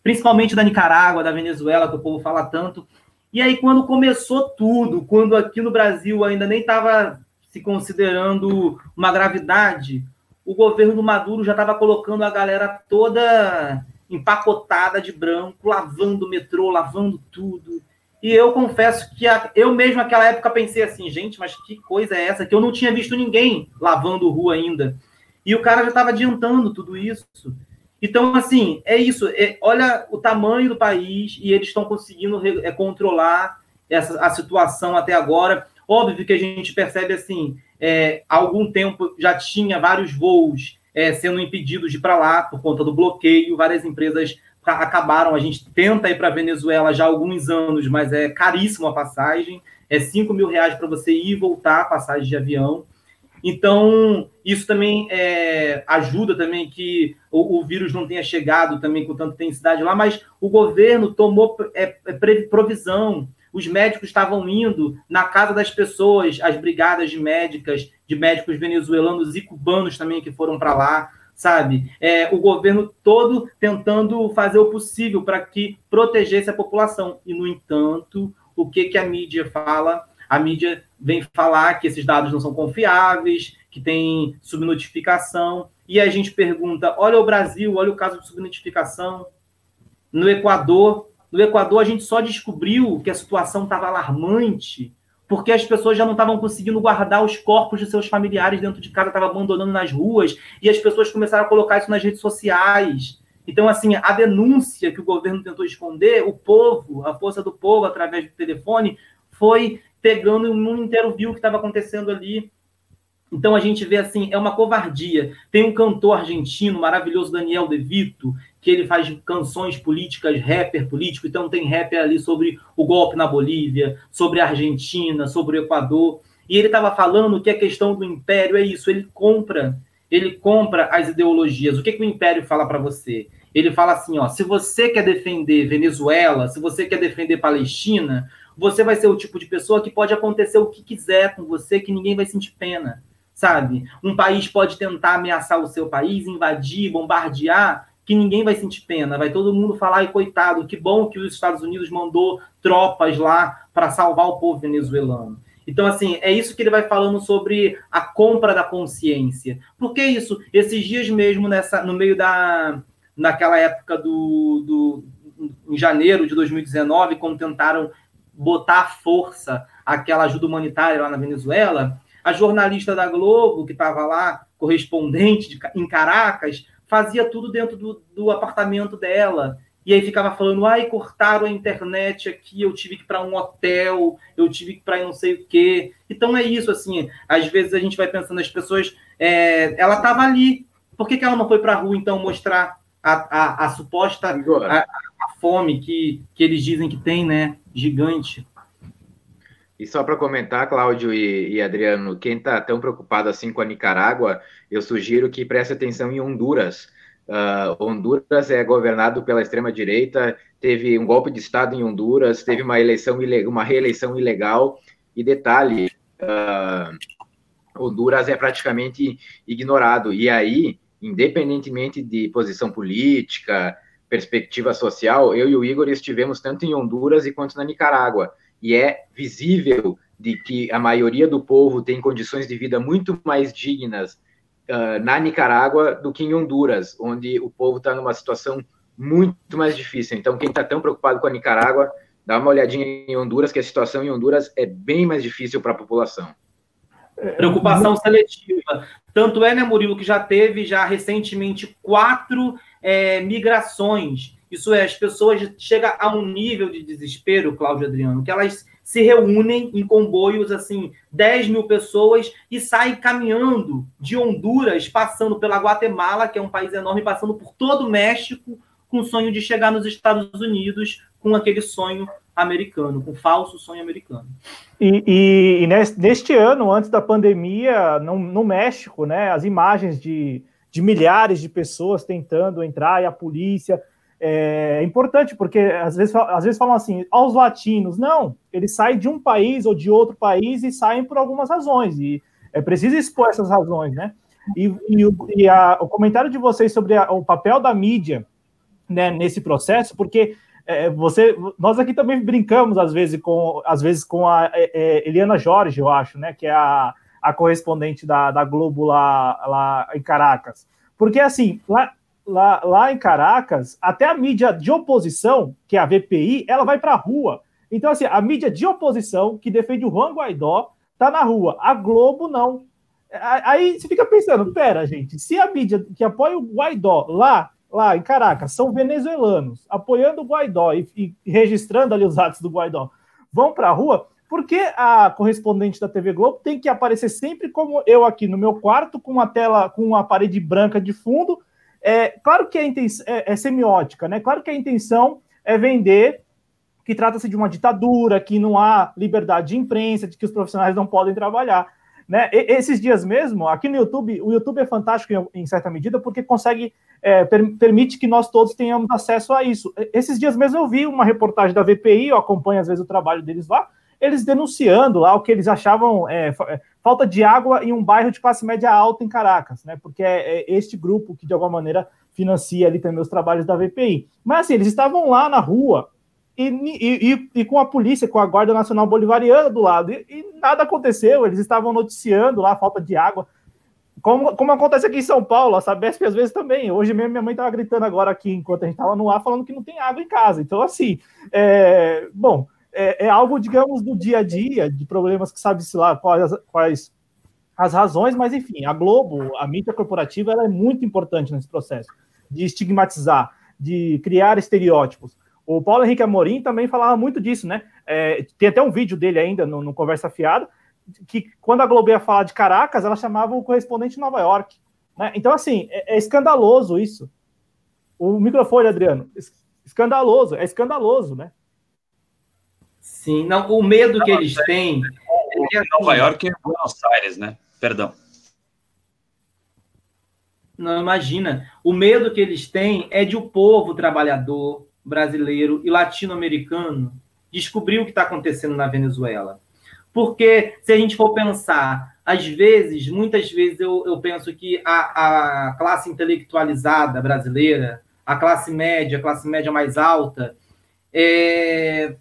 principalmente da Nicarágua, da Venezuela, que o povo fala tanto. E aí, quando começou tudo, quando aqui no Brasil ainda nem estava se considerando uma gravidade, o governo do Maduro já estava colocando a galera toda empacotada de branco, lavando o metrô, lavando tudo. E eu confesso que a, eu mesmo naquela época pensei assim, gente, mas que coisa é essa? Que eu não tinha visto ninguém lavando rua ainda. E o cara já estava adiantando tudo isso. Então, assim, é isso. É, olha o tamanho do país e eles estão conseguindo é, controlar essa, a situação até agora. Óbvio que a gente percebe assim, é, há algum tempo já tinha vários voos é, sendo impedidos de ir para lá por conta do bloqueio, várias empresas acabaram. A gente tenta ir para a Venezuela já há alguns anos, mas é caríssimo a passagem. É 5 mil reais para você ir e voltar a passagem de avião. Então, isso também é, ajuda também que o, o, vírus não tenha chegado também com tanta intensidade lá, mas o governo tomou é, é provisão. Os médicos estavam indo na casa das pessoas, as brigadas de médicas, de médicos venezuelanos e cubanos também que foram para lá sabe? É, o governo todo tentando fazer o possível para que protegesse a população. E, no entanto, o que, que a mídia fala? A mídia vem falar que esses dados não são confiáveis, que tem subnotificação, e a gente pergunta: olha o Brasil, olha o caso de subnotificação. No Equador, no Equador a gente só descobriu que a situação estava alarmante porque as pessoas já não estavam conseguindo guardar os corpos de seus familiares dentro de casa, estavam abandonando nas ruas, e as pessoas começaram a colocar isso nas redes sociais. Então, assim, a denúncia que o governo tentou esconder, o povo, a força do povo, através do telefone, foi pegando e o mundo inteiro viu o que estava acontecendo ali. Então a gente vê assim, é uma covardia. Tem um cantor argentino maravilhoso, Daniel De Vito, que ele faz canções políticas, rapper político, então tem rapper ali sobre o golpe na Bolívia, sobre a Argentina, sobre o Equador. E ele estava falando que a questão do império é isso, ele compra, ele compra as ideologias. O que, que o império fala para você? Ele fala assim, ó, se você quer defender Venezuela, se você quer defender Palestina, você vai ser o tipo de pessoa que pode acontecer o que quiser com você, que ninguém vai sentir pena sabe? Um país pode tentar ameaçar o seu país, invadir, bombardear, que ninguém vai sentir pena, vai todo mundo falar, e coitado, que bom que os Estados Unidos mandou tropas lá para salvar o povo venezuelano. Então, assim, é isso que ele vai falando sobre a compra da consciência. Por que isso? Esses dias mesmo, nessa, no meio da. naquela época do, do. em janeiro de 2019, quando tentaram botar à força aquela ajuda humanitária lá na Venezuela, a jornalista da Globo, que estava lá, correspondente de, em Caracas, fazia tudo dentro do, do, apartamento dela. E aí ficava falando, ai, cortaram a internet aqui, eu tive que ir para um hotel, eu tive que ir para não sei o quê. Então é isso, assim, às vezes a gente vai pensando, as pessoas, é, ela estava ali, por que, que ela não foi para a rua, então, mostrar a, a, a suposta a, a, fome que, que eles dizem que tem, né, gigante?
E só para comentar, Cláudio e, e Adriano, quem está tão preocupado assim com a Nicarágua, eu sugiro que preste atenção em Honduras. Uh, Honduras é governado pela extrema-direita, teve um golpe de Estado em Honduras, teve uma eleição uma reeleição ilegal, e detalhe, uh, Honduras é praticamente ignorado. E aí, independentemente de posição política, perspectiva social, eu e o Igor estivemos tanto em Honduras quanto na Nicarágua, e é visível de que a maioria do povo tem condições de vida muito mais dignas uh, na Nicarágua do que em Honduras, onde o povo está numa situação muito mais difícil. Então, quem está tão preocupado com a Nicarágua, dá uma olhadinha em Honduras, que a situação em Honduras é bem mais difícil para a população.
Preocupação seletiva. Tanto é, né, Murilo, que já teve já recentemente quatro é, migrações. Isso é, as pessoas chegam a um nível de desespero, Cláudio Adriano, que elas se reúnem em comboios, assim, 10 mil pessoas e saem caminhando de Honduras, passando pela Guatemala, que é um país enorme, passando por todo o México, com o sonho de chegar nos Estados Unidos com aquele sonho americano, com falso sonho americano.
E, e, e neste ano, antes da pandemia, no, no México, né, as imagens de, de milhares de pessoas tentando entrar e a polícia. É, importante, porque às vezes, às vezes falam assim, aos latinos, não, eles saem de um país ou de outro país e saem por algumas razões, e é preciso expor essas razões, né? E, e, e a, o comentário de vocês sobre a, o papel da mídia né, nesse processo, porque é, você, nós aqui também brincamos às vezes com, às vezes com a é, é, Eliana Jorge, eu acho, né, que é a, a correspondente da, da Globo lá, lá em Caracas, porque assim lá, lá, lá em Caracas até a mídia de oposição, que é a VPI, ela vai para a rua. Então assim, a mídia de oposição que defende o Juan Guaidó tá na rua, a Globo não. Aí você fica pensando, pera, gente, se a mídia que apoia o Guaidó lá lá em Caracas são venezuelanos apoiando o Guaidó e, e registrando ali os atos do Guaidó, vão para a rua, por que a correspondente da TV Globo tem que aparecer sempre como eu aqui no meu quarto, com uma tela, com uma parede branca de fundo? É, claro que a intenção é, é semiótica, né? Claro que a intenção é vender que trata-se de uma ditadura, que não há liberdade de imprensa, de que os profissionais não podem trabalhar. Né? E, esses dias mesmo, aqui no YouTube, o YouTube é fantástico em, em certa medida porque consegue, é, per, permite que nós todos tenhamos acesso a isso. Esses dias mesmo eu vi uma reportagem da VPI, eu acompanho às vezes o trabalho deles lá, eles denunciando lá o que eles achavam é, é, falta de água em um bairro de classe média alta em Caracas, né? Porque é, é este grupo que de alguma maneira financia ali também os trabalhos da VPI. Mas assim, eles estavam lá na rua e, e, e, com a polícia, com a Guarda Nacional Bolivariana do lado, e, e, nada aconteceu, eles estavam noticiando lá a falta de água, como, como acontece aqui em São Paulo, a Sabesp às vezes também, hoje mesmo minha mãe estava gritando agora aqui, enquanto a gente estava no ar, falando que não tem água em casa, então assim, é, bom, é, é, algo, digamos, do dia a dia, de problemas que sabe-se lá quais, quais as razões, mas enfim, a Globo, a mídia corporativa, ela é muito importante nesse processo, de estigmatizar, de criar estereótipos, o Paulo Henrique Amorim também falava muito disso, né? É, tem até um vídeo dele ainda no, no, Conversa Fiada, que quando a Globo ia falar de Caracas, ela chamava o correspondente de Nova York. Né? Então, assim, é, é, escandaloso isso. O microfone, Adriano, escandaloso, é escandaloso, né?
Sim, não, o medo que eles têm.
É Nova York e Buenos Aires, né? Perdão.
Não, imagina. O medo que eles têm é de o povo trabalhador, brasileiro e latino-americano descobrir o que está acontecendo na Venezuela. Porque, se a gente for pensar, às vezes, muitas vezes eu, eu penso que a, a classe intelectualizada brasileira, a classe média, a classe média mais alta, é,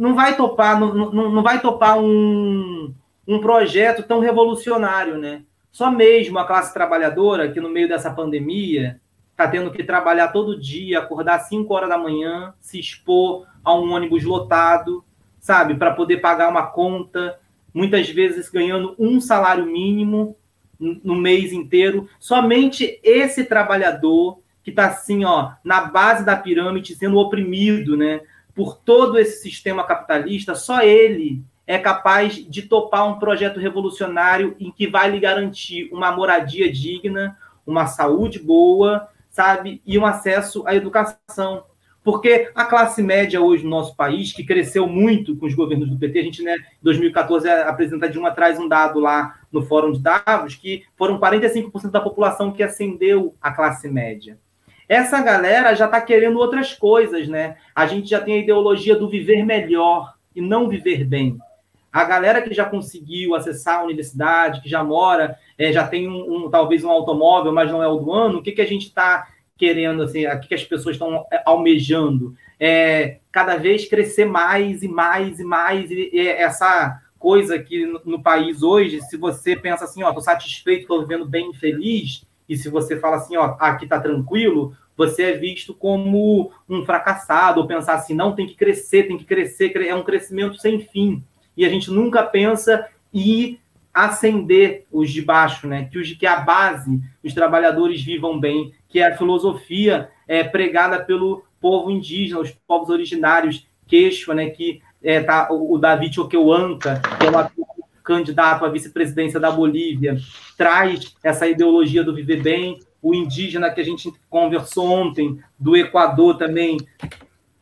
não vai topar, não, não, não vai topar um, um projeto tão revolucionário, né? Só mesmo a classe trabalhadora, que no meio dessa pandemia está tendo que trabalhar todo dia, acordar às 5 horas da manhã, se expor a um ônibus lotado, sabe, para poder pagar uma conta, muitas vezes ganhando um salário mínimo no mês inteiro. Somente esse trabalhador que está assim, ó, na base da pirâmide, sendo oprimido, né, por todo esse sistema capitalista, só ele é capaz de topar um projeto revolucionário em que vai lhe garantir uma moradia digna, uma saúde boa, sabe? E um acesso à educação. Porque a classe média hoje no nosso país, que cresceu muito com os governos do PT, a gente, né, em 2014, apresenta de uma traz um dado lá no Fórum de Davos, que foram 45% da população que ascendeu à classe média. Essa galera já está querendo outras coisas, né? A gente já tem a ideologia do viver melhor e não viver bem. A galera que já conseguiu acessar a universidade, que já mora, é, já tem um, um, talvez um automóvel, mas não é o do ano, o que, que a gente está querendo, assim, o que as pessoas estão é, almejando? É cada vez crescer mais e mais e mais, e, e essa coisa que no, no, país hoje, se você pensa assim, ó, tô satisfeito, tô vivendo bem feliz, e se você fala assim, ó, aqui tá tranquilo, você é visto como um fracassado, ou pensar assim, não, tem que crescer, tem que crescer, é um crescimento sem fim. E a gente nunca pensa em ascender os de baixo, né? Que, os, que a base, os trabalhadores vivam bem, que é a filosofia é, pregada pelo povo indígena, os povos originários, queixo, né? Que é, tá, o, o David Oqueuanca, que é uma candidato à vice-presidência da Bolívia, traz essa ideologia do viver bem. O indígena que a gente conversou ontem, do Equador também,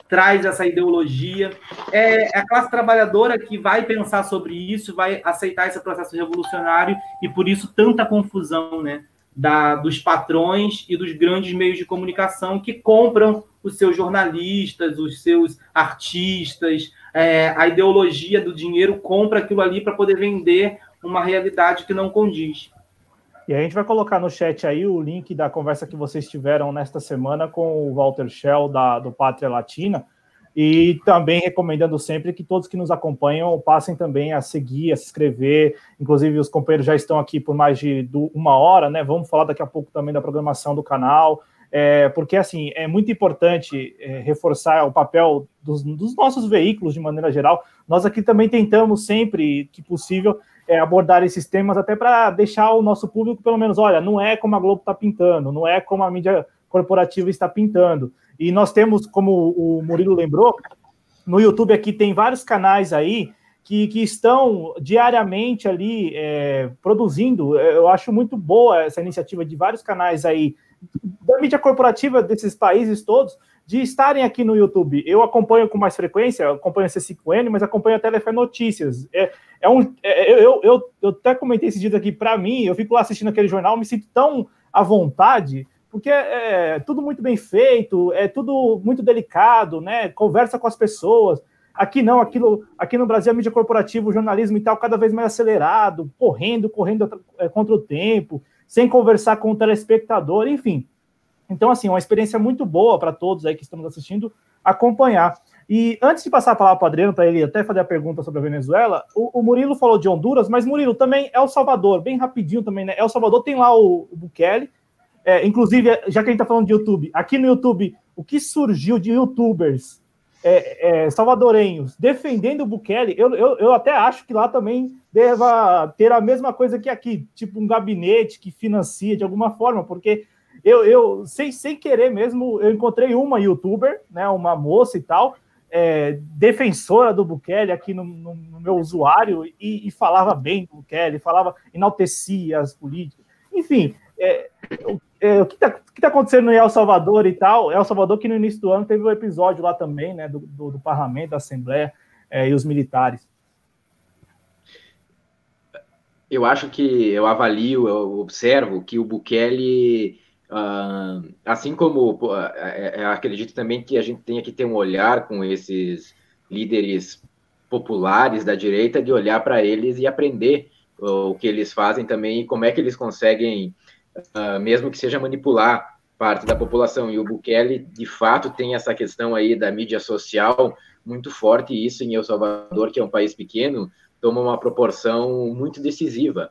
traz essa ideologia. É, é a classe trabalhadora que vai pensar sobre isso, vai aceitar esse processo revolucionário e por isso tanta confusão, né? Da, dos patrões e dos grandes meios de comunicação que compram os seus jornalistas, os seus artistas, é, a ideologia do dinheiro compra aquilo ali para poder vender uma realidade que não condiz.
E a gente vai colocar no chat aí o link da conversa que vocês tiveram nesta semana com o Walter Shell, da, do Pátria Latina, e também recomendando sempre que todos que nos acompanham passem também a seguir, a se inscrever. Inclusive, os companheiros já estão aqui por mais de uma hora, né? Vamos falar daqui a pouco também da programação do canal é, porque assim é muito importante é, reforçar o papel dos, dos, nossos veículos de maneira geral. Nós aqui também tentamos sempre que possível é, abordar esses temas até para deixar o nosso público pelo menos, olha, não é como a Globo está pintando, não é como a mídia corporativa está pintando. E nós temos, como o Murilo lembrou, no YouTube aqui tem vários canais aí que, que, estão diariamente ali é, produzindo. Eu acho muito boa essa iniciativa de vários canais aí da mídia corporativa desses países todos de estarem aqui no YouTube. Eu acompanho com mais frequência, acompanho a C5N, mas acompanho a Telefe Notícias. É, é um, é, eu, eu, eu até comentei esses dias aqui, para mim, eu fico lá assistindo aquele jornal, me sinto tão à vontade, porque é, é tudo muito bem feito, é tudo muito delicado, né? Conversa com as pessoas. Aqui não, aquilo, aqui no Brasil a mídia corporativa, o jornalismo e tal, cada vez mais acelerado, correndo, correndo é, contra o tempo sem conversar com o telespectador, enfim. Então, assim, uma experiência muito boa para todos aí que estamos assistindo acompanhar. E antes de passar a palavra para o Adriano, para ele até fazer a pergunta sobre a Venezuela, o, o, Murilo falou de Honduras, mas Murilo também é o Salvador, bem rapidinho também, né? É o Salvador, tem lá o, o Bukele. É, inclusive, já que a gente está falando de YouTube, aqui no YouTube, o que surgiu de youtubers é, é, salvadorenhos defendendo o Bukele, eu, eu, eu até acho que lá também deva ter a mesma coisa que aqui, tipo um gabinete que financia de alguma forma, porque eu, eu sem, sem querer mesmo, eu encontrei uma youtuber, né, uma moça e tal, é, defensora do Bukele aqui no, no, no meu usuário e, e, falava bem do Bukele, falava, enaltecia as políticas. Enfim, é, é, o que está tá acontecendo em El Salvador e tal? El Salvador, que no início do ano teve um episódio lá também, né, do, do, do parlamento, da Assembleia é, e os militares.
Eu acho que eu avalio, eu observo que o Bukele, uh, assim como uh, acredito também que a gente tenha que ter um olhar com esses líderes populares da direita, de olhar para eles e aprender o que eles fazem também e como é que eles conseguem uh, mesmo que seja manipular parte da população. E o Bukele, de fato, tem essa questão aí da mídia social muito forte, e isso em El Salvador, que é um país pequeno, toma uma proporção muito decisiva,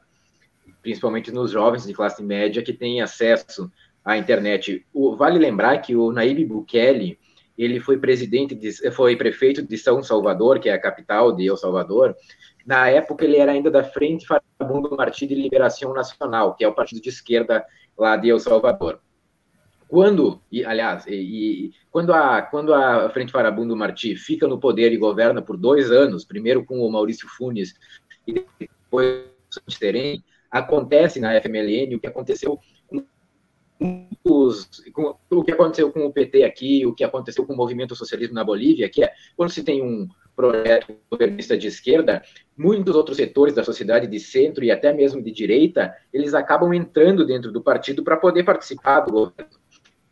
principalmente nos jovens de classe média que têm acesso à internet. O, vale lembrar que o Naíbe Bukele, ele foi presidente, de, foi prefeito de São Salvador, que é a capital de El Salvador. Na época, ele era ainda da Frente Farabundo Martí de Liberação Nacional, que é o partido de esquerda lá de El Salvador. Quando, e, aliás, e, e, quando, a, quando a Frente Farabundo Martí fica no poder e governa por dois anos, primeiro com o Maurício Funes e depois com o Terem, acontece na FMLN o que aconteceu os, com, o que aconteceu com o PT aqui, o que aconteceu com o movimento socialismo na Bolívia, que é quando se tem um projeto governista de esquerda, muitos outros setores da sociedade de centro e até mesmo de direita, eles acabam entrando dentro do partido para poder participar do governo.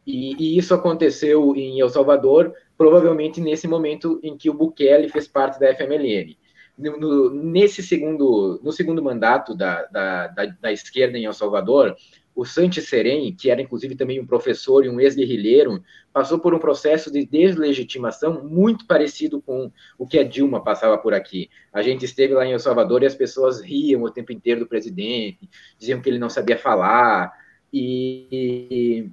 E, e, isso aconteceu em El Salvador, provavelmente nesse momento em que o Bukele fez parte da FMLN. No, no, nesse segundo, no segundo mandato da, da, da, da esquerda em El Salvador, o Santos Serem, que era inclusive também um professor e um ex-guerrilheiro, passou por um processo de deslegitimação muito parecido com o que a Dilma passava por aqui. A gente esteve lá em El Salvador e as pessoas riam o tempo inteiro do presidente, diziam que ele não sabia falar, e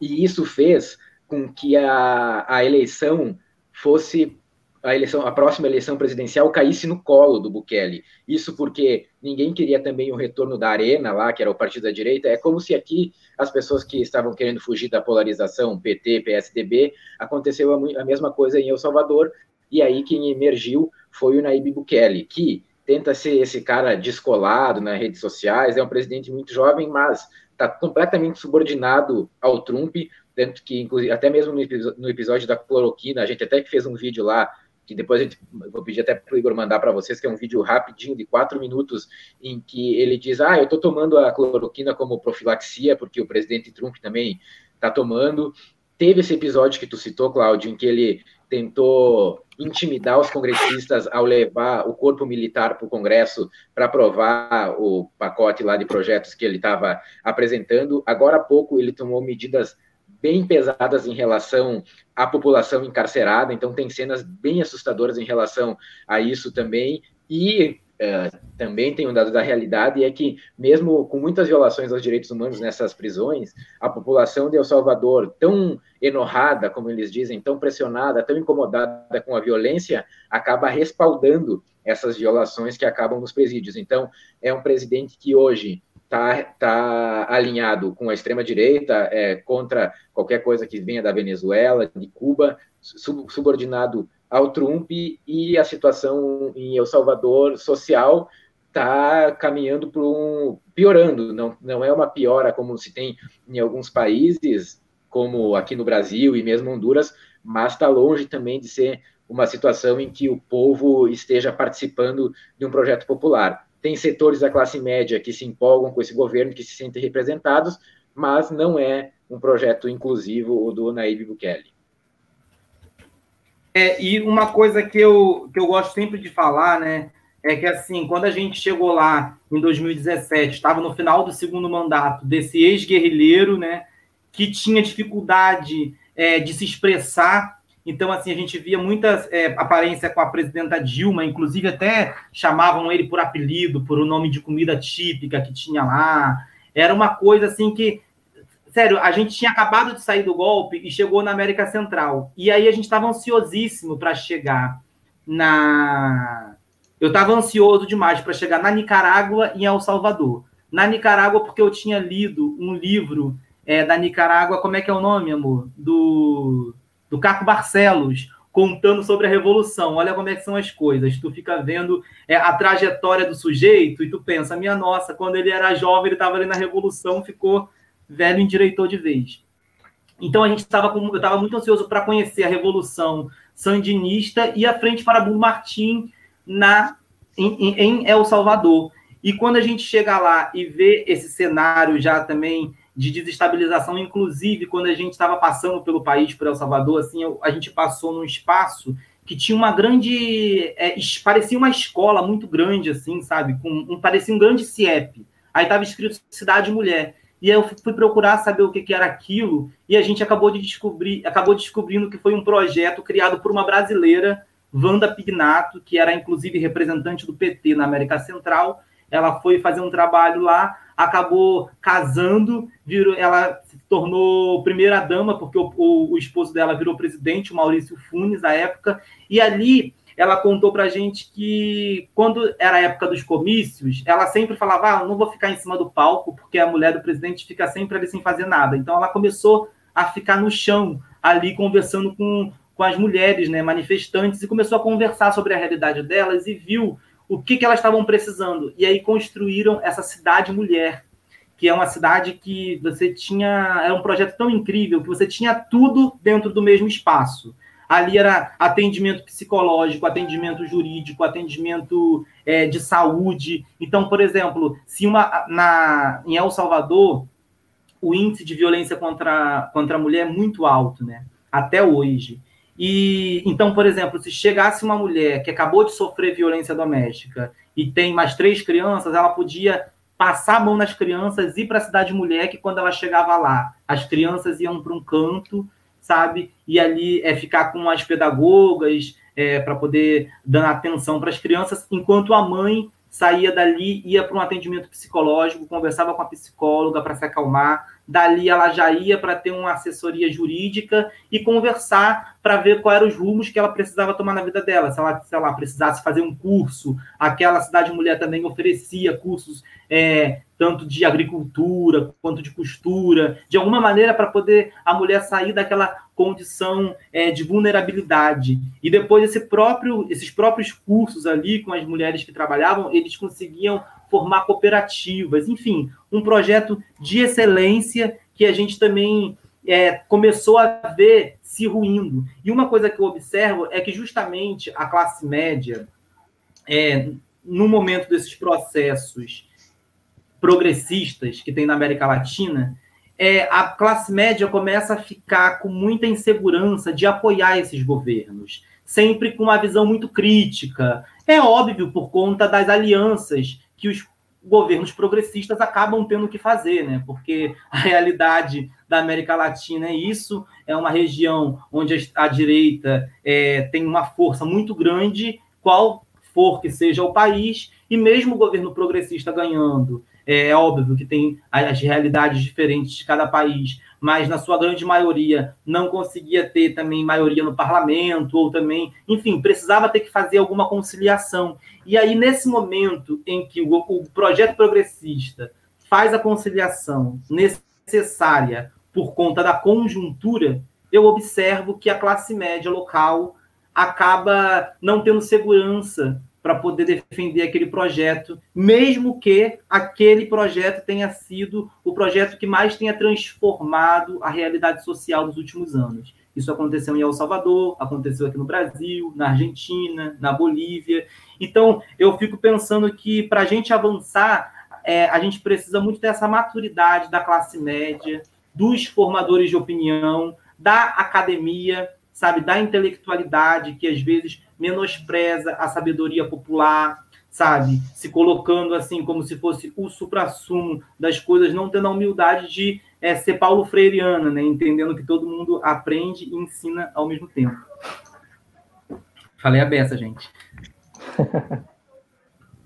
isso fez com que a, a eleição fosse a eleição, a próxima eleição presidencial caísse no colo do Bukele. Isso porque ninguém queria também o retorno da Arena lá, que era o partido da direita. É como se aqui as pessoas que estavam querendo fugir da polarização PT, PSDB, aconteceu a, a mesma coisa em El Salvador. E aí quem emergiu foi o Naíbe Bukele, que tenta ser esse cara descolado nas redes sociais, é um presidente muito jovem, mas está completamente subordinado ao Trump, tanto que, inclusive, até mesmo no, episódio da cloroquina, a gente até que fez um vídeo lá que depois gente, vou pedir até para o Igor mandar para vocês, que é um vídeo rapidinho de quatro minutos, em que ele diz: Ah, eu estou tomando a cloroquina como profilaxia, porque o presidente Trump também está tomando. Teve esse episódio que tu citou, Cláudio, em que ele tentou intimidar os congressistas ao levar o corpo militar para o Congresso para aprovar o pacote lá de projetos que ele estava apresentando. Agora há pouco ele tomou medidas bem pesadas em relação à população encarcerada, então tem cenas bem assustadoras em relação a isso também, e uh, também tem um dado da realidade, é que mesmo com muitas violações aos direitos humanos nessas prisões, a população de El Salvador, tão enorrada, como eles dizem, tão pressionada, tão incomodada com a violência, acaba respaldando essas violações que acabam nos presídios. Então, é um presidente que hoje está tá alinhado com a extrema-direita, é, contra qualquer coisa que venha da Venezuela, de Cuba, sub, subordinado ao Trump, e a situação em El Salvador social está caminhando para um. piorando, não, não é uma piora como se tem em alguns países, como aqui no Brasil e mesmo Honduras, mas está longe também de ser uma situação em que o povo esteja participando de um projeto popular tem setores da classe média que se empolgam com esse governo, que se sentem representados, mas não é um projeto inclusivo o do Naíbe Bukele.
É, e uma coisa que eu, que eu gosto sempre de falar, né, é que assim, quando a gente chegou lá em 2017, estava no final do segundo mandato desse ex-guerrilheiro, né, que tinha dificuldade é, de se expressar então, assim, a gente via muita é, aparência com a presidenta Dilma, inclusive até chamavam ele por apelido, por o nome de comida típica que tinha lá. Era uma coisa assim que. Sério, a gente tinha acabado de sair do golpe e chegou na América Central. E aí a gente estava ansiosíssimo para chegar na. Eu estava ansioso demais para chegar na Nicarágua e em El Salvador. Na Nicarágua, porque eu tinha lido um livro é, da Nicarágua, como é que é o nome, amor? Do do Caco Barcelos, contando sobre a revolução. Olha como é que são as coisas. Tu fica vendo é, a trajetória do sujeito e tu pensa, minha nossa, quando ele era jovem, ele estava ali na revolução, ficou velho endireitou de vez. Então a gente estava eu estava muito ansioso para conhecer a revolução sandinista e a frente para Bruno Martim na em, em El Salvador. E quando a gente chega lá e vê esse cenário já também de desestabilização, inclusive quando a gente estava passando pelo país, por El Salvador, assim, a gente passou num espaço que tinha uma grande, é, parecia uma escola muito grande, assim, sabe, com um, parecia um grande CIEP. Aí estava escrito Cidade Mulher. E eu fui procurar saber o que, que era aquilo, e a gente acabou de descobrir, acabou descobrindo que foi um projeto criado por uma brasileira, Wanda Pignato, que era inclusive representante do PT na América Central. Ela foi fazer um trabalho lá, acabou casando, virou, ela se tornou primeira dama, porque o, o, o esposo dela virou presidente, o Maurício Funes, à época, e ali ela contou para gente que quando era a época dos comícios, ela sempre falava: ah, não vou ficar em cima do palco, porque a mulher do presidente fica sempre ali sem fazer nada. Então ela começou a ficar no chão, ali conversando com, com as mulheres, né, manifestantes, e começou a conversar sobre a realidade delas e viu o que, que elas estavam precisando. E aí construíram essa cidade mulher, que é uma cidade que você tinha. Era um projeto tão incrível que você tinha tudo dentro do mesmo espaço. Ali era atendimento psicológico, atendimento jurídico, atendimento é, de saúde. Então, por exemplo, se uma na, em El Salvador o índice de violência contra, contra a mulher é muito alto, né? Até hoje. E então, por exemplo, se chegasse uma mulher que acabou de sofrer violência doméstica e tem mais três crianças, ela podia passar a mão nas crianças, ir para a Cidade Mulher, que quando ela chegava lá, as crianças iam para um canto, sabe? E ali é ficar com as pedagogas é, para poder dar atenção para as crianças, enquanto a mãe saía dali, ia para um atendimento psicológico, conversava com a psicóloga para se acalmar, dali ela já ia para ter uma assessoria jurídica e conversar para ver quais eram os rumos que ela precisava tomar na vida dela. Se ela, se ela precisasse fazer um curso, aquela cidade mulher também oferecia cursos é, tanto de agricultura quanto de costura, de alguma maneira para poder a mulher sair daquela condição é, de vulnerabilidade. E depois esse próprio, esses próprios cursos ali com as mulheres que trabalhavam, eles conseguiam formar cooperativas, enfim, um projeto de excelência que a gente também é, começou a ver se ruindo. E uma coisa que eu observo é que justamente a classe média, é, no momento desses processos progressistas que tem na América Latina, é, a classe média começa a ficar com muita insegurança de apoiar esses governos, sempre com uma visão muito crítica. É óbvio por conta das alianças que os governos progressistas acabam tendo que fazer, né? Porque a realidade da América Latina é isso, é uma região onde a, direita é, tem uma força muito grande, qual for que seja o país, e mesmo o governo progressista ganhando é, óbvio que tem as realidades diferentes de cada país, mas na sua grande maioria não conseguia ter também maioria no parlamento, ou também, enfim, precisava ter que fazer alguma conciliação. E aí, nesse momento em que o, o projeto progressista faz a conciliação necessária por conta da conjuntura, eu observo que a classe média local acaba não tendo segurança para poder defender aquele projeto, mesmo que aquele projeto tenha sido o projeto que mais tenha transformado a realidade social dos últimos anos. Isso aconteceu em El Salvador, aconteceu aqui no Brasil, na Argentina, na Bolívia. Então, eu fico pensando que para a gente avançar, é, a gente precisa muito dessa maturidade da classe média, dos formadores de opinião, da academia, sabe, da intelectualidade, que às vezes menospreza a sabedoria popular, sabe, se colocando assim como se fosse o suprassumo das coisas, não tendo a humildade de é, ser Paulo Freireana, né, entendendo que todo mundo aprende e ensina ao mesmo tempo. Falei a beça, gente.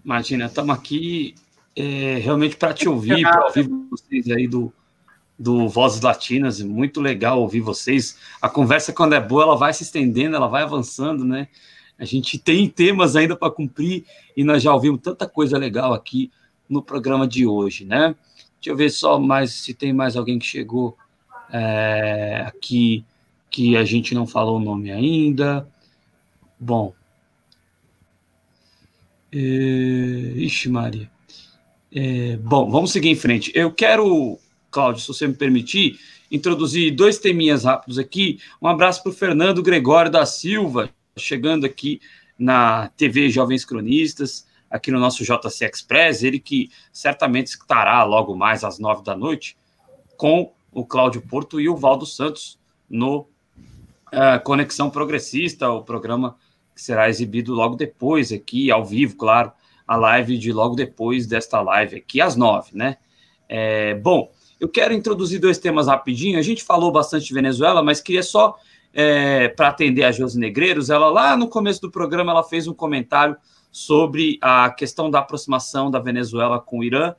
Imagina, estamos aqui é, realmente para te ouvir, para ouvir vocês aí do, do Vozes Latinas, muito legal ouvir vocês. A conversa, quando é boa, ela vai se estendendo, ela vai avançando, né? A gente tem temas ainda para cumprir e nós já ouvimos tanta coisa legal aqui no programa de hoje, né? Deixa eu ver só mais se tem mais alguém que chegou é, aqui que a gente não falou o nome ainda. Bom. É, ixi, Maria. É, bom, vamos seguir em frente. Eu quero Cláudio, se você me permitir, introduzir dois teminhas rápidos aqui. Um abraço para o Fernando Gregório da Silva, chegando aqui na TV Jovens Cronistas, aqui no nosso JC Express, ele que certamente estará logo mais às nove da noite com o Cláudio Porto e o Valdo Santos no uh, Conexão Progressista, o programa que será exibido logo depois aqui, ao vivo, claro, a live de logo depois desta live aqui, às nove, né? É, bom, eu quero introduzir dois temas rapidinho. A gente falou bastante de Venezuela, mas queria só é, para atender a Josi Negreiros. Ela lá no começo do programa ela fez um comentário sobre a questão da aproximação da Venezuela com o Irã.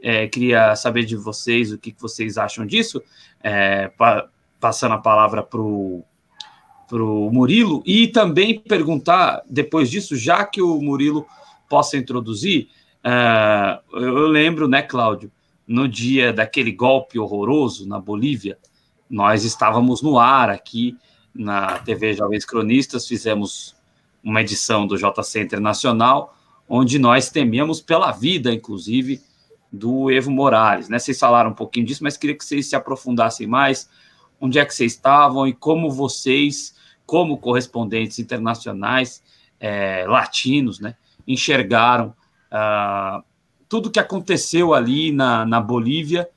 É, queria saber de vocês o que, que vocês acham disso. É, pa, passando a palavra para o Murilo e também perguntar depois disso, já que o Murilo possa introduzir, é, eu lembro, né, Cláudio, no dia daquele golpe horroroso na Bolívia, nós estávamos no ar aqui na TV Jovens Cronistas, fizemos uma edição do JC Internacional, onde nós temíamos pela vida, inclusive, do Evo Morales. Né? Vocês falaram um pouquinho disso, mas queria que vocês se aprofundassem mais. Onde é que vocês estavam e como vocês, como correspondentes internacionais é, latinos, né, enxergaram uh, tudo que aconteceu ali na, na Bolívia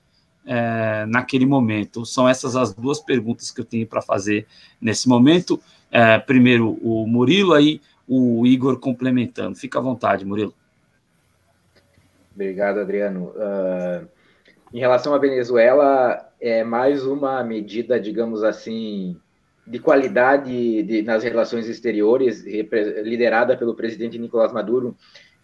é, naquele momento. São essas as duas perguntas que eu tenho para fazer nesse momento. É, primeiro o Murilo, aí o Igor complementando. Fica à vontade, Murilo.
Obrigado, Adriano. Uh, em relação à Venezuela, é mais uma medida, digamos assim, de qualidade de, nas relações exteriores, liderada pelo presidente Nicolás Maduro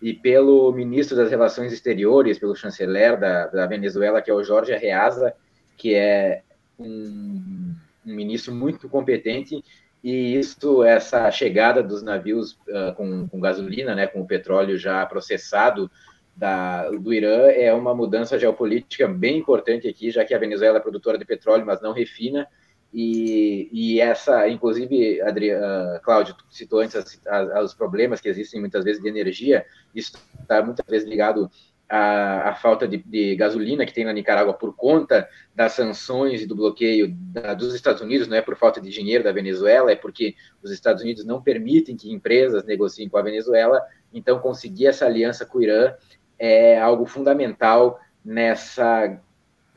e pelo ministro das Relações Exteriores, pelo chanceler da, da Venezuela, que é o Jorge Arreaza, que é um, um, ministro muito competente, e isso, essa chegada dos navios uh, com, com, gasolina, né, com o petróleo já processado da, do Irã, é uma mudança geopolítica bem importante aqui, já que a Venezuela é produtora de petróleo, mas não refina, e, e essa, inclusive, Adriana, Cláudio, citou antes as, as, os problemas que existem muitas vezes de energia, isso está muitas vezes ligado à falta de, de, gasolina que tem na Nicarágua por conta das sanções e do bloqueio da, dos Estados Unidos, não é por falta de dinheiro da Venezuela, é porque os Estados Unidos não permitem que empresas negociem com a Venezuela, então conseguir essa aliança com o Irã é algo fundamental nessa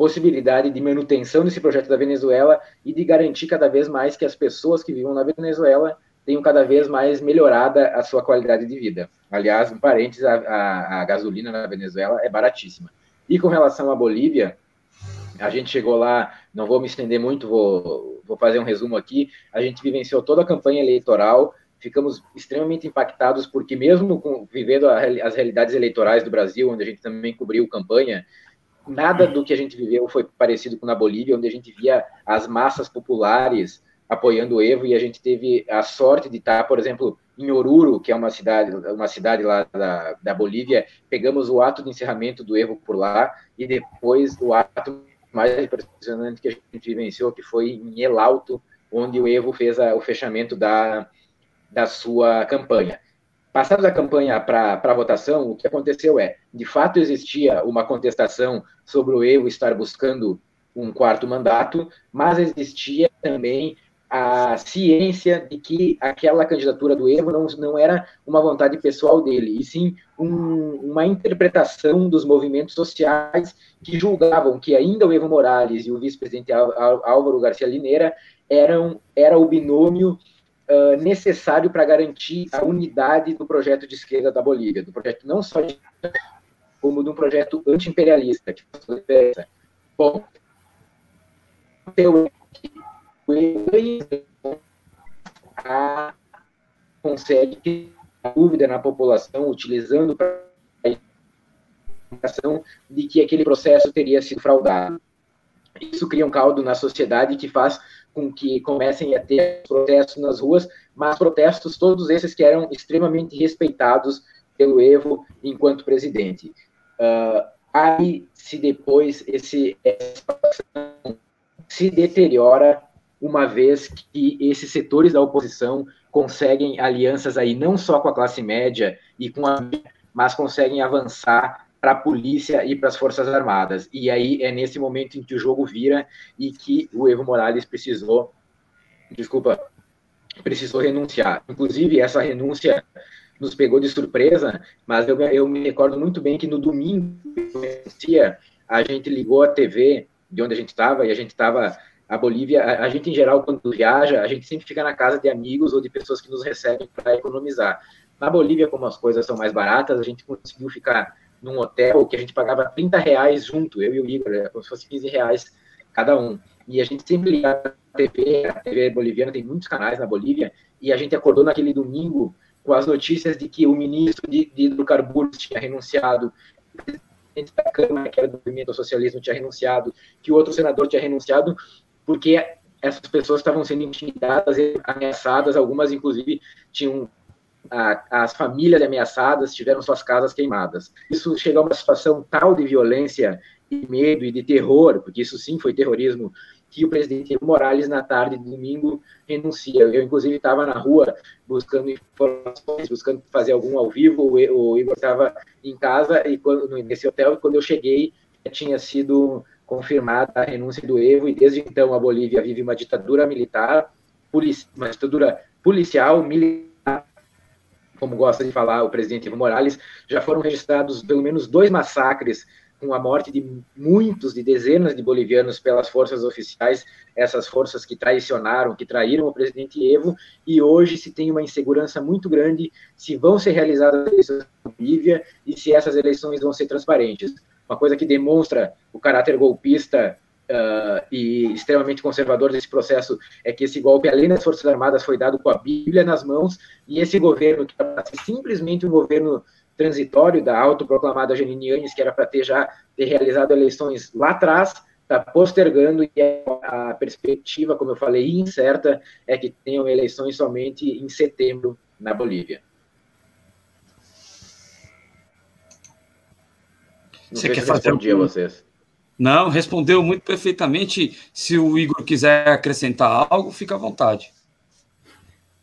possibilidade de manutenção desse projeto da Venezuela e de garantir cada vez mais que as pessoas que vivem na Venezuela tenham cada vez mais melhorada a sua qualidade de vida. Aliás, um parênteses, a, a, a gasolina na Venezuela é baratíssima. E com relação à Bolívia, a gente chegou lá, não vou me estender muito, vou, vou fazer um resumo aqui. A gente vivenciou toda a campanha eleitoral, ficamos extremamente impactados, porque mesmo com, vivendo a, as realidades eleitorais do Brasil, onde a gente também cobriu campanha, nada do que a gente viveu foi parecido com na Bolívia, onde a gente via as massas populares apoiando o Evo e a gente teve a sorte de estar, por exemplo, em Oruro, que é uma cidade, uma cidade lá da, da Bolívia, pegamos o ato de encerramento do Evo por lá e depois o ato mais impressionante que a gente vivenciou, que foi em El Alto, onde o Evo fez a, o fechamento da, da sua campanha. Passada a campanha para a votação, o que aconteceu é, de fato existia uma contestação sobre o Evo estar buscando um quarto mandato, mas existia também a ciência de que aquela candidatura do Evo não, não era uma vontade pessoal dele, e sim um, uma interpretação dos movimentos sociais que julgavam que ainda o Evo Morales e o vice-presidente Álvaro Garcia Lineira eram era o binômio uh, necessário para garantir a unidade do projeto de esquerda da Bolívia, do projeto não só de como de um projeto anti-imperialista. Bom, a consegue a dúvida na população, utilizando para de que aquele processo teria sido fraudado. Isso cria um caldo na sociedade que faz com que comecem a ter protestos nas ruas, mas protestos todos esses que eram extremamente respeitados pelo Evo enquanto presidente. Uh, aí, se depois esse se deteriora, uma vez que esses setores da oposição conseguem alianças aí não só com a classe média e com a mas conseguem avançar para a polícia e para as Forças Armadas. E aí é nesse momento em que o jogo vira e que o Evo Morales precisou, desculpa, precisou renunciar. Inclusive, essa renúncia nos pegou de surpresa, mas eu, eu me recordo muito bem que no domingo, a gente ligou a TV de onde a gente estava, e a gente estava a Bolívia, a, a, gente em geral, quando viaja, a gente sempre fica na casa de amigos ou de pessoas que nos recebem para economizar. Na Bolívia, como as coisas são mais baratas, a gente conseguiu ficar num hotel que a gente pagava 30 reais junto, eu e o Igor, era como se fosse 15 reais cada um. E a gente sempre ligava a TV, a TV boliviana tem muitos canais na Bolívia, e a gente acordou naquele domingo com as notícias de que o ministro de, de hidrocarburos tinha renunciado, o presidente da Câmara, que era do movimento socialismo, tinha renunciado, que o outro senador tinha renunciado, porque essas pessoas estavam sendo intimidadas, ameaçadas, algumas inclusive tinham a, as famílias ameaçadas tiveram suas casas queimadas. Isso chegou a uma situação tal de violência e medo e de terror, porque isso sim foi terrorismo, que o presidente Morales, na tarde de domingo, renuncia. Eu, inclusive, estava na rua buscando informações, buscando fazer algum ao vivo. O Igor estava em casa e quando, nesse hotel, e quando eu cheguei, tinha sido confirmada a renúncia do Evo, e desde então a Bolívia vive uma ditadura militar, uma ditadura policial, militar como gosta de falar o presidente Evo Morales, já foram registrados pelo menos dois massacres com a morte de muitos, de dezenas de bolivianos pelas forças oficiais, essas forças que traicionaram, que traíram o presidente Evo, e hoje se tem uma insegurança muito grande se vão ser realizadas eleições na Bolívia e se essas eleições vão ser transparentes. Uma coisa que demonstra o caráter golpista uh, e extremamente conservador desse processo é que esse golpe, além das Forças Armadas, foi dado com a Bíblia nas mãos, e esse governo, que é simplesmente um governo transitório da autoproclamada Janine Yanes, que era para ter já ter realizado eleições lá atrás, está postergando e a perspectiva, como eu falei, incerta, é que tenham eleições somente em setembro na Bolívia.
Não Você quer fazer um... vocês. Não, respondeu muito perfeitamente. Se o Igor quiser acrescentar algo, fica à vontade.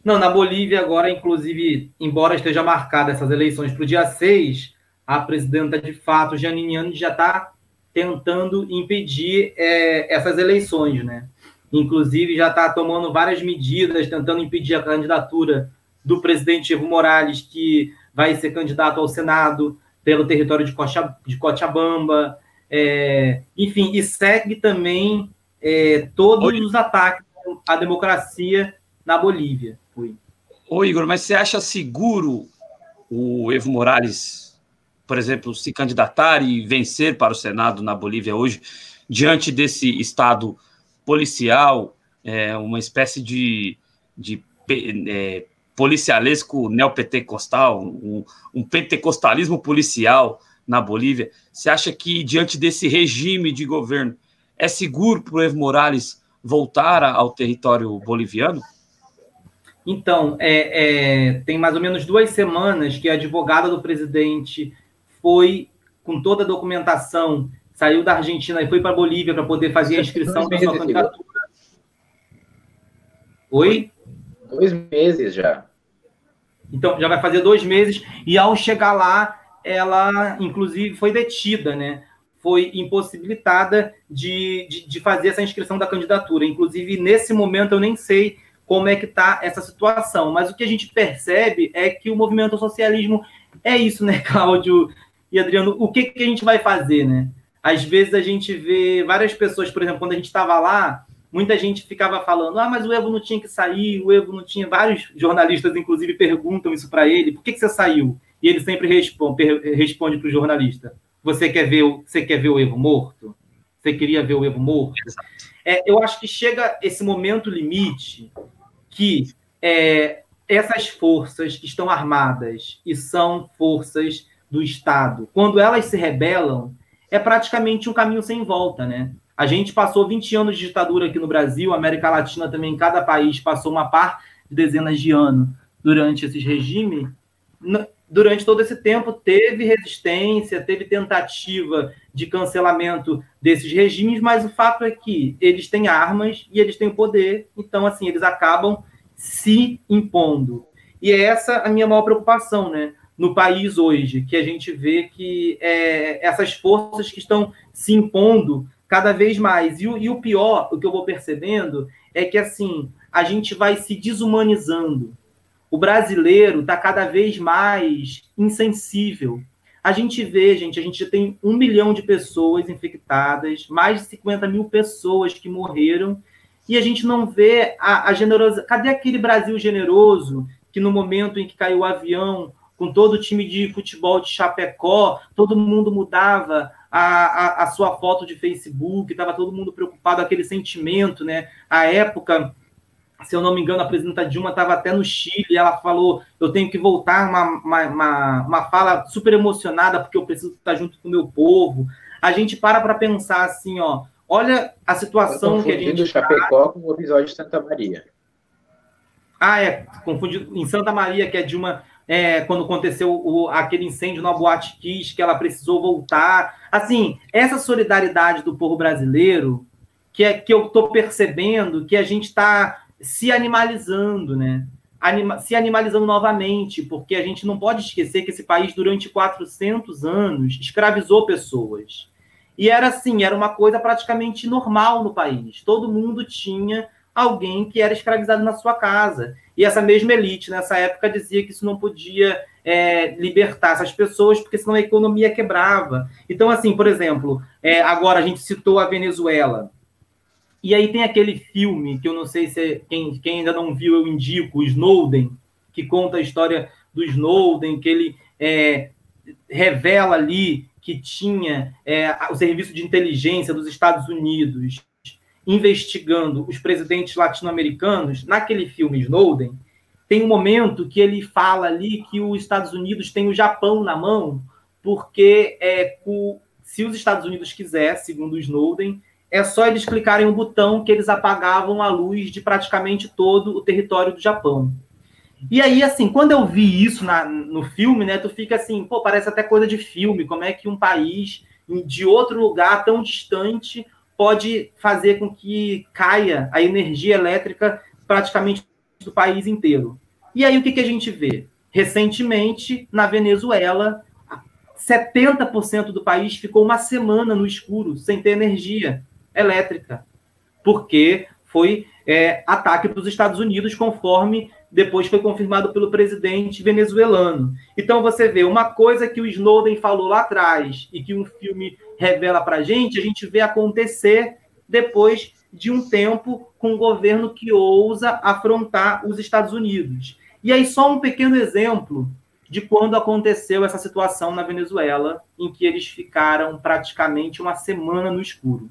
Não, na Bolívia agora, inclusive, embora esteja marcada essas eleições para o dia 6, a presidenta de fato, Janine já está tentando impedir é, essas eleições, né? Inclusive já está tomando várias medidas, tentando impedir a candidatura do presidente Evo Morales, que vai ser candidato ao Senado pelo território de, Cocha, de Cochabamba, é, enfim, e segue também é, todos Oi. os ataques à democracia na Bolívia. Oi.
Ô, Igor, mas você acha seguro o Evo Morales, por exemplo, se candidatar e vencer para o Senado na Bolívia hoje, diante desse Estado policial, é, uma espécie de, de é, policialesco neopentecostal, um, um pentecostalismo policial na Bolívia? Você acha que, diante desse regime de governo, é seguro para o Evo Morales voltar ao território boliviano?
Então, é, é, tem mais ou menos duas semanas que a advogada do presidente foi, com toda a documentação, saiu da Argentina e foi para a Bolívia para poder fazer a inscrição da sua candidatura. Oi?
Dois meses já.
Então, já vai fazer dois meses. E ao chegar lá, ela, inclusive, foi detida, né? Foi impossibilitada de, de, de fazer essa inscrição da candidatura. Inclusive, nesse momento, eu nem sei como é que está essa situação. Mas o que a gente percebe é que o movimento socialismo é isso, né, Cláudio e Adriano? O que, que a gente vai fazer, né? Às vezes a gente vê várias pessoas, por exemplo, quando a gente estava lá, muita gente ficava falando: ah, mas o Evo não tinha que sair, o Evo não tinha. Vários jornalistas, inclusive, perguntam isso para ele: por que, que você saiu? E ele sempre responde, responde para o jornalista: você quer, ver, você quer ver o Evo morto? Você queria ver o Evo morto? É, eu acho que chega esse momento limite que é, essas forças que estão armadas e são forças do Estado, quando elas se rebelam, é praticamente um caminho sem volta, né? A gente passou 20 anos de ditadura aqui no Brasil, América Latina também, cada país passou uma par de dezenas de anos durante esses regimes. Durante todo esse tempo, teve resistência, teve tentativa de cancelamento desses regimes, mas o fato é que eles têm armas e eles têm poder, então, assim, eles acabam se impondo. E é essa a minha maior preocupação, né? No país hoje, que a gente vê que é, essas forças que estão se impondo cada vez mais. E e o pior, o que eu vou percebendo, é que assim, a gente vai se desumanizando. O brasileiro está cada vez mais insensível a gente vê, gente, a gente já tem um milhão de pessoas infectadas, mais de 50 mil pessoas que morreram, e a gente não vê a, a generosidade. Cadê aquele Brasil generoso que no momento em que caiu o avião, com todo o time de futebol de Chapecó, todo mundo mudava a, a, a sua foto de Facebook, estava todo mundo preocupado, aquele sentimento, né? A época se eu não me engano, a presidenta Dilma estava até no Chile, ela falou, eu tenho que voltar, uma, uma, uma, uma fala super emocionada, porque eu preciso estar junto com o meu povo. A gente para para pensar assim, ó, olha a situação que a gente...
o Chapecó tá... com o episódio de Santa Maria.
Ah, é, confundido, em Santa Maria, que é de uma... É, quando aconteceu o, aquele incêndio na Boate Kiss, que ela precisou voltar. Assim, essa solidariedade do povo brasileiro, que, é, que eu estou percebendo que a gente está se animalizando, né? Anima se animalizando novamente, porque a gente não pode esquecer que esse país, durante 400 anos, escravizou pessoas. E era assim, era uma coisa praticamente normal no país. Todo mundo tinha alguém que era escravizado na sua casa. E essa mesma elite, nessa época, dizia que isso não podia é, libertar essas pessoas, porque senão a economia quebrava. Então, assim, por exemplo, é, agora a gente citou a Venezuela. E aí tem aquele filme, que eu não sei se quem, quem ainda não viu, eu indico, Snowden, que conta a história do Snowden, que ele é, revela ali que tinha é, o serviço de inteligência dos Estados Unidos investigando os presidentes latino-americanos, naquele filme Snowden, tem um momento que ele fala ali que os Estados Unidos têm o Japão na mão, porque é, o, se os Estados Unidos quiser, segundo Snowden, é só eles clicarem um botão que eles apagavam a luz de praticamente todo o território do Japão. E aí, assim, quando eu vi isso na, no filme, né, tu fica assim, pô, parece até coisa de filme, como é que um país de outro lugar tão distante pode fazer com que caia a energia elétrica praticamente do país inteiro. E aí o que, que a gente vê? Recentemente, na Venezuela, 70% do país ficou uma semana no escuro, sem ter energia elétrica, porque foi é, ataque para os Estados Unidos, conforme depois foi confirmado pelo presidente venezuelano. Então você vê uma coisa que o Snowden falou lá atrás e que um filme revela para a gente, a gente vê acontecer depois de um tempo com um governo que ousa afrontar os Estados Unidos. E aí só um pequeno exemplo de quando aconteceu essa situação na Venezuela, em que eles ficaram praticamente uma semana no escuro.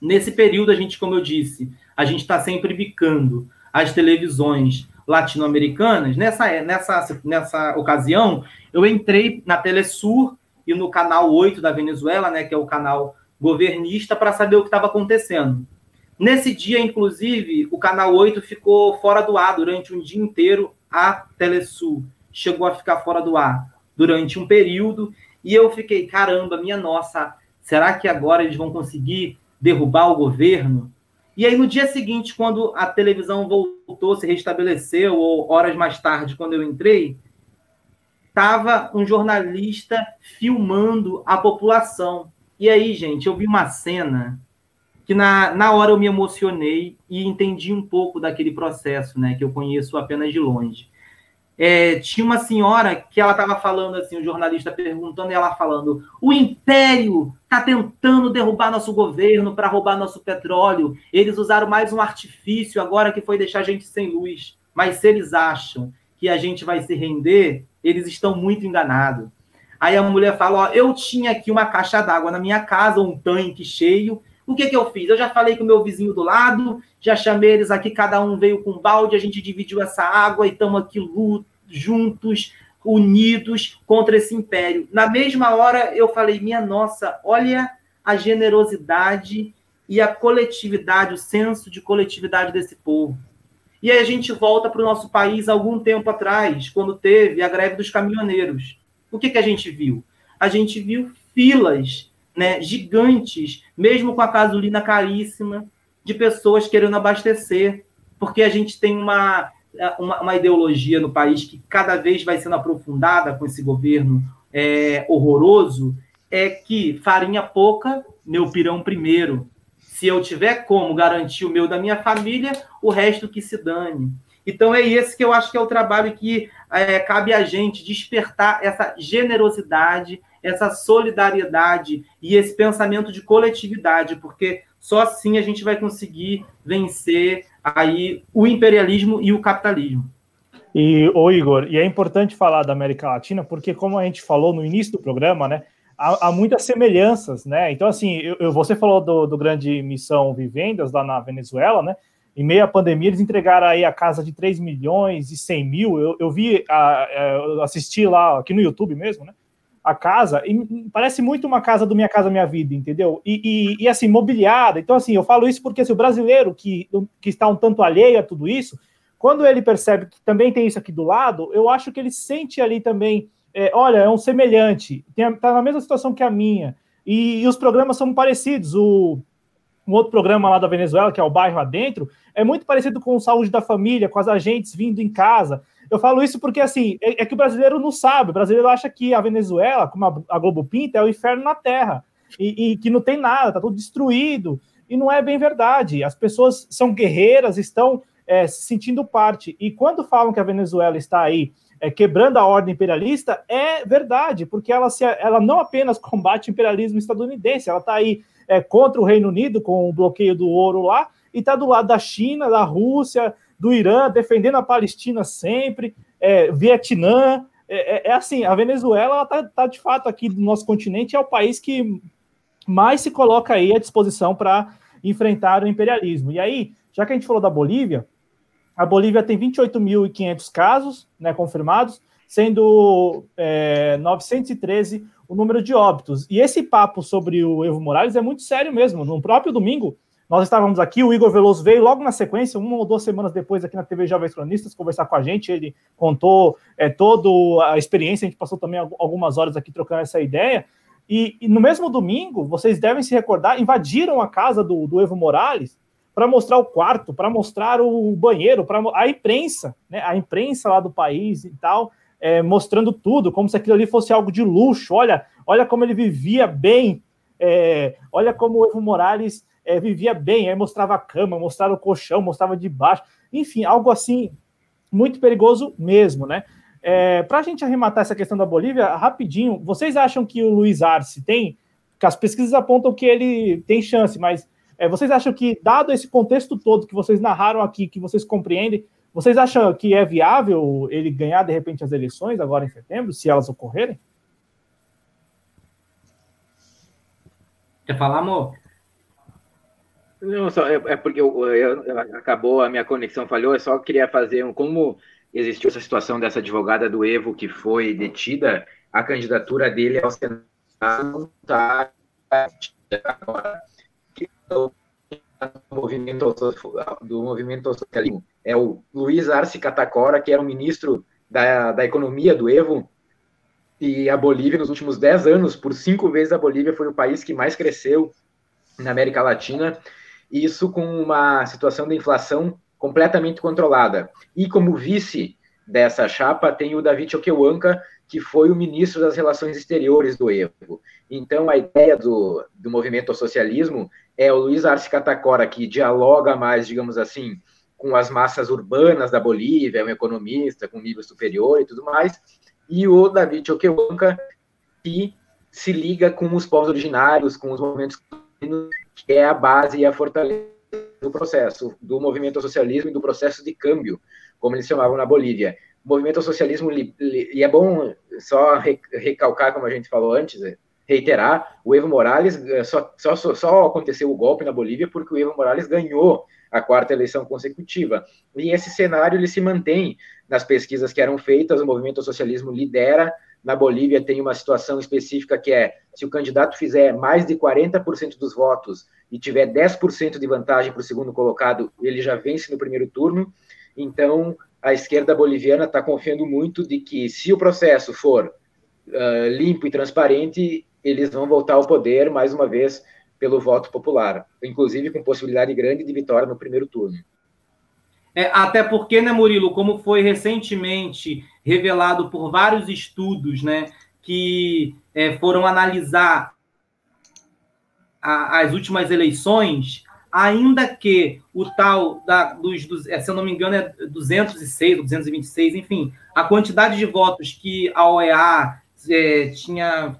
Nesse período, a gente, como eu disse, a gente está sempre bicando as televisões latino-americanas. Nessa, nessa, nessa ocasião, eu entrei na Telesur e no canal 8 da Venezuela, né, que é o canal governista, para saber o que estava acontecendo. Nesse dia, inclusive, o canal 8 ficou fora do ar durante um dia inteiro. A Telesul chegou a ficar fora do ar durante um período. E eu fiquei, caramba, minha nossa, será que agora eles vão conseguir derrubar o governo? E aí, no dia seguinte, quando a televisão voltou, se restabeleceu, ou horas mais tarde, quando eu entrei, estava um jornalista filmando a população. E aí, gente, eu vi uma cena que na, na hora eu me emocionei e entendi um pouco daquele processo, né, que eu conheço apenas de longe. É, tinha uma senhora que ela estava falando assim, o jornalista perguntando e ela falando: o império está tentando derrubar nosso governo para roubar nosso petróleo. Eles usaram mais um artifício agora que foi deixar a gente sem luz. Mas se eles acham que a gente vai se render, eles estão muito enganados. Aí a mulher fala: ó, eu tinha aqui uma caixa d'água na minha casa, um tanque cheio. O que, que eu fiz? Eu já falei com o meu vizinho do lado, já chamei eles aqui, cada um veio com um balde, a gente dividiu essa água e estamos aqui juntos, unidos contra esse império. Na mesma hora eu falei, minha nossa, olha a generosidade e a coletividade, o senso de coletividade desse povo. E aí a gente volta para o nosso país algum tempo atrás, quando teve a greve dos caminhoneiros. O que, que a gente viu? A gente viu filas né, gigantes, mesmo com a gasolina caríssima, de pessoas querendo abastecer, porque a gente tem uma, uma, uma, ideologia no país que cada vez vai sendo aprofundada com esse governo é, horroroso, é que farinha pouca, meu pirão primeiro. Se eu tiver como garantir o meu da minha família, o resto que se dane. Então é esse que eu acho que é o trabalho que é, cabe a gente despertar essa generosidade, essa solidariedade e esse pensamento de coletividade, porque só assim a gente vai conseguir vencer aí o imperialismo e o capitalismo.
E o Igor, e é importante falar da América Latina, porque como a gente falou no início do programa, né, há, há muitas semelhanças, né? Então assim, eu, você falou do, do grande missão Vivendas lá na Venezuela, né? em meio à pandemia, eles entregaram aí a casa de 3 milhões e 100 mil. Eu, eu vi, a, eu assisti lá, aqui no YouTube mesmo, né? A casa, e parece muito uma casa do Minha Casa Minha Vida, entendeu? E, e, e, assim, mobiliada. Então, assim, eu falo isso porque assim, o brasileiro que, que está um tanto alheio a tudo isso, quando ele percebe que também tem isso aqui do lado, eu acho que ele sente ali também, é, olha, é um semelhante, está na mesma situação que a minha. E, e os programas são parecidos. O um outro programa lá da Venezuela, que é o Bairro Adentro, é muito parecido com o Saúde da Família, com as agentes vindo em casa. Eu falo isso porque, assim, é, é que o brasileiro não sabe. O brasileiro acha que a Venezuela, como a, a Globo pinta, é o inferno na Terra. E, e, que não tem nada, tá tudo destruído. E não é bem verdade. As pessoas são guerreiras, estão é, se sentindo parte. E quando falam que a Venezuela está aí é, quebrando a ordem imperialista, é verdade, porque ela, se, ela não apenas combate o imperialismo estadunidense, ela está aí é, contra o Reino Unido, com o bloqueio do ouro lá, e está do lado da China, da Rússia, do Irã, defendendo a Palestina sempre, é, Vietnã. É, é, é assim, a Venezuela está tá, de fato aqui do nosso continente, é o país que mais se coloca aí à disposição para enfrentar o imperialismo. E aí, já que a gente falou da Bolívia, a Bolívia tem 28.500 casos né, confirmados, sendo é, 913 o número de óbitos. E esse papo sobre o Evo Morales é muito sério mesmo. No próprio domingo, nós estávamos aqui, o Igor Veloso veio logo na sequência, uma ou duas semanas depois, aqui na TV Jovens Cronistas, conversar com a gente. Ele contou é, toda a experiência, a gente passou também algumas horas aqui trocando essa ideia. E, e no mesmo domingo, vocês devem se recordar, invadiram a casa do, do Evo Morales para mostrar o quarto, para mostrar o banheiro, para a imprensa, né, a imprensa lá do país e tal, é, mostrando tudo, como se aquilo ali fosse algo de luxo. Olha, olha como ele vivia bem, é, olha como o Evo Morales é, vivia bem. Aí mostrava a cama, mostrava o colchão, mostrava de baixo, enfim, algo assim muito perigoso mesmo, né? É, para a gente arrematar essa questão da Bolívia, rapidinho, vocês acham que o Luiz Arce tem? Que as pesquisas apontam que ele tem chance, mas é, vocês acham que, dado esse contexto todo que vocês narraram aqui, que vocês compreendem, vocês acham que é viável ele ganhar, de repente, as eleições agora em setembro, se elas ocorrerem?
Quer falar, amor?
Não, só, é, é porque eu, eu, eu, acabou, a minha conexão falhou, eu só queria fazer um. Como existiu essa situação dessa advogada do Evo que foi detida, a candidatura dele ao Senado está agora do movimento, socialismo é o Luiz Arce Catacora, que era o ministro da, da Economia do Evo, e a Bolívia, nos últimos 10 anos, por cinco vezes a Bolívia foi o país que mais cresceu na América Latina, isso com uma situação de inflação completamente controlada. E como vice dessa chapa tem o David Choquehuanca, que foi o ministro das Relações Exteriores do Evo. Então, a ideia do, do movimento ao socialismo é o Luiz Arce Catacora, que dialoga mais, digamos assim, com as massas urbanas da Bolívia, é um economista com nível superior e tudo mais, e o David Choquehuanca, que se liga com os povos originários, com os movimentos que é a base e a fortaleza do processo, do movimento socialismo e do processo de câmbio, como eles chamavam na Bolívia. O movimento socialismo, e é bom só recalcar, como a gente falou antes, reiterar, o Evo Morales eh, só, só, só aconteceu o golpe na Bolívia porque o Evo Morales ganhou a quarta eleição consecutiva. E esse cenário ele se mantém nas pesquisas que eram feitas, o movimento socialismo lidera, na Bolívia tem uma situação específica que é, se o candidato fizer mais de 40% dos votos e tiver 10% de vantagem para o segundo colocado, ele já vence no primeiro turno, então a esquerda boliviana está confiando muito de que se o processo for uh, limpo e transparente, eles vão voltar ao poder mais uma vez pelo voto popular, inclusive com possibilidade grande de vitória no primeiro turno.
É, até porque, né, Murilo, como foi recentemente revelado por vários estudos, né, que é, foram analisar a, as últimas eleições, ainda que o tal da, dos, dos é, se eu não me engano, é 206 ou 226, enfim, a quantidade de votos que a OEA é, tinha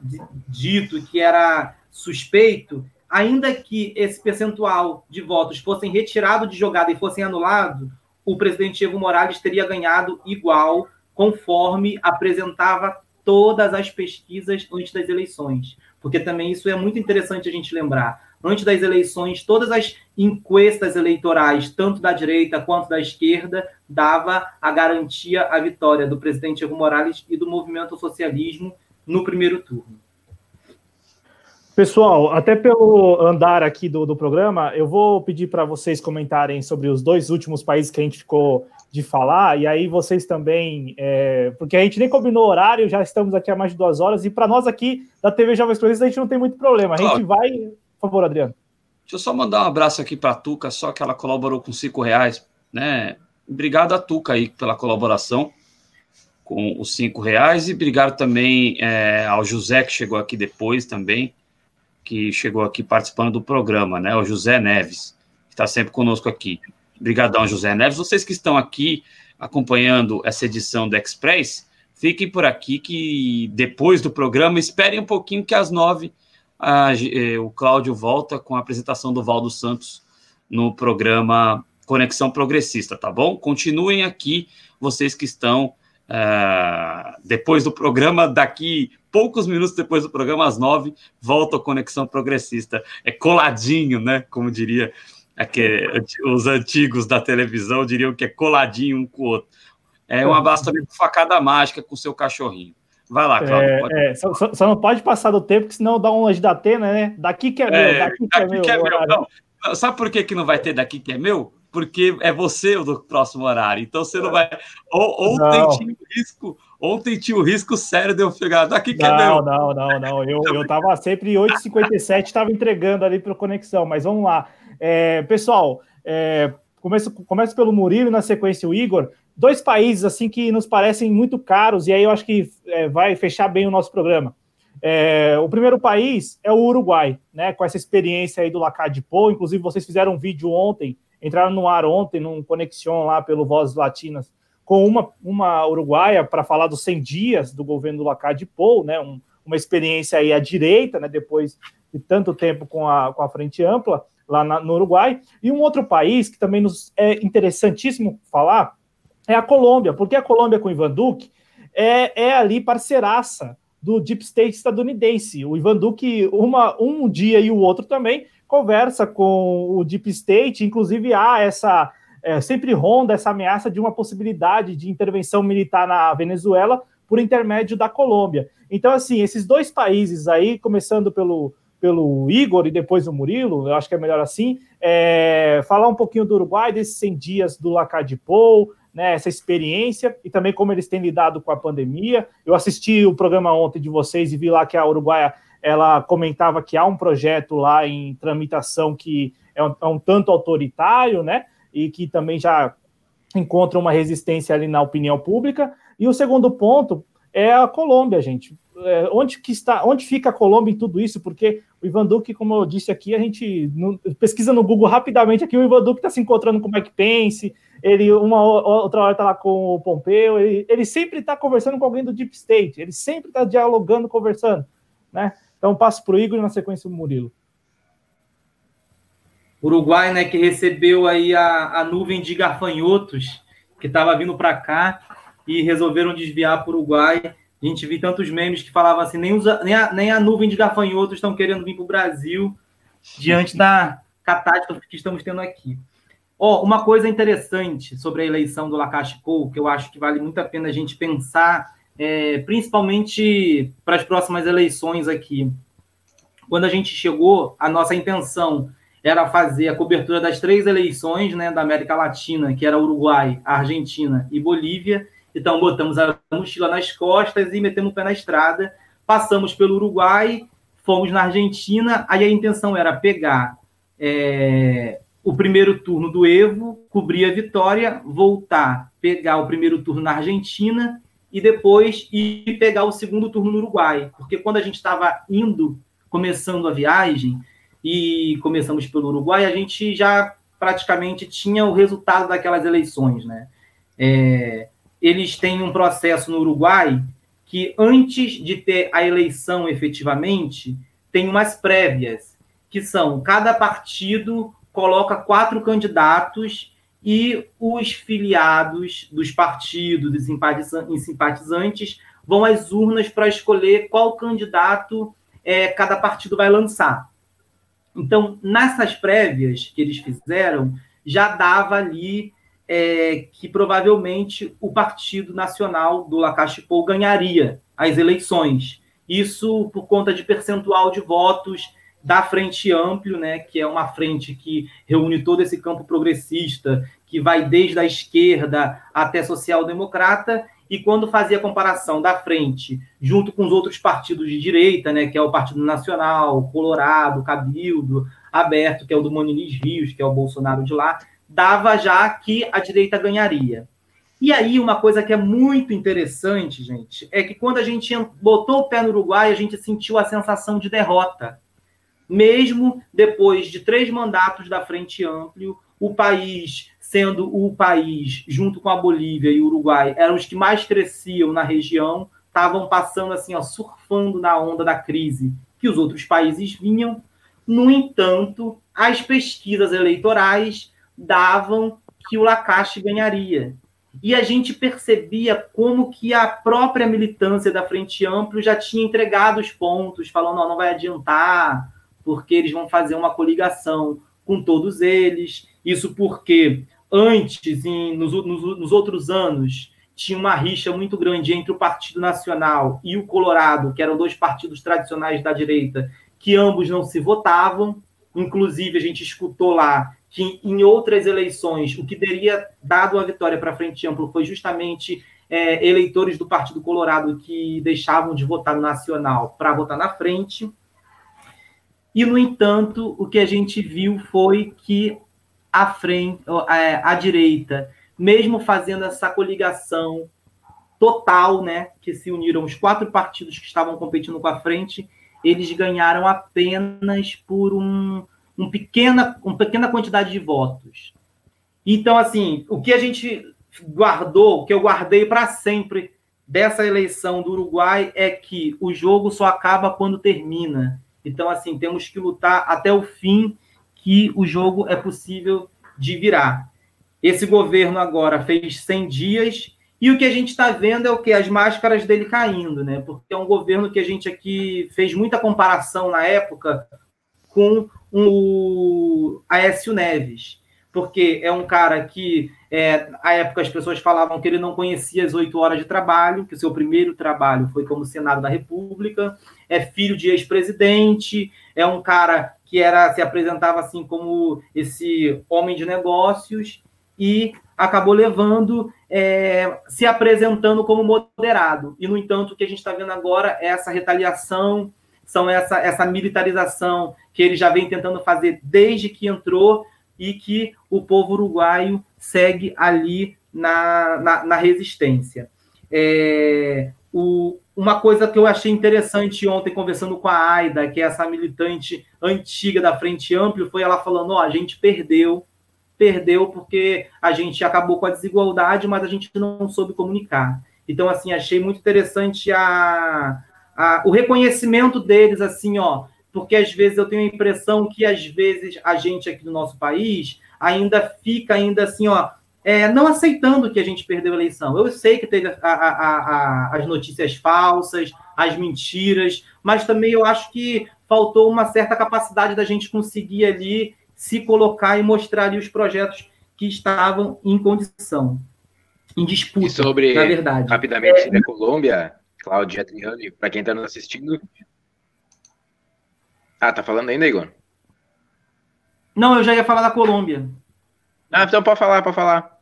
dito que era suspeito, ainda que esse percentual de votos fossem retirados de jogada e fossem anulados, o presidente Evo Morales teria ganhado igual, conforme apresentava todas as pesquisas antes das eleições. Porque também isso é muito interessante a gente lembrar. Antes das eleições, todas as encuestas eleitorais, tanto da direita quanto da esquerda, dava a garantia à vitória do presidente Evo Morales e do movimento socialismo no primeiro turno.
Pessoal, até pelo andar aqui do, do programa, eu vou pedir para vocês comentarem sobre os dois últimos países que a gente ficou de falar, e aí vocês também, é, porque a gente nem combinou horário, já estamos aqui há mais de duas horas, e para nós aqui da TV Jovens Cronistas a gente não tem muito problema. A gente vai. Por favor, Adriano.
Deixa eu só mandar um abraço aqui para a Tuca, só que ela colaborou com cinco reais, né? Obrigado a Tuca aí pela colaboração com os cinco reais, e obrigado também é, ao José que chegou aqui depois também. Que chegou aqui participando do programa, né? O José Neves, que está sempre conosco aqui. Obrigadão, José Neves. Vocês que estão aqui acompanhando essa edição do Express, fiquem por aqui que depois do programa, esperem um pouquinho que às nove a, eh, o Cláudio volta com a apresentação do Valdo Santos no programa Conexão Progressista, tá bom? Continuem aqui, vocês que estão uh, depois do programa, daqui poucos minutos depois do programa, às nove, volta a Conexão Progressista. É coladinho, né? Como diria aqui, os antigos da televisão, diriam que é coladinho um com o outro. É um abraço também com facada mágica com seu cachorrinho. Vai lá, Cláudio.
É, é, só, só, não pode passar do tempo, que senão dá um longe da Atena, né? Daqui que é, meu, é, daqui que é meu. Que é meu.
Não, sabe por que, que não vai ter daqui que é meu? Porque é você o do próximo horário. Então você não vai. Ou, ontem tinha o risco, ontem tinha o risco sério de eu pegar daqui que
não,
é meu.
Não, não, não. Eu, eu tava sempre 8h57, estava entregando ali para conexão, mas vamos lá. É, pessoal, é, começo, começo pelo Murilo, na sequência o Igor dois países assim que nos parecem muito caros, e aí eu acho que é, vai fechar bem o nosso programa. É, o primeiro país é o Uruguai, né? Com essa experiência aí do Lacadipô. Inclusive, vocês fizeram um vídeo ontem, entraram no ar ontem, num Conexion lá pelo Vozes Latinas, com uma, uma uruguaia para falar dos 100 dias do governo do Lacadipô, né? Um, uma experiência aí à direita, né? Depois de tanto tempo com a, com a Frente Ampla lá na, no Uruguai. E um outro país que também nos é interessantíssimo falar é a Colômbia, porque a Colômbia com o Ivan Duque é, é ali parceiraça do Deep State estadunidense. O Ivan Duque, uma, um dia e o outro também, conversa com o Deep State, inclusive há essa. É, sempre ronda essa ameaça de uma possibilidade de intervenção militar na Venezuela por intermédio da Colômbia. Então, assim, esses dois países aí, começando pelo, pelo Igor e depois o Murilo, eu acho que é melhor assim, é, falar um pouquinho do Uruguai, desses 100 dias do Lacadipou, né, essa experiência e também como eles têm lidado com a pandemia. Eu assisti o programa ontem de vocês e vi lá que a Uruguaia ela comentava que há um projeto lá em tramitação que é um, é um tanto autoritário, né, e que também já encontra uma resistência ali na opinião pública. E o segundo ponto é a Colômbia, gente. É, onde que está, onde fica a Colômbia em tudo isso? Porque o Ivan Duque, como eu disse aqui, a gente pesquisa no Google rapidamente aqui, o Ivan Duque está se encontrando com o Mike Pence, ele uma outra hora está lá com o Pompeu, ele, ele sempre está conversando com alguém do Deep State, ele sempre está dialogando, conversando, né? Então passo para o Igor e na sequência o Murilo.
Uruguai, né, que recebeu aí a, a nuvem de gafanhotos que estava vindo para cá e resolveram desviar para o Uruguai. A gente viu tantos memes que falavam assim, nem, os, nem, a, nem a nuvem de gafanhotos estão querendo vir para o Brasil diante da catástrofe que estamos tendo aqui. Ó, oh, uma coisa interessante sobre a eleição do Lacache Pou, que eu acho que vale muito a pena a gente pensar, é, principalmente para as próximas eleições aqui. Quando a gente chegou, a nossa intenção era fazer a cobertura das três eleições né, da América Latina, que era Uruguai, Argentina e Bolívia. Então, botamos a mochila nas costas e metemos o pé na estrada. Passamos pelo Uruguai, fomos na Argentina. Aí a intenção era pegar é, o primeiro turno do Evo, cobrir a vitória, voltar, pegar o primeiro turno na Argentina e depois ir pegar o segundo turno no Uruguai. Porque quando a gente estava indo, começando a viagem, e começamos pelo Uruguai, a gente já praticamente tinha o resultado daquelas eleições, né? É, eles têm um processo no Uruguai que antes de ter a eleição efetivamente, tem umas prévias, que são cada partido coloca quatro candidatos e os filiados dos partidos e simpatizantes vão às urnas para escolher qual candidato é, cada partido vai lançar. Então, nessas prévias que eles fizeram, já dava ali é, que provavelmente o Partido Nacional do Lacachipou ganharia as eleições. Isso por conta de percentual de votos da Frente Amplio, né, que é uma frente que reúne todo esse campo progressista, que vai desde a esquerda até social-democrata, e quando fazia a comparação da frente junto com os outros partidos de direita, né, que é o Partido Nacional, Colorado, Cabildo, Aberto, que é o do Monilis Rios, que é o Bolsonaro de lá, dava já que a direita ganharia. E aí, uma coisa que é muito interessante, gente, é que quando a gente botou o pé no Uruguai, a gente sentiu a sensação de derrota mesmo depois de três mandatos da Frente Amplio, o país sendo o país, junto com a Bolívia e o Uruguai, eram os que mais cresciam na região, estavam passando assim, ó, surfando na onda da crise que os outros países vinham. No entanto, as pesquisas eleitorais davam que o Lacache ganharia. E a gente percebia como que a própria militância da Frente Amplo já tinha entregado os pontos, falando, não, não vai adiantar, porque eles vão fazer uma coligação com todos eles. Isso porque antes, em, nos, nos, nos outros anos, tinha uma rixa muito grande entre o Partido Nacional e o Colorado, que eram dois partidos tradicionais da direita, que ambos não se votavam. Inclusive, a gente escutou lá que em outras eleições, o que teria dado a vitória para a Frente Ampla foi justamente é, eleitores do Partido Colorado que deixavam de votar no Nacional para votar na frente. E, no entanto, o que a gente viu foi que a frente, a, a direita, mesmo fazendo essa coligação total, né, que se uniram os quatro partidos que estavam competindo com a frente, eles ganharam apenas por um, um pequena, uma pequena quantidade de votos. Então, assim, o que a gente guardou, o que eu guardei para sempre dessa eleição do Uruguai é que o jogo só acaba quando termina. Então, assim, temos que lutar até o fim que o jogo é possível de virar. Esse governo agora fez 100 dias e o que a gente está vendo é o que? As máscaras dele caindo, né? Porque é um governo que a gente aqui fez muita comparação na época com o Aécio Neves, porque é um cara que, é, à época, as pessoas falavam que ele não conhecia as oito horas de trabalho, que o seu primeiro trabalho foi como Senado da República, é filho de ex-presidente, é um cara que era se apresentava assim como esse homem de negócios e acabou levando, é, se apresentando como moderado. E, no entanto, o que a gente está vendo agora é essa retaliação, são essa, essa militarização que ele já vem tentando fazer desde que entrou e que o povo uruguaio segue ali na, na, na resistência. É, o, uma coisa que eu achei interessante ontem, conversando com a Aida, que é essa militante antiga da Frente Amplo, foi ela falando: ó, oh, a gente perdeu, perdeu porque a gente acabou com a desigualdade, mas a gente não soube comunicar. Então, assim, achei muito interessante a, a, o reconhecimento deles, assim, ó, porque às vezes eu tenho a impressão que às vezes a gente aqui no nosso país ainda fica ainda assim, ó, é, não aceitando que a gente perdeu a eleição. Eu sei que teve a, a, a, as notícias falsas, as mentiras, mas também eu acho que faltou uma certa capacidade da gente conseguir ali se colocar e mostrar ali os projetos que estavam em condição, em disputa, e
sobre,
na verdade.
Rapidamente, é... da Colômbia, Cláudia Adriane, para quem está nos assistindo. Ah, tá falando ainda, Igor?
Não, eu já ia falar da Colômbia.
Ah, então pode falar, pode falar.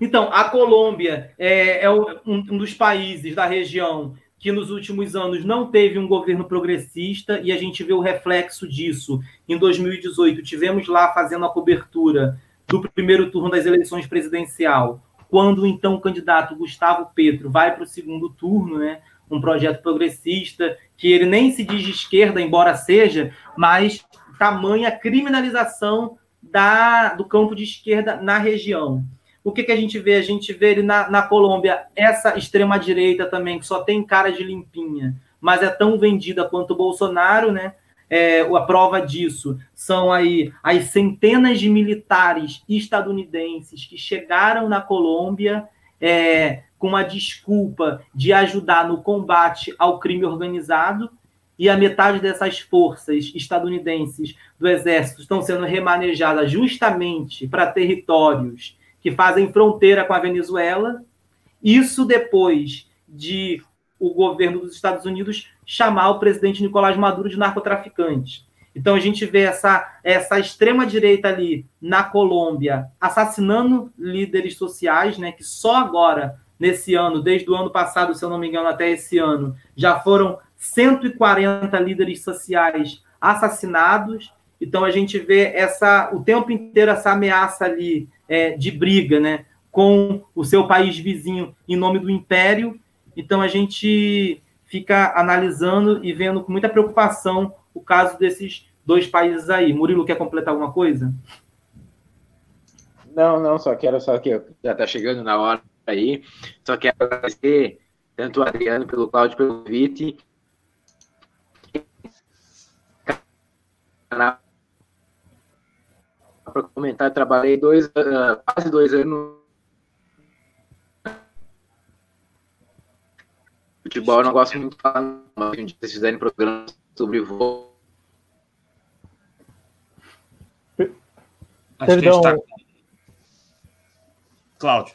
Então, a Colômbia é, é um, um, dos países da região que nos últimos anos não teve um governo progressista e a gente vê o reflexo disso. Em 2018, tivemos lá fazendo a cobertura do primeiro turno das eleições presidencial, quando então o candidato Gustavo Petro vai para o segundo turno, né? Um projeto progressista que ele nem se diz de esquerda, embora seja, mas tamanha criminalização da, do campo de esquerda na região. O que, que a gente vê? A gente vê ele na, na Colômbia, essa extrema-direita também, que só tem cara de limpinha, mas é tão vendida quanto o Bolsonaro, né? É, a prova disso são aí as centenas de militares estadunidenses que chegaram na Colômbia é, com uma desculpa de ajudar no combate ao crime organizado, e a metade dessas forças estadunidenses do exército estão sendo remanejadas justamente para territórios que fazem fronteira com a Venezuela. Isso depois de o governo dos Estados Unidos chamar o presidente Nicolás Maduro de narcotraficante. Então a gente vê essa, essa extrema direita ali na Colômbia assassinando líderes sociais, né, que só agora nesse ano, desde o ano passado, se eu não me engano, até esse ano, já foram 140 líderes sociais assassinados. Então a gente vê essa o tempo inteiro essa ameaça ali é, de briga, né, com o seu país vizinho em nome do império. Então a gente fica analisando e vendo com muita preocupação o caso desses dois países aí. Murilo, quer completar alguma coisa?
Não, não, só quero, só que já está chegando na hora aí, só quero agradecer tanto o Adriano pelo Cláudio pelo convite. Para comentar, trabalhei dois, uh, quase dois anos. Futebol eu não gosto muito de falar, mas um dia vocês fizerem programa sobre voo.
Perdão. Tá...
Cláudio.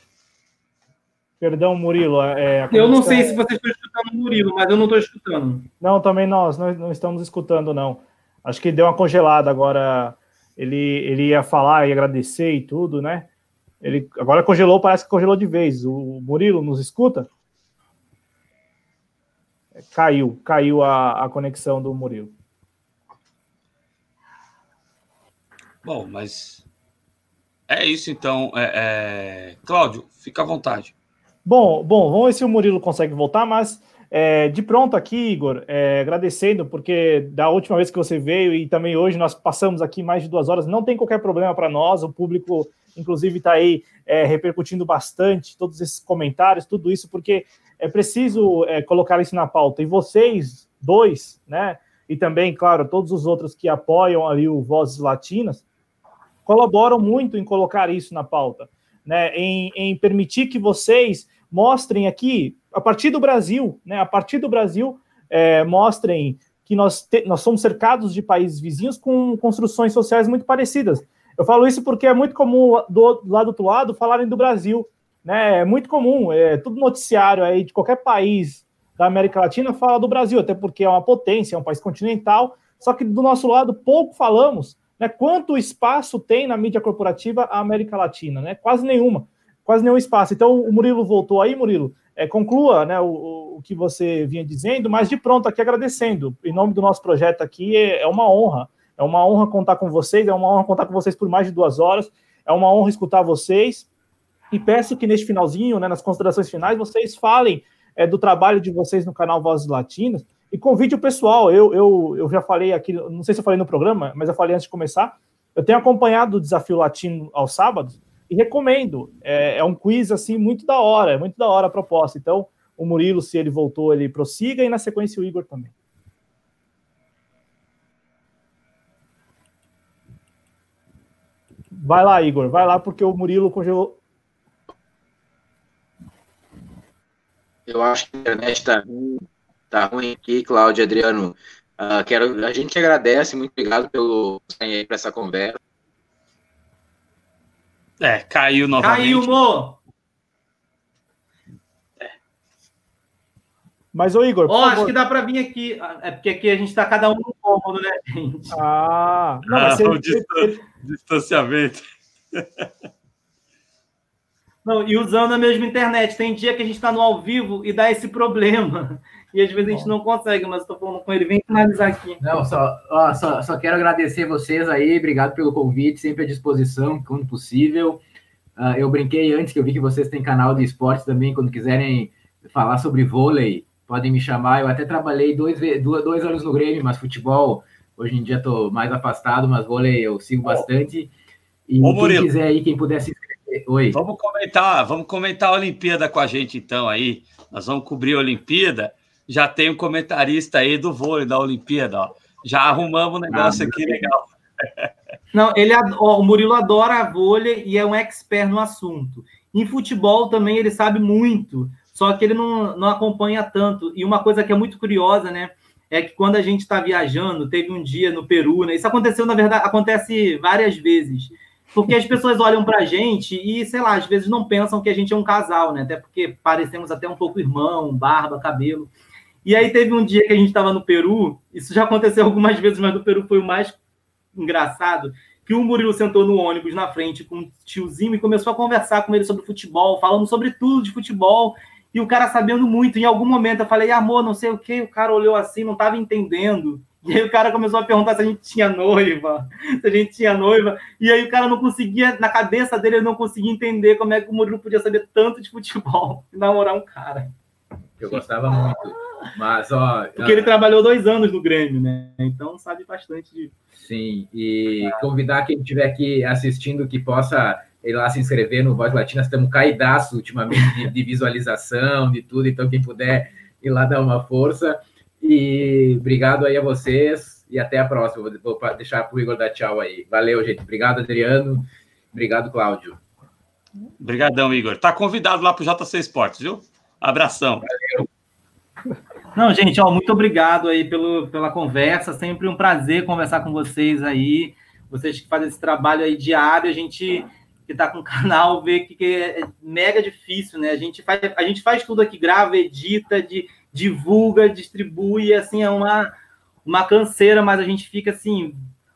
Perdão, Murilo.
É, eu não sei se vocês estão escutando o Murilo, mas eu não estou escutando.
Não, também nós, nós não estamos escutando, não. Acho que deu uma congelada agora. Ele, ele ia falar e agradecer e tudo, né? Ele agora congelou, parece que congelou de vez. O Murilo nos escuta? Caiu, caiu a, a conexão do Murilo.
Bom, mas é isso então. É, é... Cláudio, fica à vontade.
Bom, bom, vamos ver se o Murilo consegue voltar, mas é, de pronto aqui, Igor, é, agradecendo, porque da última vez que você veio e também hoje nós passamos aqui mais de duas horas, não tem qualquer problema para nós, o público, inclusive, está aí é, repercutindo bastante todos esses comentários, tudo isso, porque é preciso é, colocar isso na pauta. E vocês, dois, né, e também, claro, todos os outros que apoiam ali o Vozes Latinas, colaboram muito em colocar isso na pauta, né, em, em permitir que vocês mostrem aqui, a partir do Brasil, né, a partir do Brasil, é, mostrem que nós, te, nós somos cercados de países vizinhos com construções sociais muito parecidas. Eu falo isso porque é muito comum do, do lado do outro lado falarem do Brasil, né? É muito comum, é tudo noticiário aí de qualquer país da América Latina fala do Brasil, até porque é uma potência, é um país continental. Só que do nosso lado pouco falamos, né? Quanto espaço tem na mídia corporativa a América Latina, né? Quase nenhuma quase nenhum espaço. Então, o Murilo voltou aí, Murilo. É, conclua né, o, o, que você vinha dizendo, mas de pronto aqui agradecendo. Em nome do nosso projeto aqui, é, é, uma honra. É uma honra contar com vocês, é uma honra contar com vocês por mais de duas horas, é uma honra escutar vocês. E peço que neste finalzinho, né, nas considerações finais, vocês falem é, do trabalho de vocês no canal Vozes Latinas e convide o pessoal. Eu, eu, eu já falei aqui, não sei se eu falei no programa, mas eu falei antes de começar. Eu tenho acompanhado o Desafio Latino aos sábados recomendo. É, é, um quiz assim muito da hora, é muito da hora a proposta. Então, o Murilo, se ele voltou, ele prossiga e na sequência o Igor também. Vai lá, Igor, vai lá porque o Murilo congelou.
Eu acho que a internet está tá ruim aqui, Cláudio Adriano. Uh, quero, a gente agradece, muito obrigado pelo para essa conversa.
É, caiu novamente.
Caiu, Mo!
É. Mas, ô Igor.
Ó, oh, acho que dá para vir aqui. É porque aqui a gente está cada um no cômodo, né,
gente? Ah,
não, ah, o distan distanciamento.
Não, e usando a mesma internet. Tem dia que a gente está no ao vivo e dá esse problema. E às vezes a gente não consegue, mas estou falando com ele. Vem finalizar aqui.
Não, só, ó, só, só quero agradecer vocês aí. Obrigado pelo convite, sempre à disposição, quando possível. Uh, eu brinquei antes que eu vi que vocês têm canal de esportes também. Quando quiserem falar sobre vôlei, podem me chamar. Eu até trabalhei dois, dois, dois anos no Grêmio, mas futebol, hoje em dia estou mais afastado, mas vôlei eu sigo bastante. E Ô, quem Murilo. quiser aí, quem puder se
Oi. Vamos comentar, vamos comentar a Olimpíada com a gente então aí. Nós vamos cobrir a Olimpíada. Já tem um comentarista aí do vôlei da Olimpíada, ó. Já arrumamos um negócio ah, aqui legal.
Não, ele ó, o Murilo adora a vôlei e é um expert no assunto. Em futebol também ele sabe muito, só que ele não, não acompanha tanto. E uma coisa que é muito curiosa, né? É que quando a gente está viajando, teve um dia no Peru, né? Isso aconteceu, na verdade, acontece várias vezes porque as pessoas olham para a gente e, sei lá, às vezes não pensam que a gente é um casal, né? Até porque parecemos até um pouco irmão, barba, cabelo. E aí teve um dia que a gente estava no Peru, isso já aconteceu algumas vezes, mas no Peru foi o mais engraçado, que o Murilo sentou no ônibus na frente com um tiozinho e começou a conversar com ele sobre futebol, falando sobre tudo de futebol, e o cara sabendo muito. Em algum momento eu falei, amor, não sei o que, o cara olhou assim, não estava entendendo. E aí o cara começou a perguntar se a gente tinha noiva, se a gente tinha noiva. E aí o cara não conseguia, na cabeça dele, ele não conseguia entender como é que o Murilo podia saber tanto de futebol e namorar um cara.
Eu gostava muito.
Mas, ó. Porque ele trabalhou dois anos no Grêmio, né? Então sabe bastante de.
Sim, e convidar quem estiver aqui assistindo que possa ir lá se inscrever no Voz Latina. Estamos caidaço ultimamente de, de visualização, de tudo. Então, quem puder ir lá dar uma força. E obrigado aí a vocês e até a próxima. Vou deixar para o Igor dar tchau aí. Valeu, gente. Obrigado, Adriano. Obrigado, Cláudio.
Obrigadão, Igor. Tá convidado lá para o JC Esportes, viu? Abração. Valeu.
Não, gente, ó, muito obrigado aí pelo, pela conversa. Sempre um prazer conversar com vocês aí. Vocês que fazem esse trabalho aí diário, a gente que está com o canal vê que, que, é mega difícil, né? A gente faz, a gente faz tudo aqui, grava, edita, de, divulga, distribui, assim, é uma, uma canseira, mas a gente fica assim,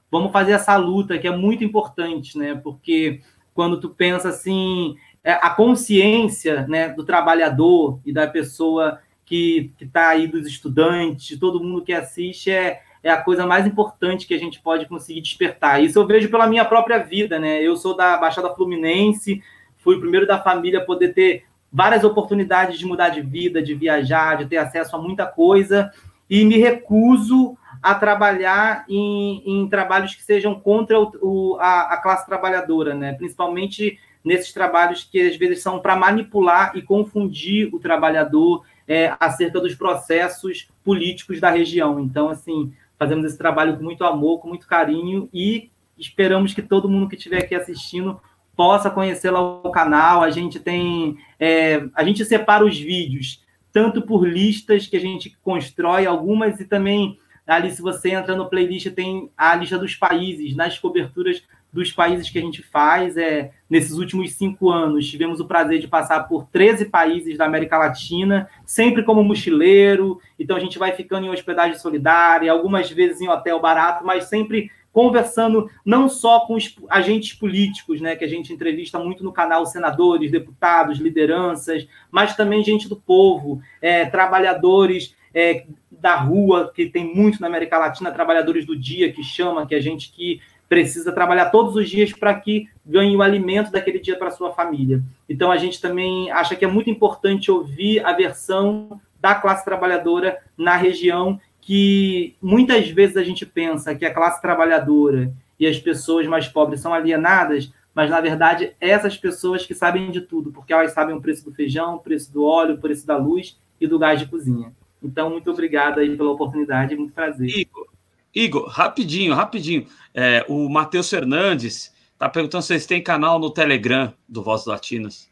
vamos fazer essa luta que é muito importante, né? Porque quando tu pensa assim, é, a consciência né, do trabalhador e da pessoa que está aí, dos estudantes, todo mundo que assiste, é, é a coisa mais importante que a gente pode conseguir despertar. Isso eu vejo pela minha própria vida, né? Eu sou da Baixada Fluminense, fui o primeiro da família a poder ter várias oportunidades de mudar de vida, de viajar, de ter acesso a muita coisa, e me recuso a trabalhar em, em trabalhos que sejam contra o, o, a, a, classe trabalhadora, né? principalmente nesses trabalhos que às vezes são para manipular e confundir o trabalhador é, acerca dos processos políticos da região. Então, assim, fazemos esse trabalho com muito amor, com muito carinho e esperamos que todo mundo que estiver aqui assistindo possa conhecer lá o canal. A gente tem. É, a gente separa os vídeos, tanto por listas que a gente constrói, algumas, e também ali, se você entra no playlist, tem a lista dos países, nas coberturas dos países que a gente faz. É, nesses últimos cinco anos, tivemos o prazer de passar por 13 países da América Latina, sempre como mochileiro. Então, a gente vai ficando em hospedagem solidária, algumas vezes em hotel barato, mas sempre conversando não só com os agentes políticos, né, que a gente entrevista muito no canal senadores, deputados, lideranças, mas também gente do povo, é, trabalhadores é, da rua, que tem muito na América Latina, trabalhadores do dia, que chama, que a gente que precisa trabalhar todos os dias para que ganhe o alimento daquele dia para sua família. Então a gente também acha que é muito importante ouvir a versão da classe trabalhadora na região que muitas vezes a gente pensa que a classe trabalhadora e as pessoas mais pobres são alienadas, mas na verdade essas pessoas que sabem de tudo, porque elas sabem o preço do feijão, o preço do óleo, o preço da luz e do gás de cozinha. Então, muito obrigado aí pela oportunidade, muito prazer.
Igor, Igor rapidinho, rapidinho. É, o Matheus Fernandes está perguntando se vocês têm canal no Telegram do Voz Latinas.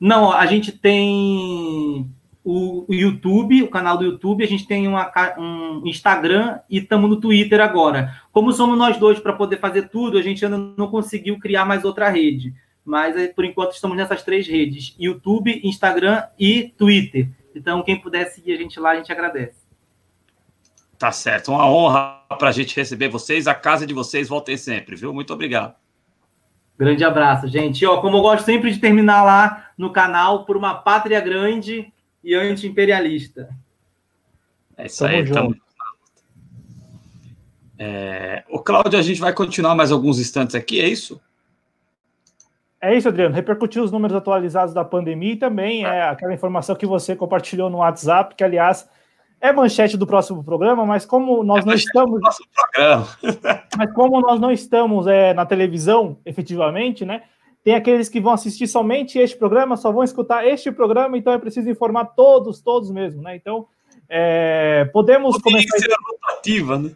Não, a gente tem o, YouTube, o canal do YouTube, a gente tem uma, um Instagram e estamos no Twitter agora. Como somos nós dois para poder fazer tudo, a gente ainda não conseguiu criar mais outra rede. Mas eh, por enquanto estamos nessas três redes: YouTube, Instagram e Twitter. Então, quem puder seguir a gente lá, a gente agradece.
Tá certo. Uma honra para a gente receber vocês. A casa de vocês voltem sempre, viu? Muito obrigado.
Grande abraço, gente. Ó, como eu gosto sempre de terminar lá no canal, por uma pátria grande, e anti-imperialista.
É isso Tamo aí, junto. É... O Cláudio, a gente vai continuar mais alguns instantes aqui, é isso?
É isso, Adriano. Repercutiu os números atualizados da pandemia e também é aquela informação que você compartilhou no WhatsApp, que, aliás, é manchete do próximo programa, mas como nós é não estamos. mas como nós não estamos é, na televisão, efetivamente, né? Tem aqueles que vão assistir somente este programa, só vão escutar este programa, então é preciso informar todos, todos mesmo, né? Então, é, podemos começar. Ser rotativa, né?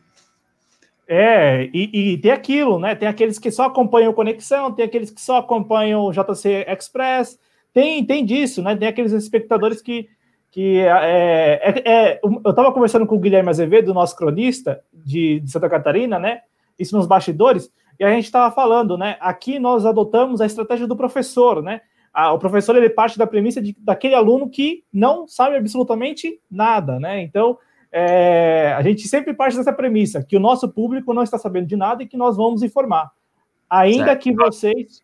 É, e, e, tem aquilo, né? Tem aqueles que só acompanham Conexão, tem aqueles que só acompanham o JC Express, tem, tem disso, né? Tem aqueles espectadores que. Que é, é, é eu estava conversando com o Guilherme Azevedo, nosso cronista de, de Santa Catarina, né? Isso nos bastidores. E a gente estava falando, né? Aqui nós adotamos a estratégia do professor, né? o professor ele parte da premissa de, daquele aluno que não sabe absolutamente nada, né? Então é, a gente sempre parte dessa premissa que o nosso público não está sabendo de nada e que nós vamos informar, ainda certo. que vocês.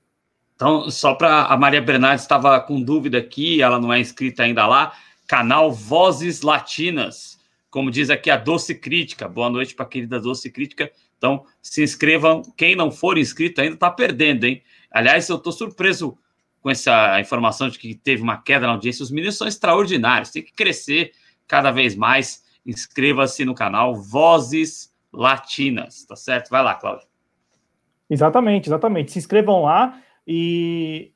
Então, só para a Maria Bernardes estava com dúvida aqui, ela não é inscrita ainda lá, canal Vozes Latinas, como diz aqui a Doce Crítica. Boa noite para a querida Doce Crítica. Então, se inscrevam. Quem não for inscrito ainda está perdendo, hein? Aliás, eu estou surpreso com essa informação de que teve uma queda na audiência. Os meninos são extraordinários, tem que crescer, cada vez mais. Inscreva-se no canal Vozes Latinas, tá certo? Vai lá, Cláudio.
Exatamente, exatamente. Se inscrevam lá e,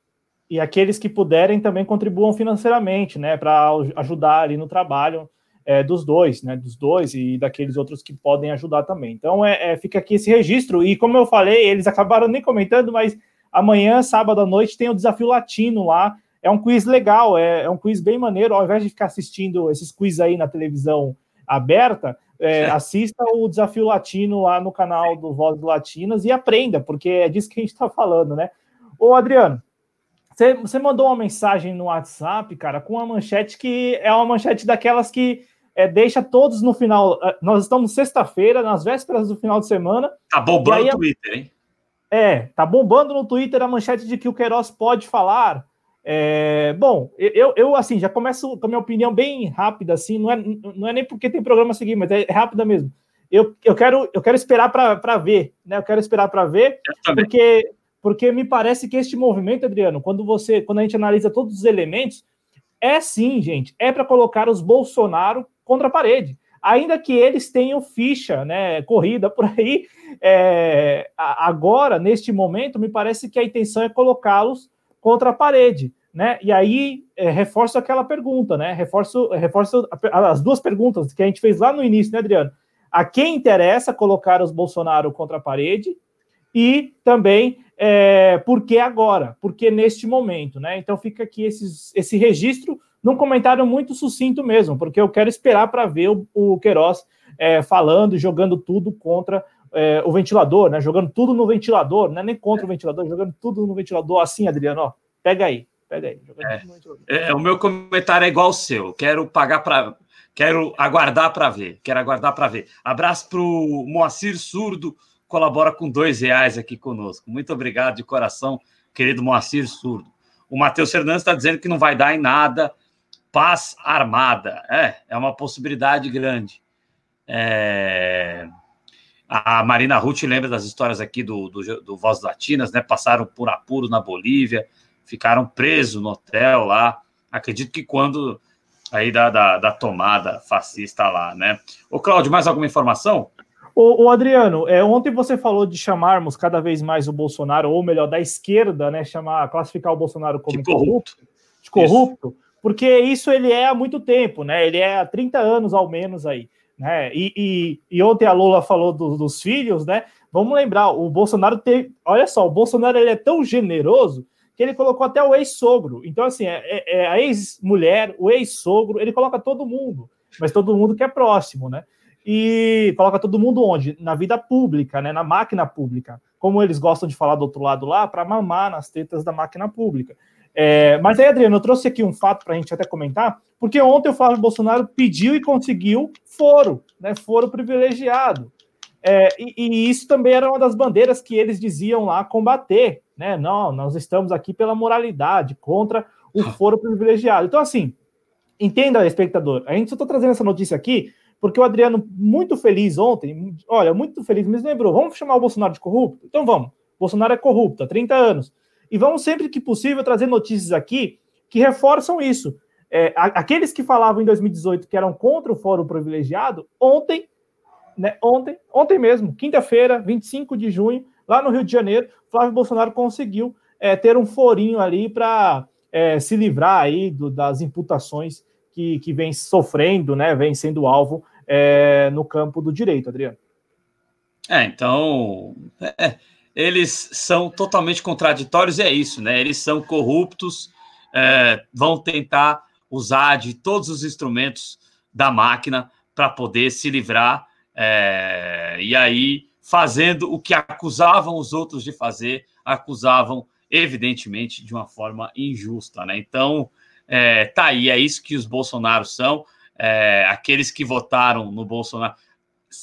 e aqueles que puderem também contribuam financeiramente, né, para ajudar ali no trabalho é, dos dois, né, dos dois e daqueles outros que podem ajudar também. Então, é, é, fica aqui esse registro. E como eu falei, eles acabaram nem comentando, mas amanhã, sábado à noite, tem o Desafio Latino lá. É um quiz legal, é, é um quiz bem maneiro. Ao invés de ficar assistindo esses quiz aí na televisão aberta, é, assista o Desafio Latino lá no canal do Voz Latinas e aprenda, porque é disso que a gente está falando, né? Ô, Adriano, você, você mandou uma mensagem no WhatsApp, cara, com uma manchete que é uma manchete daquelas que é, deixa todos no final. É, nós estamos sexta-feira, nas vésperas do final de semana.
Tá bombando no Twitter, hein?
É, tá bombando no Twitter a manchete de que o Queiroz pode falar. É, bom, eu, eu assim já começo com a minha opinião bem rápida, assim, não é, não é nem porque tem programa a seguir, mas é rápida mesmo. Eu, eu quero eu quero esperar para ver, né? Eu quero esperar para ver, porque porque me parece que este movimento, Adriano, quando você quando a gente analisa todos os elementos, é sim, gente, é para colocar os Bolsonaro contra a parede. Ainda que eles tenham ficha, né, corrida por aí, é, agora, neste momento, me parece que a intenção é colocá-los contra a parede, né? E aí é, reforço aquela pergunta, né? Reforço, reforço as duas perguntas que a gente fez lá no início, né, Adriano? A quem interessa colocar os Bolsonaro contra a parede e também é, por que agora? Por que neste momento, né? Então fica aqui esses, esse registro num comentário muito sucinto mesmo, porque eu quero esperar para ver o, o Queiroz é, falando, jogando tudo contra é, o ventilador, né? Jogando tudo no ventilador, não é nem contra o ventilador, jogando tudo no ventilador, assim, Adriano, ó. Pega aí, pega aí.
É, é, o meu comentário é igual ao seu. Quero pagar para. Quero aguardar para ver. Quero aguardar para ver. Abraço para o Moacir Surdo, colabora com dois reais aqui conosco. Muito obrigado de coração, querido Moacir Surdo. O Matheus Fernandes está dizendo que não vai dar em nada paz armada. É, é uma possibilidade grande. É... A Marina Ruth lembra das histórias aqui do, do, do Voz Latinas, né? Passaram por apuros na Bolívia, ficaram presos no hotel lá. Acredito que quando aí da, da, da tomada fascista lá, né? Ô, Cláudio, mais alguma informação?
O, Adriano, é, ontem você falou de chamarmos cada vez mais o Bolsonaro, ou melhor, da esquerda, né? Chamar, classificar o Bolsonaro como de corrupto. De corrupto porque isso ele é há muito tempo, né? Ele é há 30 anos ao menos aí. Né? E, e, e ontem a Lula falou do, dos filhos, né? Vamos lembrar, o Bolsonaro teve. Olha só, o Bolsonaro ele é tão generoso que ele colocou até o ex-sogro. Então, assim, é, é, é a ex-mulher, o ex-sogro, ele coloca todo mundo, mas todo mundo que é próximo, né? E coloca todo mundo onde? Na vida pública, né? Na máquina pública. Como eles gostam de falar do outro lado lá, para mamar nas tetas da máquina pública. É, mas aí, Adriano, eu trouxe aqui um fato para a gente até comentar, porque ontem o Flávio Bolsonaro pediu e conseguiu foro, né? Foro privilegiado. É, e, e, isso também era uma das bandeiras que eles diziam lá combater, né? Não, nós estamos aqui pela moralidade, contra o foro privilegiado. Então, assim, entenda, espectador, a gente só está trazendo essa notícia aqui porque o Adriano, muito feliz ontem, olha, muito feliz, me lembrou, vamos chamar o Bolsonaro de corrupto? Então vamos, Bolsonaro é corrupto há 30 anos. E vamos sempre que possível trazer notícias aqui que reforçam isso. É, aqueles que falavam em 2018 que eram contra o Fórum Privilegiado, ontem, né, ontem, ontem mesmo, quinta-feira, 25 de junho, lá no Rio de Janeiro, Flávio Bolsonaro conseguiu é, ter um forinho ali para é, se livrar aí do, das imputações que, que vem sofrendo, né, vem sendo alvo é, no campo do direito, Adriano.
É, então, é, eles são totalmente contraditórios, e é isso, né? Eles são corruptos, é, vão tentar usar de todos os instrumentos da máquina para poder se livrar, é, e aí, fazendo o que acusavam os outros de fazer, acusavam, evidentemente, de uma forma injusta, né? Então, é, tá aí, é isso que os Bolsonaros são, é, aqueles que votaram no Bolsonaro.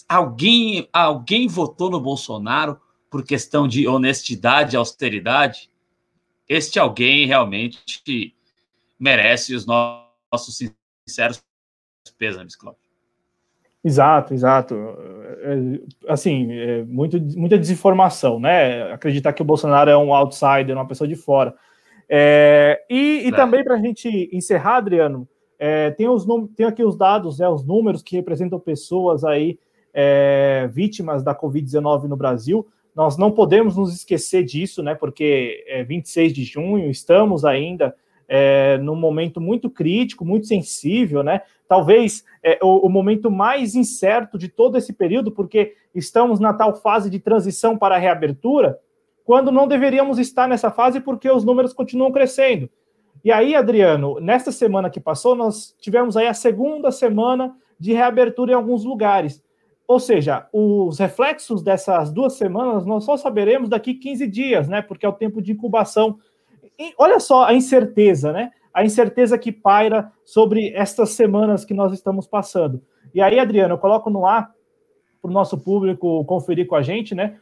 Alguém, alguém votou no Bolsonaro por questão de honestidade e austeridade, este alguém realmente merece os nossos sinceros pêsames, Cláudio.
Exato, exato. É, assim, é muito, muita desinformação, né? Acreditar que o Bolsonaro é um outsider, uma pessoa de fora. É, e, e é. também para a gente encerrar, Adriano, É, tem, os, tem aqui os dados, né, os números que representam pessoas aí é, vítimas da Covid-19 no Brasil. Nós não podemos nos esquecer disso, né? Porque é 26 de junho, estamos ainda é, num momento muito crítico, muito sensível, né? Talvez é, o, o, momento mais incerto de todo esse período, porque estamos na tal fase de transição para a reabertura, quando não deveríamos estar nessa fase, porque os números continuam crescendo. E aí, Adriano, nesta semana que passou, nós tivemos aí a segunda semana de reabertura em alguns lugares. Ou seja, os reflexos dessas duas semanas nós só saberemos daqui 15 dias, né? Porque é o tempo de incubação. E olha só a incerteza, né? A incerteza que paira sobre estas semanas que nós estamos passando. E aí, Adriano, eu coloco no ar para o nosso público conferir com a gente, né?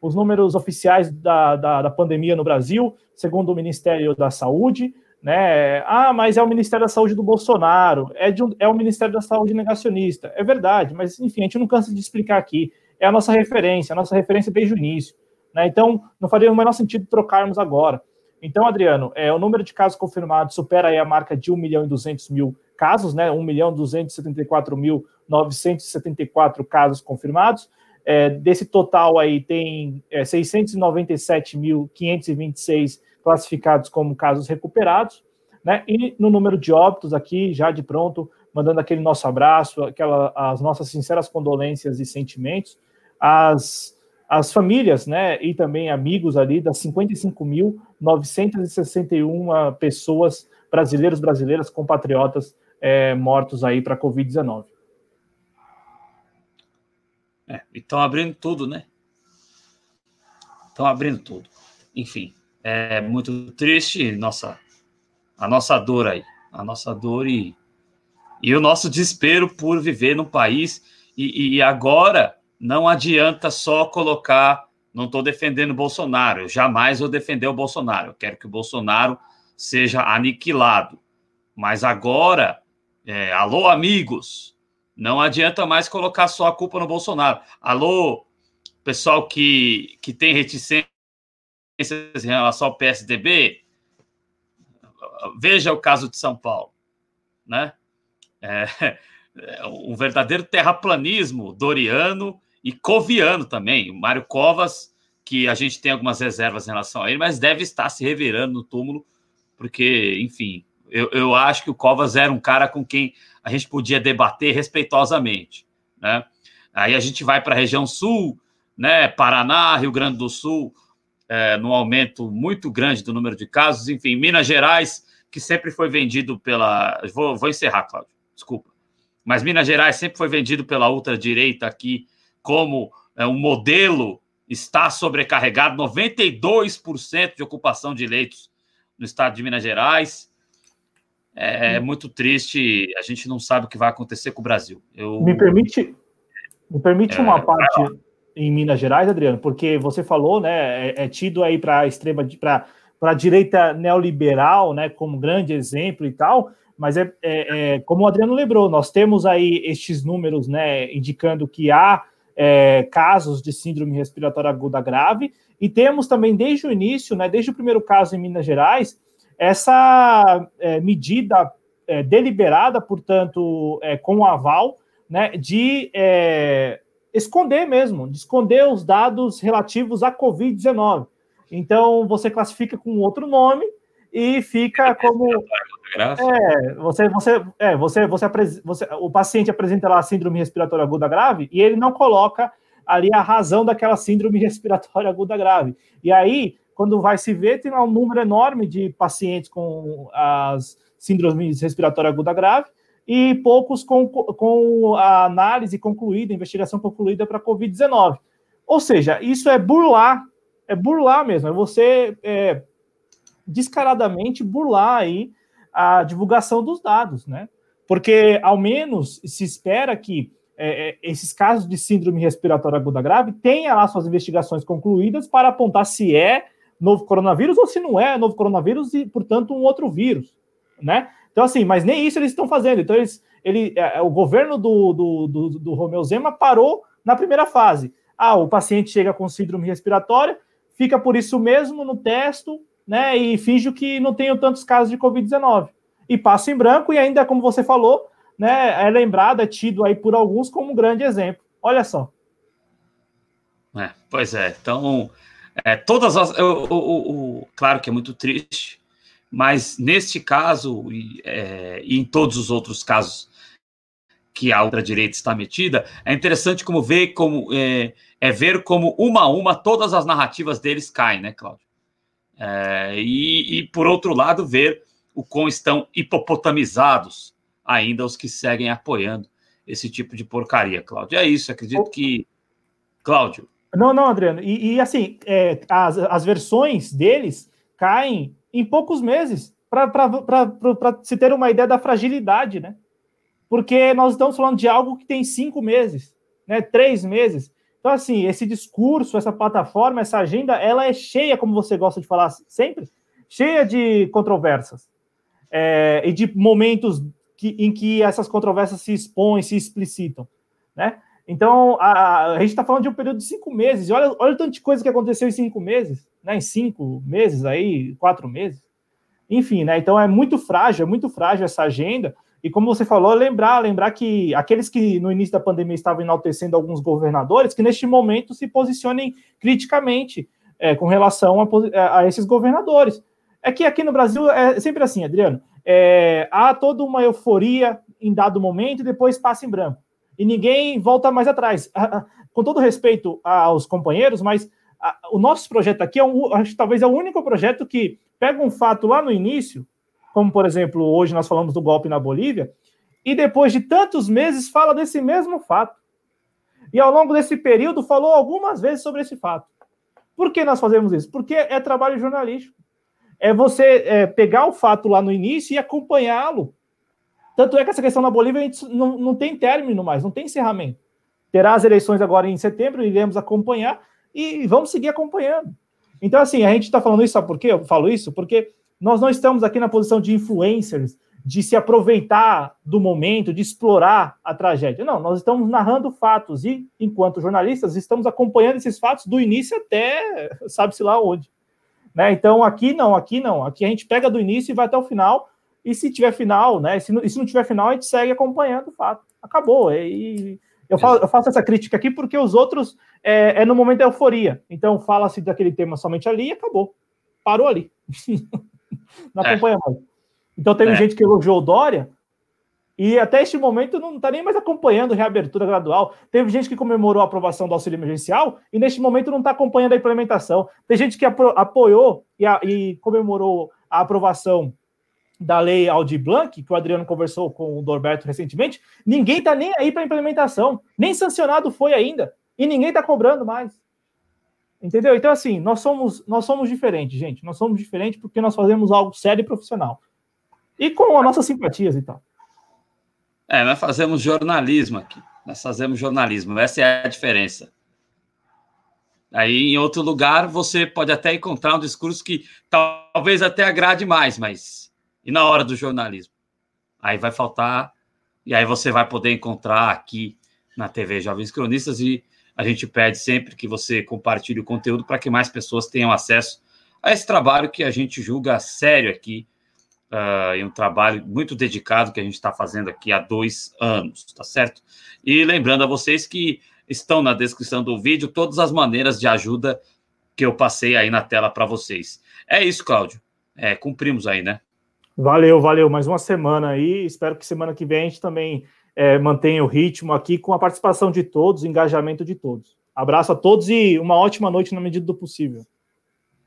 Os números oficiais da, da, da pandemia no Brasil, segundo o Ministério da Saúde, né? Ah, mas é o Ministério da Saúde do Bolsonaro, é, de um, é o Ministério da Saúde negacionista. É verdade, mas enfim, a gente não cansa de explicar aqui. É a nossa referência, a nossa referência desde o início. Né? Então, não faria o menor sentido trocarmos agora. Então, Adriano, é, o número de casos confirmados supera a marca de 1 milhão e 200 mil casos, né? 1 milhão 274 mil 974 casos confirmados. É, desse total aí tem é, 697.526 classificados como casos recuperados, né? E no número de óbitos aqui, já de pronto, mandando aquele nosso abraço, aquela, as nossas sinceras condolências e sentimentos, as, as famílias, né? E também amigos ali das 55.961 pessoas brasileiros, brasileiras, compatriotas é, mortos aí para a Covid-19.
É, estão abrindo tudo, né? Estão abrindo tudo. Enfim, é muito triste nossa, a nossa dor aí, a nossa dor e, e o nosso desespero por viver num país. E, e agora não adianta só colocar. Não estou defendendo o Bolsonaro, jamais vou defender o Bolsonaro. Eu quero que o Bolsonaro seja aniquilado. Mas agora, é, alô, amigos, não adianta mais colocar só a culpa no Bolsonaro. Alô, pessoal que, que tem reticência em relação ao PSDB, veja o caso de São Paulo, né? É, é um verdadeiro terraplanismo doriano e coviano também. O Mário Covas, que a gente tem algumas reservas em relação a ele, mas deve estar se revirando no túmulo, porque, enfim, eu, eu acho que o Covas era um cara com quem a gente podia debater respeitosamente, né? Aí a gente vai para a região sul, né? Paraná, Rio Grande do Sul, é, no aumento muito grande do número de casos. Enfim, Minas Gerais, que sempre foi vendido pela. Vou, vou encerrar, Cláudio, desculpa. Mas Minas Gerais sempre foi vendido pela ultradireita aqui como é, um modelo, está sobrecarregado 92% de ocupação de leitos no estado de Minas Gerais. É, é muito triste, a gente não sabe o que vai acontecer com o Brasil.
Eu... Me permite, me permite uma é, parte em Minas Gerais, Adriano, porque você falou, né, é, é tido aí para a extrema, para a direita neoliberal, né, como grande exemplo e tal, mas é, é, é, como o Adriano lembrou, nós temos aí estes números, né, indicando que há é, casos de síndrome respiratória aguda grave, e temos também desde o início, né, desde o primeiro caso em Minas Gerais, essa é, medida é, deliberada, portanto, com o aval, né, de esconder mesmo, de esconder os dados relativos à Covid-19. Então, você classifica com outro nome e fica como. É, você, você, é, você, você, você, o paciente apresenta lá a síndrome respiratória aguda grave e ele não coloca ali a razão daquela síndrome respiratória aguda grave. E aí, quando vai se ver, tem um número enorme de pacientes com as síndromes respiratória aguda grave e poucos com, com a análise concluída, investigação concluída para Covid-19. Ou seja, isso é burlar, é burlar mesmo, é você é, descaradamente burlar aí a divulgação dos dados, né? Porque, ao menos, se espera que é, é esses casos de síndrome respiratória aguda grave tenham lá suas investigações concluídas para apontar se é novo coronavírus ou se não é novo coronavírus e, portanto, um outro vírus, né? Então, assim, mas nem isso eles estão fazendo. Então, eles, ele, é, é, o governo do, do, do, do Romeu Zema parou na primeira fase. Ah, o paciente chega com síndrome respiratória, fica por isso mesmo no testo, né? E finge que não tem tantos casos de Covid-19. e passa em branco, e ainda, como você falou, né, é lembrado, é tido aí por alguns como um grande exemplo. Olha só.
É, pois é, então, é, todas as. O, o, o, claro que é muito triste, mas neste caso, e, é, e em todos os outros casos que a ultradireita está metida, é interessante como ver como é, é, ver como uma a uma todas as narrativas deles caem, né, Cláudio? É, e, e, por outro lado, ver o quão estão hipopotamizados ainda os que seguem apoiando esse tipo de porcaria, Cláudio. É isso, acredito que. Cláudio.
Não, não, Adriano. E, e assim, é, as, as versões deles caem em poucos meses, para se ter uma ideia da fragilidade, né? Porque nós estamos falando de algo que tem cinco meses, né? Três meses. Então, assim, esse discurso, essa plataforma, essa agenda, ela é cheia, como você gosta de falar sempre, cheia de controvérsias é, e de momentos que, em que essas controvérsias se expõem, se explicitam, né? Então, a, a gente está falando de um período de cinco meses, e olha, olha o tanto de coisa que aconteceu em cinco meses, né? Em cinco meses aí, quatro meses. Enfim, né? Então é muito frágil, é muito frágil essa agenda. E como você falou, lembrar, lembrar que aqueles que no início da pandemia estavam enaltecendo alguns governadores, que neste momento se posicionem criticamente é, com relação a, a, esses governadores. É que aqui no Brasil é sempre assim, Adriano. É, há toda uma euforia em dado momento e depois passa em branco. E ninguém volta mais atrás. Com todo respeito aos companheiros, mas o nosso projeto aqui é um, acho que talvez é o único projeto que pega um fato lá no início, como por exemplo, hoje nós falamos do golpe na Bolívia, e depois de tantos meses fala desse mesmo fato. E ao longo desse período falou algumas vezes sobre esse fato. Por que nós fazemos isso? Porque é trabalho jornalístico. É você é, pegar o fato lá no início e acompanhá-lo. Tanto é que essa questão na Bolívia não, não tem término mais, não tem encerramento. Terá as eleições agora em setembro, iremos acompanhar e vamos seguir acompanhando. Então, assim, a gente está falando isso, sabe por quê? Eu falo isso porque nós não estamos aqui na posição de influencers, de se aproveitar do momento, de explorar a tragédia. Não, nós estamos narrando fatos e, enquanto jornalistas, estamos acompanhando esses fatos do início até sabe-se lá onde. Né? Então, aqui não, aqui não. Aqui a gente pega do início e vai até o final. E se tiver final, né? Se não, se não tiver final, a gente segue acompanhando o fato. Acabou. E, eu, falo, eu faço essa crítica aqui porque os outros é, é no momento da euforia. Então fala-se daquele tema somente ali e acabou. Parou ali. não é. acompanha mais. Então teve é. gente que elogiou o Dória e até este momento não está nem mais acompanhando a reabertura gradual. Teve gente que comemorou a aprovação do auxílio emergencial e neste momento não está acompanhando a implementação. Tem gente que apoiou e, a, e comemorou a aprovação da lei Aldi Blanc, que o Adriano conversou com o Dorberto recentemente, ninguém está nem aí para implementação, nem sancionado foi ainda, e ninguém está cobrando mais. Entendeu? Então, assim, nós somos, nós somos diferentes, gente. Nós somos diferentes porque nós fazemos algo sério e profissional. E com as nossas simpatias e tal.
É, nós fazemos jornalismo aqui. Nós fazemos jornalismo. Essa é a diferença. Aí, em outro lugar, você pode até encontrar um discurso que talvez até agrade mais, mas e na hora do jornalismo? Aí vai faltar, e aí você vai poder encontrar aqui na TV Jovens Cronistas, e a gente pede sempre que você compartilhe o conteúdo para que mais pessoas tenham acesso a esse trabalho que a gente julga sério aqui, uh, e um trabalho muito dedicado que a gente está fazendo aqui há dois anos, tá certo? E lembrando a vocês que estão na descrição do vídeo todas as maneiras de ajuda que eu passei aí na tela para vocês. É isso, Cláudio. É, cumprimos aí, né?
Valeu, valeu. Mais uma semana aí. Espero que semana que vem a gente também é, mantenha o ritmo aqui com a participação de todos, engajamento de todos. Abraço a todos e uma ótima noite na medida do possível.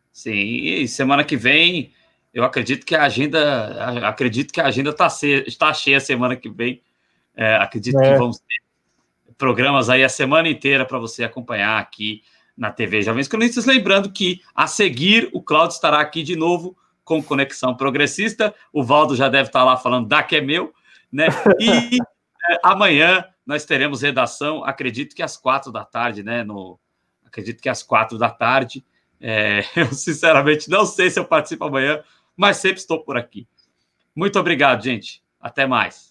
Sim, e semana que vem eu acredito que a agenda, acredito que a agenda está tá cheia semana que vem. É, acredito é. que vamos ter programas aí a semana inteira para você acompanhar aqui na TV Jovens Cronistas. Lembrando que a seguir o Claudio estará aqui de novo com Conexão Progressista. O Valdo já deve estar lá falando da que é meu, né? E é, amanhã nós teremos redação, acredito que às quatro da tarde, né? No, acredito que às quatro da tarde. É, eu, sinceramente, não sei se eu participo amanhã, mas sempre estou por aqui. Muito obrigado, gente. Até mais.